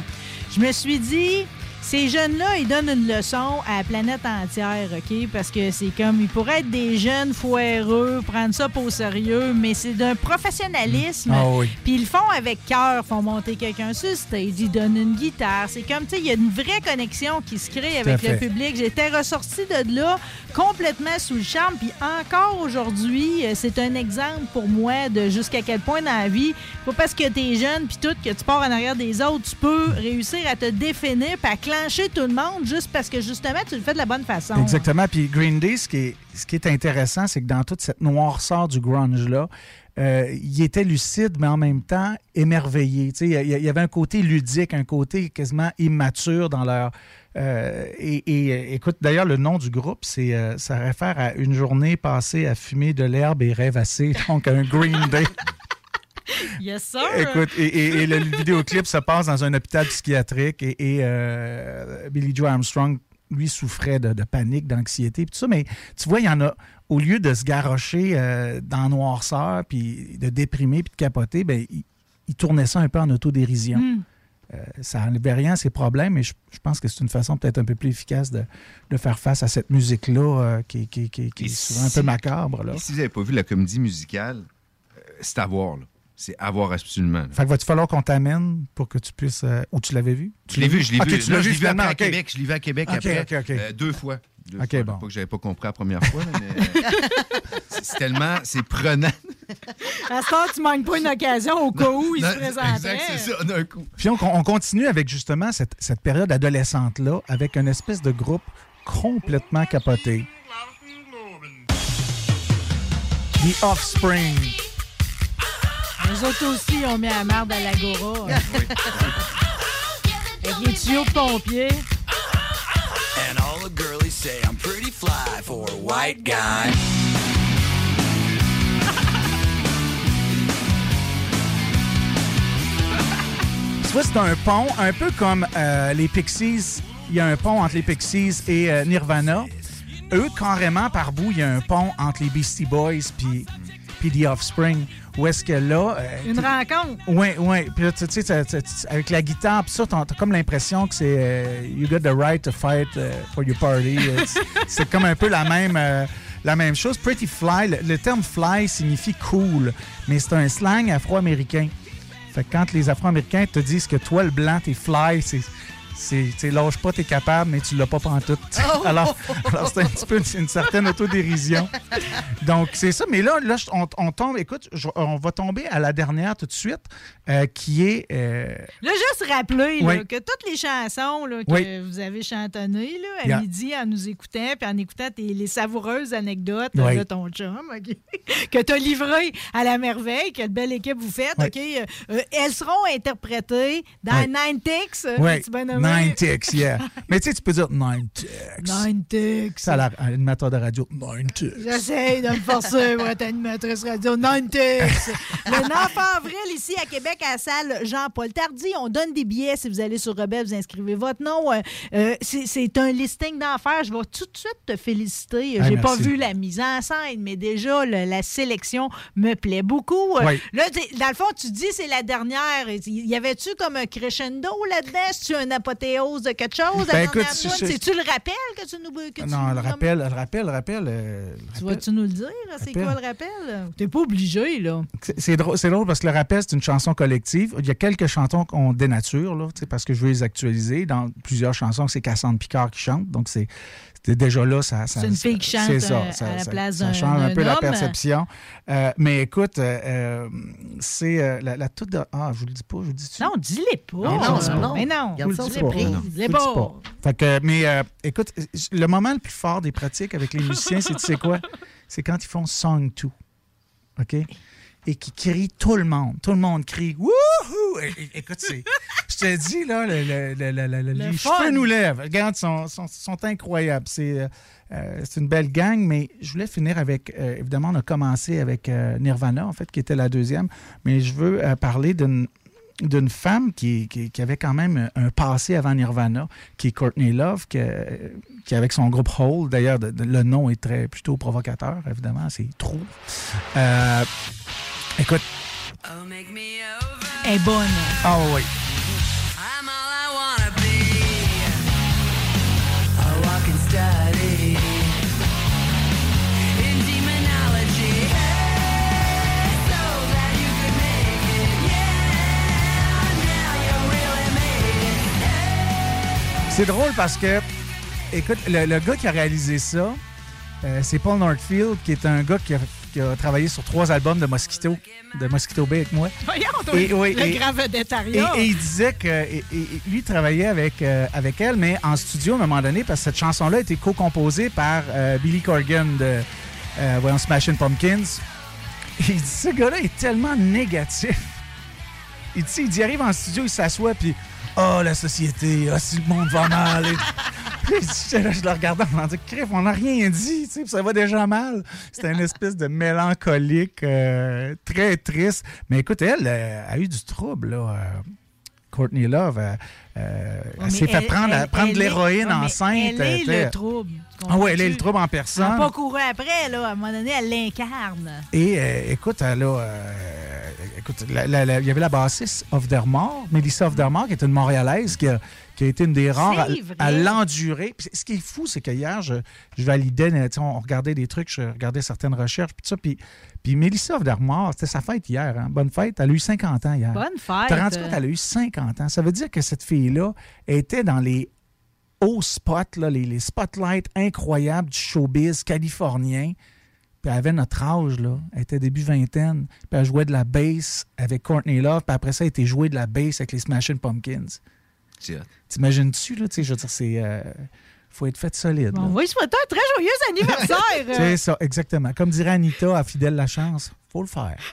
je me suis dit. Ces jeunes-là, ils donnent une leçon à la planète entière, OK? Parce que c'est comme, ils pourraient être des jeunes foireux, prendre ça pas au sérieux, mais c'est d'un professionnalisme. Ah oui. Puis ils le font avec cœur, font monter quelqu'un sur le stage, ils donnent une guitare. C'est comme, tu sais, il y a une vraie connexion qui se crée avec le public. J'étais ressortie de là complètement sous le charme. Puis encore aujourd'hui, euh, c'est un exemple pour moi de jusqu'à quel point dans la vie, pas parce que tu es jeune puis tout, que tu pars en arrière des autres, tu peux réussir à te définir puis à clencher tout le monde juste parce que justement, tu le fais de la bonne façon. Exactement. Puis Green Day, ce qui est, ce qui est intéressant, c'est que dans toute cette noirceur du grunge-là, euh, il était lucide, mais en même temps émerveillé. Tu sais, Il y, avait un côté ludique, un côté quasiment immature dans leur. euh, et, et, euh, écoute, d'ailleurs, le nom du groupe, c'est euh, ça réfère à une journée passée à fumer de l'herbe et rêvasser, donc un Green Day. Yes, sir! Écoute, et, et- et le vidéoclip se passe dans un hôpital psychiatrique et, et, euh, Billy Joe Armstrong, lui, souffrait de, de panique, d'anxiété, puis tout ça. Mais tu vois, il y en a, au lieu de se garrocher euh, dans la noirceur, puis de déprimer, puis de capoter, ben, il, il tournait ça un peu en autodérision. Hmm. Euh, ça n'enlevait rien à ses problèmes, mais je, je pense que c'est une façon peut-être un peu plus efficace de, de faire face à cette musique-là euh, qui, qui- qui- qui est souvent un peu macabre. Là. Et si vous n'avez pas vu la comédie musicale, euh, c'est à voir. là. C'est à voir absolument. là. Fait que va-tu falloir qu'on t'amène pour que tu puisses. euh, ou tu l'avais vu? Je l'ai vu, je l'ai vu. tu Là, l'as je vu l'ai vu après à. Québec. Je l'ai vu à Québec Ok, après. ok, ok. euh, deux fois. Deux Ok, fois. bon. Pas que j'avais pas compris la première fois, mais euh, c'est tellement, c'est prenant. À ce temps, tu manques pas une occasion au cas où il Non, se présenterait. Exact, c'est ça, d'un coup. Puis on, on continue avec justement cette, cette période adolescente-là, avec une espèce de groupe complètement capoté. The Offspring. Les autres aussi ont mis la merde à l'agora. Avec les tuyaux de pompiers. And all the girlies say I'm pretty fly for a white guy. Tu vois, c'est un pont, un peu comme euh, les Pixies. Il y a un pont entre les Pixies et euh, Nirvana. Eux, carrément, par bout, il y a un pont entre les Beastie Boys puis puis The Offspring. Où est-ce que là. euh, Une rencontre. oui, oui. Puis là, tu sais, avec la guitare, puis ça, t'as comme l'impression que c'est euh, You got the right to fight euh, for your party. Euh, c'est- c'est comme un peu la même, euh, la même chose. Pretty fly, le, le terme fly signifie cool, mais c'est un slang afro-américain. Fait que quand les Afro-Américains te disent que toi, le blanc, t'es fly, c'est. C'est, lâche pas, t'es capable, mais tu l'as pas pantoute. Oh! Alors, alors c'est un petit peu une, une certaine autodérision. Donc, c'est ça. Mais là, là on, on tombe, écoute, je- on va tomber à la dernière tout de suite, euh, qui est. euh, Là, juste rappeler là, Oui. que toutes les chansons là, que Oui. vous avez chantonnées là, à Yeah. midi en nous écoutant, puis en écoutant tes- les savoureuses anecdotes Oui. de ton chum, que tu as livrées à la merveille, quelle belle équipe vous faites. OK, euh, elles seront interprétées dans. Nine Ticks. Nine Ticks, yeah. Mais tu sais, tu peux dire Nine Ticks. Nine Ticks. Ça, la- un animateur de radio, Nine Ticks. J'essaie de me forcer pour être animatrice radio. Nine Ticks. Le 9 avril, ici à Québec, à la salle Jean-Paul Tardy, on donne des billets. Si vous allez sur Rebelle, vous inscrivez votre nom. Euh, euh, c'est un listing d'enfer. Je vais tout de suite te féliciter. Ah, J'ai pas merci. vu la mise en scène, mais déjà, le- la sélection me plaît beaucoup. Euh, Oui. Là, dans le fond, tu dis c'est la dernière. Y avait-tu comme un crescendo là-dedans? C'est-tu un apothéose de quelque chose? Ben, écoute, je- C'est-tu le rappel que tu nous... Que tu Non, nous le rappel, le rappel, le rappel. euh, le tu vas-tu nous le dire? C'est quoi le rappel? T'es pas obligé, là. C'est- drôle, parce que le rappel, c'est une chanson collective. Il y a quelques chansons qu'on dénature, là, parce que je veux les actualiser. Dans plusieurs chansons, c'est Cassandre Picard qui chante. Donc, c'est déjà là, ça. ça- C'est une fille qui ça- chante, c'est ça, euh, ça- à la ça- place Ça d'un- change un peu la perception. Euh, mais écoute, euh, c'est euh, la, la toute. de- Ah, je vous le dis pas, je vous le dis Non, dis-les pas. Non, non, c'est pas. Mais non, Je vous le dis pas. Non. Dis-les Je vous pas. Fait que, mais euh, écoute, le moment le plus fort des pratiques avec les musiciens, c'est tu sais quoi? C'est quand ils font song 2. OK? Et qui crient tout le monde. Tout le monde crie Wouhou! Écoute, c'est. Je te dis, là, le- le- le- le- le- Le les fun. cheveux nous lèvent. Regarde, ils sont, sont, sont incroyables. C'est euh, euh, c'est une belle gang, mais je voulais finir avec. euh, évidemment, on a commencé avec euh, Nirvana, en fait, qui était la deuxième. Mais je veux parler d'une d'une femme qui, qui- qui avait quand même un passé avant Nirvana, qui est Courtney Love, qui avec son groupe Hole, d'ailleurs, le nom est très plutôt provocateur, évidemment, c'est. Euh, écoute, Elle est bonne. ah oui. C'est drôle parce que, écoute, le, le gars qui a réalisé ça, euh, c'est Paul Northfield, qui est un gars qui a, qui a travaillé sur trois albums de Mosquito, de Mosquito Bay avec moi. Voyons, toi, Et- oui, le et- grand Et, et il disait que et- lui travaillait avec, euh, avec elle, mais en studio à un moment donné, parce que cette chanson-là a été co-composée par euh, Billy Corgan de euh, voyons, Smashing Pumpkins. Et il dit ce gars-là est tellement négatif. Il dit, il dit, il arrive en studio, il s'assoit, puis Oh, la société, oh, si le monde va mal. Et- je le regardais en me disant, Crif, on n'a rien dit, tu sais, ça va déjà mal. C'était une espèce de mélancolique euh, très triste. Mais écoute, elle euh, a eu du trouble, là. euh, Courtney Love, elle s'est fait prendre, elle- prendre l'héroïne enceinte. Elle est était- le trouble. Ah oui, elle est le trouble en Elle n'a personne. pas couru après, là. À un moment donné, elle l'incarne. Et euh, écoute, elle a, euh, écoute, il y avait la bassiste Ofdermore, Melissa Ofdermore, qui est une Montréalaise, qui a, qui a été une des rares à, l'endurer. Ce qui est fou, c'est que hier, je, je validais, on regardait des trucs, je regardais certaines recherches, puis ça, puis, puis Melissa Ofdermore, c'était sa fête hier, hein? bonne fête, elle a eu 50 ans hier. Bonne fête. Tu te rendu compte, elle a eu 50 ans? Ça veut dire que cette fille-là était dans les hauts spots, là, les, les spotlights incroyables du showbiz californien. Puis elle avait notre âge, là. Elle était début vingtaine. Puis elle jouait de la bass avec Courtney Love. Puis après ça, elle était jouée de la bass avec les Smashing Pumpkins. T'imagines-tu, là? Tu sais, je veux dire, c'est... euh, faut être fait solide. Bon, là. on va lui souhaiter un très joyeux anniversaire. C'est ça, exactement. Comme dirait Anita à Fidèle La Chance, faut le faire.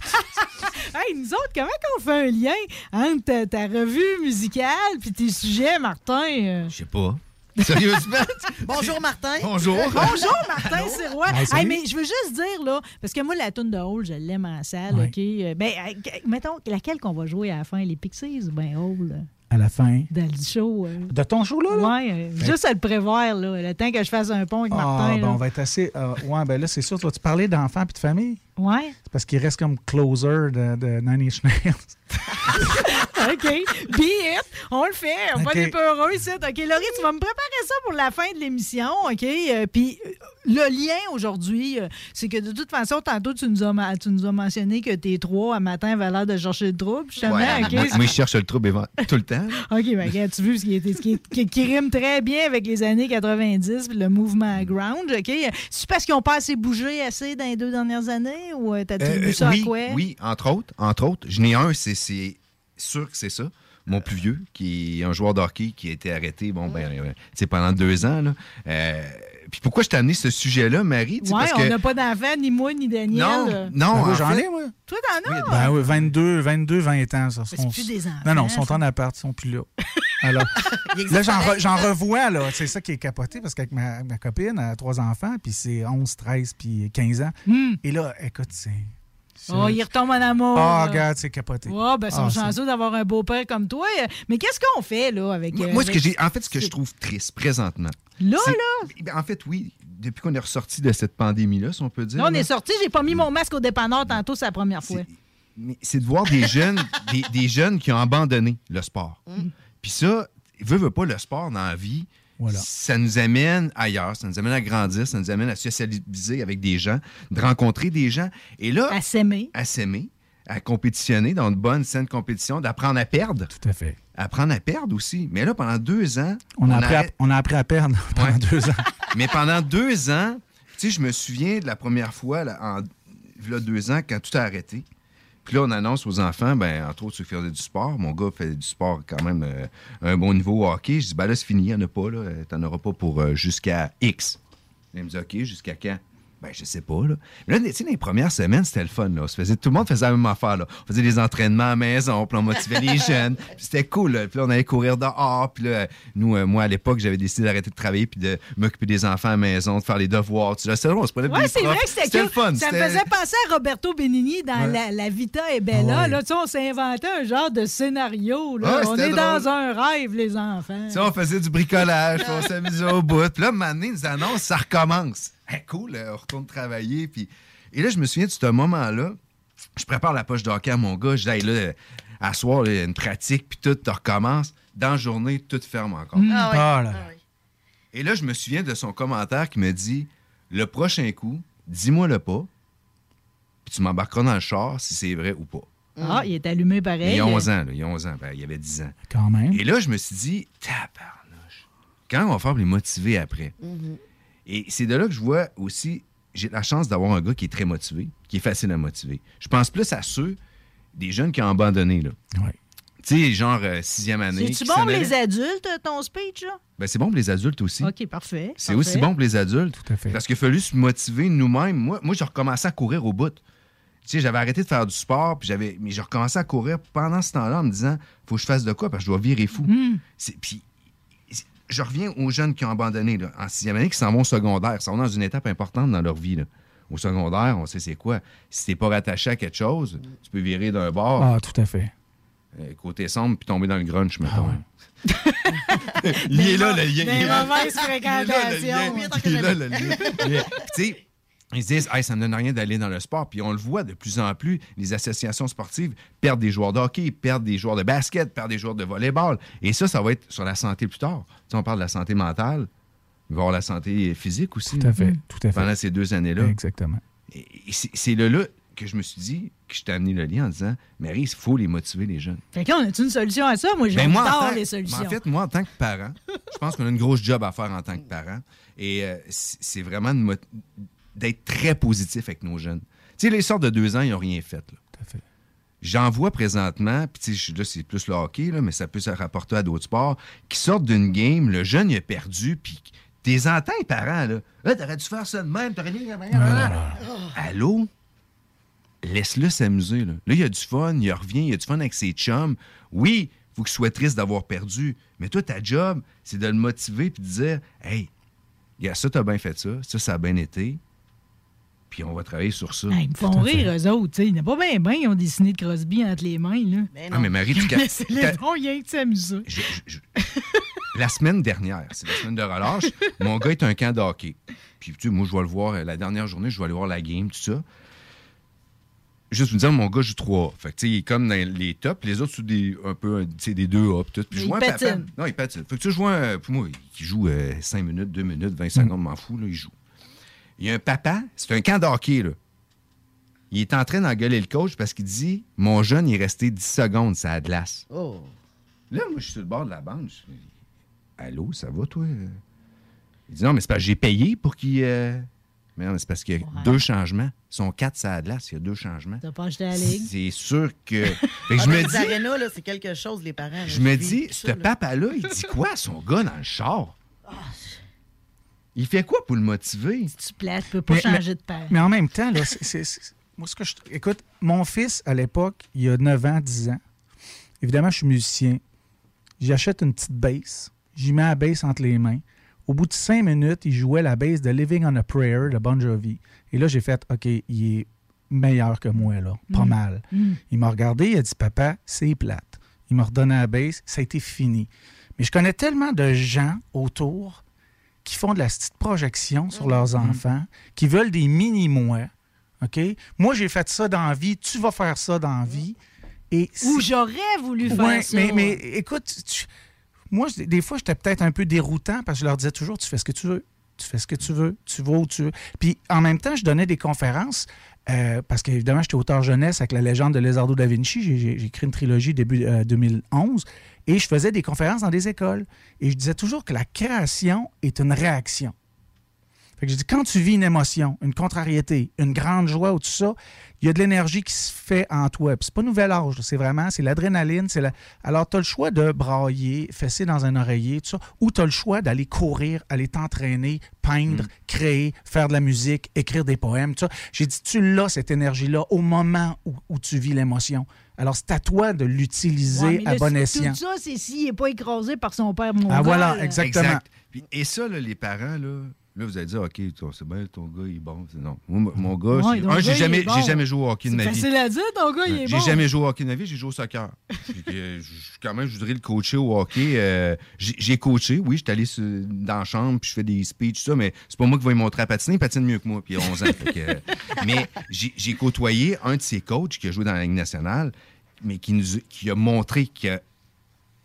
Hey, nous autres, comment qu'on fait un lien entre ta, ta revue musicale puis tes sujets, Martin? euh? Je sais pas. Sérieusement? Bonjour, Martin. Bonjour. Bonjour, Martin Sirois. Salut. Hey, mais je veux juste dire, là, parce que moi, la tune de Hall, je l'aime en salle, Ouais. OK? Euh, Ben, euh, mettons, laquelle qu'on va jouer à la fin, les Pixies? Ou bien Hall? À la fin. Dans le show. euh. De ton show, là? euh, Ben- juste à le prévoir, là, le temps que je fasse un pont avec Ah, Martin. ben, là. on va être assez. euh, ouais, ben là, c'est sûr. Tu vas-tu parler d'enfants et de famille? Ouais. C'est parce qu'il reste comme closer de, de Nine Inch Nails. OK. Be it. On le fait. On va OK. des peu heureux ici. OK, Laurie, tu vas me préparer ça pour la fin de l'émission. OK? Euh, Puis euh, le lien aujourd'hui, euh, c'est que de toute façon, tantôt, tu nous as, ma- tu nous as mentionné que tes trois à matin avaient l'air de chercher le trouble. Justement, Ouais, moi, moi, je cherche le trouble tout le temps. OK, ben, regarde, tu vois ce qui, est- ce qui, est- qui- qui rime très bien avec les années 90 puis le mouvement ground, OK? C'est parce qu'ils n'ont pas assez bougé assez dans les deux dernières années ou t'attribues Euh, ça oui, à quoi? oui, entre autres, entre autres. Je n'ai un, c'est sûr que c'est ça. Mon plus vieux, qui est un joueur de hockey qui a été arrêté, bon, ben, euh, sais, pendant deux ans. là. Euh, puis pourquoi je t'ai amené ce sujet-là, Marie? Tu sais, Ouais, parce on que- n'a pas d'enfant, ni moi, ni Daniel. Non, euh. non, Ben j'en fait- ai, moi. Toi, t'en as? Ben oui, 22, 22, 20 ans. Ça, c'est sont- plus des enfants, Non, non, ils sont en appart, ils sont plus là. Alors, là, j'en, re- j'en revois, là. C'est ça qui est capoté, parce qu'avec ma, ma copine, elle a trois enfants, puis c'est 11, 13, puis 15 ans. Et là, écoute, c'est... Oh, il retombe en amour. Ah, là. regarde, c'est capoté. Oh, ben, ils sont Ah, chanceux d'avoir un beau-père comme toi. Mais qu'est-ce qu'on fait, là, avec. Moi, euh, moi, ce que j'ai, en fait, ce que je trouve triste présentement. Là, là? Ben, En fait, oui, depuis qu'on est ressorti de cette pandémie-là, si on peut dire. Là, on là, est sorti, j'ai pas mis mon masque au dépanneur tantôt, c'est la première fois. mais c'est de voir des jeunes, des, des jeunes qui ont abandonné le sport. Puis ça, veut, veut pas le sport dans la vie. Ça nous amène ailleurs, ça nous amène à grandir, ça nous amène à socialiser avec des gens, de rencontrer des gens. Et là. À s'aimer. À s'aimer, à compétitionner dans une bonne, saine compétition, d'apprendre à perdre. Tout à fait. Apprendre à perdre aussi. Mais là, pendant deux ans. On a, appris à, on a appris à perdre pendant deux ans. mais pendant deux ans, tu sais, je me souviens de la première fois, là, en là, deux ans, quand tout a arrêté. Puis là, on annonce aux enfants, ben, entre autres ceux qui faisaient du sport. Mon gars fait du sport quand même euh, un bon niveau au hockey. Je dis, ben là, c'est fini, il n'y en a pas. là. T'en auras pas pour euh, jusqu'à X. Il me dit, OK, jusqu'à quand? Ben, je sais pas, là. Mais là, tu sais, les premières semaines, c'était le fun, là. On se faisait, tout le monde faisait la même affaire, là. On faisait des entraînements à la maison, puis on motivait les jeunes. Puis c'était cool, là. Puis là, on allait courir dehors. Puis là, nous, euh, moi, à l'époque, j'avais décidé d'arrêter de travailler puis de m'occuper des enfants à la maison, de faire les devoirs. Tu sais, drôle, on se prenait Ouais, c'est vrai que c'était cool. fun. Ça me faisait penser à Roberto Benigni dans Ouais. la, la Vita et Bella. Ah ouais. Là, tu sais, on s'est inventé un genre de scénario. Là. Ouais, on est drôle. dans un rêve, les enfants. Tu sais, on faisait du bricolage, on s'amusait au bout. Puis là, maintenant, ils nous annoncent, ça recommence. Hey, cool, euh, on retourne travailler. Puis... Et là, je me souviens de ce moment-là. Je prépare la poche de hockey à mon gars. Je dis, hey, là, euh, à soir, là, il y a une pratique, puis tout, tu recommences. Dans la journée, tout ferme encore. Mm. Ah ouais. Ah là là. Et là, je me souviens de son commentaire qui me dit, le prochain coup, dis-moi le pas, puis tu m'embarqueras dans le char si c'est vrai ou pas. Ah, il est allumé pareil. Il y a 11 ans, là, il y a 11 ans. Ben, il y avait 10 ans. Quand même. Et là, je me suis dit, tabarnouche, quand on va faire pour les motiver après? Et c'est de là que je vois aussi, j'ai la chance d'avoir un gars qui est très motivé, qui est facile à motiver. Je pense plus à ceux, des jeunes qui ont abandonné, là. Tu sais, genre euh, sixième année. C'est-tu qui bon pour les adultes, ton speech? Là? Ben, c'est bon pour les adultes aussi. OK, parfait. C'est parfait. aussi bon pour les adultes. Tout à fait. Parce qu'il a fallu se motiver nous-mêmes. Moi, moi j'ai recommencé à courir au bout. Tu sais, j'avais arrêté de faire du sport, puis j'avais, mais j'ai recommencé à courir pendant ce temps-là en me disant, faut que je fasse de quoi, parce que je dois virer fou. Hmm. C'est- Puis, c'est- je reviens aux jeunes qui ont abandonné là, en sixième année, qui s'en vont au secondaire, qui sont dans une étape importante dans leur vie. là. Au secondaire, on sait c'est quoi. Si t'es pas rattaché à quelque chose, tu peux virer d'un bord, Ah, tout à fait. euh, côté sombre, puis tomber dans le grunge, mettons. il est là, le lien. Des il est là. mauvaises Il est là, le lien. fréquentations. Il est là, le lien. Puis, Tu sais, ils se disent, hey, ça ne me donne rien d'aller dans le sport. Puis on le voit de plus en plus, les associations sportives perdent des joueurs de hockey, perdent des joueurs de basket, perdent des joueurs de volleyball. Et ça, ça va être sur la santé plus tard. Tu sais, on parle de la santé mentale, il va y avoir la santé physique aussi. Tout à fait, tout à fait. Pendant ces deux années-là. Exactement. Et c'est c'est là, que je me suis dit, que je t'ai amené le lien en disant, Marie, il faut les motiver, les jeunes. Fait que là, on a-tu une solution à ça? Moi, Ben, moi, en j'adore tant- les solutions. En fait, moi, en tant que parent, je pense qu'on a une grosse job à faire en tant que parent. Et euh, c'est vraiment de mot- d'être très positif avec nos jeunes. Tu sais, les sortes de deux ans, ils n'ont rien fait. Là. J'en vois présentement, puis là, c'est plus le hockey, là, mais ça peut se rapporter à d'autres sports, qui sortent d'une game, le jeune, il a perdu, puis t'es entends, les parents, là. Ah, t'aurais dû faire ça de même, t'aurais dû... Allô? Laisse-le s'amuser. Là. Là, il y a du fun, il revient, il y a du fun avec ses chums. Oui, il faut qu'il soit triste d'avoir perdu. Mais toi, ta job, c'est de le motiver puis de dire Hey, gars, ça, t'as bien fait ça, ça, ça a bien été. Puis on va travailler sur ça. Ah, ils me font rire, eux autres. tu sais. Il n'y a pas bien, bien, ils ont dessiné de Crosby entre les mains. Là. Ah, mais Marie, tu c'est les bons, il y a que s'amuser. La semaine dernière, c'est la semaine de relâche, mon gars est un camp de hockey. Puis, tu sais, moi, je vais le voir euh, la dernière journée, je vais aller voir la game, tout ça. Juste vous dire, mon gars joue 3 Fait que, tu sais, il est comme dans les tops. Les autres, sont des, un peu, tu sais, des 2 A. puis tout. Puis je il vois un papa- patine. Non, il patine. Fait que tu sais, je vois, un- pour moi, il joue 5 minutes, 2 minutes, 20 secondes, m'en fous, là, il joue. Il y a un papa, c'est un camp de hockey, là. Il est en train d'engueuler le coach parce qu'il dit Mon jeune, il est resté 10 secondes, ça a de glace. Oh. Là, moi, je suis sur le bord de la bande. Je dis, Allô, ça va, toi? Il dit Non, mais c'est parce que j'ai payé pour qu'il. euh, Mais non, mais c'est parce qu'il y a deux changements. Ils sont quatre, ça a de glace, il y a deux changements. T'as pas acheté la ligue? C'est sûr que. Fait que Ah, je dans me les dis. là, c'est quelque chose, les parents. Je me dis, ce papa-là, il dit quoi à son gars dans le char? Il fait quoi pour le motiver? Tu plates, tu peux pas Mais- changer mais- de père. Mais en même temps, là, c'est- c'est- c'est- moi, ce que je. Écoute, mon fils, à l'époque, il a 9 ans, 10 ans. Évidemment, je suis musicien. J'achète une petite bass. J'y mets la bass entre les mains. Au bout de 5 minutes, il jouait la bass de Living on a Prayer de Bon Jovi. Et là, j'ai fait, OK, il est meilleur que moi, là. Pas Mm. mal. Mm. Il m'a regardé, il a dit, papa, c'est plate. Il m'a redonné la bass, ça a été fini. Mais je connais tellement de gens autour qui font de la petite projection sur leurs enfants, qui veulent des mini-moi. OK? Moi, j'ai fait ça dans la vie, tu vas faire ça dans la vie. Et Ou j'aurais voulu faire Ouais, ça. Mais, mais écoute, tu- moi, des fois, j'étais peut-être un peu déroutant parce que je leur disais toujours tu fais ce que tu veux. Tu fais ce que tu veux, tu vas où tu veux. Puis en même temps, je donnais des conférences euh, parce qu'évidemment, j'étais auteur jeunesse avec la légende de Lézardo da Vinci. J'ai- écrit une trilogie début euh, 2011 et je faisais des conférences dans des écoles. Et je disais toujours que la création est une réaction. Fait que je dis, quand tu vis une émotion, une contrariété, une grande joie ou tout ça, il y a de l'énergie qui se fait en toi. Puis c'est pas nouvel âge, c'est vraiment, c'est l'adrénaline. c'est La... Alors, tu as le choix de brailler, fesser dans un oreiller, tout ça, ou tu as le choix d'aller courir, aller t'entraîner, peindre, créer, faire de la musique, écrire des poèmes, tout ça. J'ai dit, tu l'as, cette énergie-là, au moment où, où tu vis l'émotion. Alors, c'est à toi de l'utiliser Ouais, à bon escient. Tout ça, c'est s'il n'est pas écrasé par son père mongol. Ah, voilà, exactement. Exact. Et ça, là, les parents, là, là, vous allez dire, OK, c'est bien, ton gars, il est bon. C'est- Non. Moi, mon gars, Ouais, c'est- un, j'ai jamais, bon. j'ai jamais joué au hockey de ma C'est vie. facile à dire, ton gars, il est J'ai bon. jamais joué au hockey de ma vie, j'ai joué au soccer. Que, euh, je- quand même, je voudrais le coacher au hockey. euh, j'ai j'ai coaché, oui, j'étais allé sur- dans la chambre, puis je fais des speeches, tout ça, mais c'est pas moi qui vais lui montrer à patiner, il patine mieux que moi, puis il a 11 ans. que, euh, mais j'ai j'ai côtoyé un de ses coachs qui a joué dans la Ligue nationale, mais qui, nous, a- qui a montré qu'il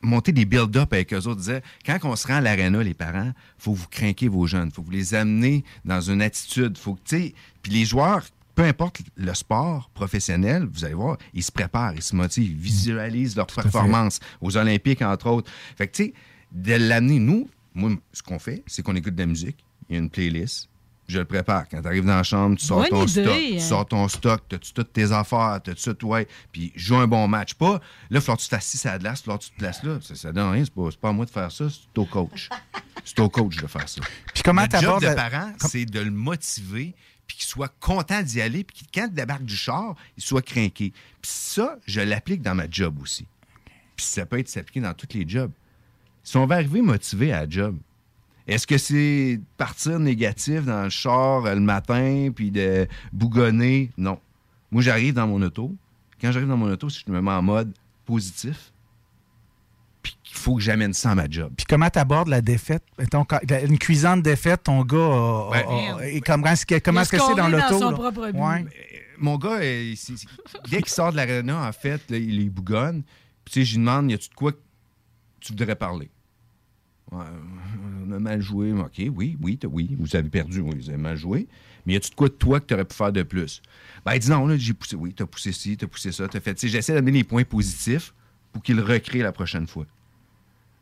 a monté des build-up avec eux autres. disait quand on se rend à l'aréna, les parents, faut vous craquer vos jeunes, faut vous les amener dans une attitude. Faut que, tu sais, puis les joueurs, peu importe le sport professionnel, vous allez voir, ils se préparent, ils se motivent, ils visualisent leur performance aux Olympiques, entre autres. Fait que, tu sais, de l'amener, nous, moi, ce qu'on fait, c'est qu'on écoute de la musique, il y a une playlist, je le prépare. Quand tu arrives dans la chambre, tu sors Bonne ton idée, stock, hein. tu sors ton stock, t'as-tu toutes tes affaires, t'as-tu tout, ouais, puis joue un bon match. Pas, là, il faut que tu t'assis à la glace, il faut que tu te places là. Ça, ça donne rien, c'est pas, c'est pas à moi de faire ça, c'est au coach. C'est au coach de faire ça. Puis comment Le job de la- parent, c'est de le motiver, puis qu'il soit content d'y aller, puis qu'il- quand il débarque du char, il soit craqué. Puis ça, je l'applique dans ma job aussi. Puis ça peut être s'appliquer dans tous les jobs. Si on va arriver motivé à la job, est-ce que c'est de partir négatif dans le char euh, le matin puis de bougonner? Non. Moi, j'arrive dans mon auto. Quand j'arrive dans mon auto, si je me mets en mode positif, puis il faut que j'amène ça à ma job. Puis comment tu abordes la défaite? Mettons, une cuisante défaite, ton gars a- a- a- et comment est-ce que comment est-ce que c'est dans l'auto? Ouais. Mon gars, euh, c'est- dès qu'il sort de l'aréna, en fait, là, il est bougonne. Puis, tu sais, je lui demande, y a-tu de quoi tu voudrais parler? Ouais, on a mal joué. OK, oui, oui, oui. Vous avez perdu, oui, vous avez mal joué. Mais y a-tu de quoi de toi que tu aurais pu faire de plus? Ben, il dit non, là, j'ai poussé. Oui, t'as poussé ci, t'as poussé ça, t'as fait. Tu sais, j'essaie d'amener les points positifs pour qu'il le recrée la prochaine fois.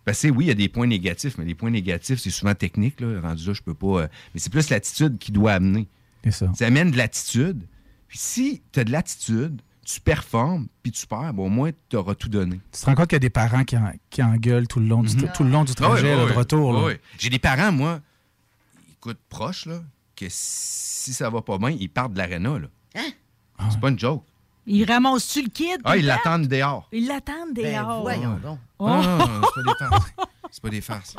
Parce que oui, il y a des points négatifs, mais les points négatifs, c'est souvent technique, là. Rendu là, je peux pas. euh, mais c'est plus l'attitude qui doit amener. C'est ça. Ça amène de l'attitude. Puis si tu as de l'attitude, tu performes, puis tu perds, bon, au moins, tu auras tout donné. Tu te rends compte qu'il y a des parents qui, en- qui engueulent tout le long du, tout le long du trajet, Ah là, oui, de oui, retour. oui. J'ai des parents, moi, écoute, proches, là, que si ça va pas bien, ils partent de l'aréna. là. Hein? C'est pas une joke. Il ramasse-tu le kid? Ah, ils il l'attendent dehors. Ils l'attendent Ben, dehors. voyons donc. Oh. Ah, non, c'est pas des farces. C'est pas des farces.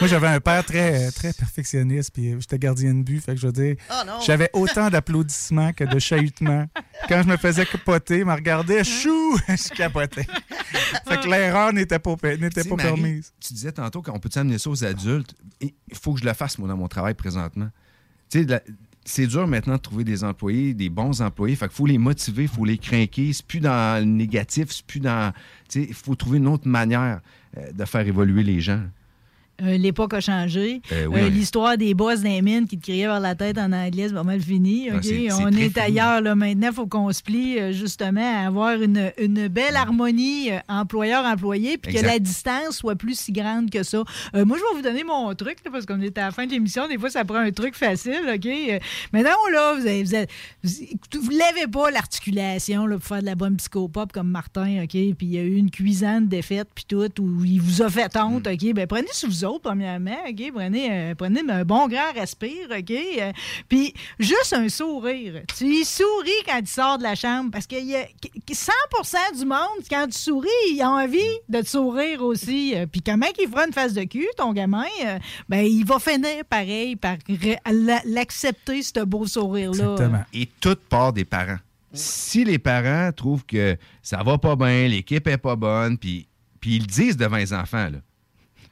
Moi, j'avais un père très, très perfectionniste, puis j'étais gardien de but. Fait que je veux dire, Oh j'avais autant d'applaudissements que de chahutements. Quand je me faisais capoter, il me regardait, chou, je capotais. fait que l'erreur n'était pas, n'était pas Marie, permise. Tu disais tantôt qu'on peut amener ça aux adultes? Il faut que je le fasse, moi, dans mon travail présentement. Tu sais, c'est dur maintenant de trouver des employés, des bons employés. Fait qu'il faut les motiver, il faut les craquer. C'est plus dans le négatif, c'est plus dans. Tu sais, il faut trouver une autre manière euh, de faire évoluer les gens. Euh, L'époque a changé. Euh, oui, Euh, oui. L'histoire des boss des mines qui te criaient vers la tête en anglais, c'est pas mal fini. Ah, On est ailleurs. Là, maintenant, il faut qu'on se plie euh, justement à avoir une, une belle harmonie employeur-employé puis que la distance soit plus si grande que ça. Moi, je vais vous donner mon truc là, parce qu'on est à la fin de l'émission. Des fois, ça prend un truc facile. OK? Maintenant, là, vous avez- vous avez- pas l'articulation pour faire de la bonne psychopop comme Martin. OK? Puis il y a eu une cuisine défaite puis tout où il vous a fait honte. Mm. OK? Ben, prenez sur vous autres, premièrement. OK? Prenez, euh, prenez un bon grand respire. OK? Euh, Puis juste un sourire. Tu souris quand il sort de la chambre parce que y a 100% du monde, quand tu souris, il a envie de te sourire aussi. Euh, Puis comment qu'il fera une face de cul, ton gamin? ben, il va finir pareil par l'accepter, ce beau sourire-là. Et tout part des parents. Si les parents trouvent que ça va pas bien, l'équipe est pas bonne, puis, puis ils le disent devant les enfants, là,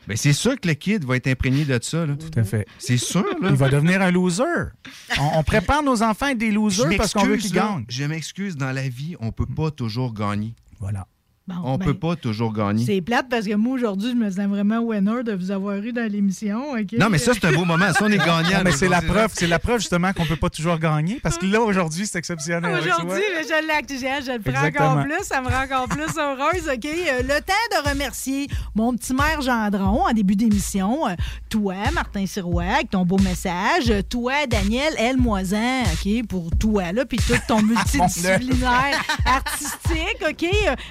ben c'est sûr que le kid va être imprégné de ça. Là. Tout à fait. C'est sûr. Là. Il va devenir un loser. On, on prépare nos enfants à être des losers parce qu'on veut qu'ils gagnent. Je m'excuse, dans la vie, on peut pas toujours gagner. Voilà. Bon, on ben, peut pas toujours gagner. C'est plate parce que moi, aujourd'hui, je me sens vraiment winner de vous avoir eu dans l'émission. OK? Non, mais ça, c'est un beau moment. Ça, on est gagnant. Mais c'est la preuve, c'est la preuve justement qu'on peut pas toujours gagner parce que là aujourd'hui c'est exceptionnel. Aujourd'hui, je l'actualisé, je le prends Exactement. encore plus, ça me rend encore plus heureuse. OK? Euh, le temps de remercier mon petit maire Gendron en début d'émission. Euh, toi, Martin Sirois, avec ton beau message. Euh, Toi, Daniel L. Moisan, OK? Pour toi, là, puis tout ton multidisciplinaire artistique, OK?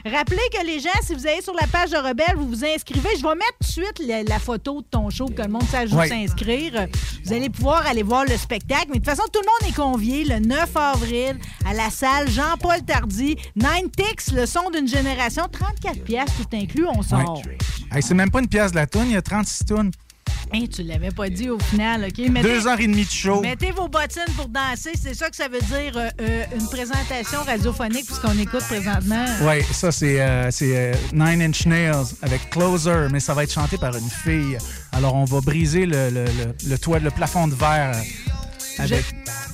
Rappelez que les gens, si vous allez sur la page de Rebelle, vous vous inscrivez. Je vais mettre tout de suite la, la photo de ton show pour que le monde sache où s'inscrire. Vous allez pouvoir aller voir le spectacle. Mais de toute façon, tout le monde est convié le 9 avril à la salle Jean-Paul Tardy. Nine Tix, le son d'une génération. 34 pièces tout inclus, on sort. Hey, c'est même pas une pièce de la toune, il y a 36 tonnes. Hey, tu l'avais pas dit au final, OK? Deux heures et demie de show. Mettez vos bottines pour danser. C'est ça que ça veut dire, euh, euh, une présentation radiophonique, puisqu'on écoute présentement. Oui, ça c'est euh, c'est, euh, Nine Inch Nails avec Closer, mais ça va être chanté par une fille. Alors on va briser le, le, le, le toit, le plafond de verre avec.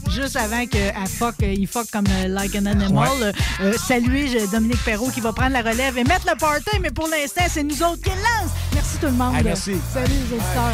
Juste avant qu'il fuck, euh, il fuck comme euh, like an animal. Ouais. euh, euh, saluer j'ai Dominique Perrault qui va prendre la relève et mettre le party, mais pour l'instant, c'est nous autres qui le lancent. Merci tout le monde. Ah, merci. Salut les auditeurs.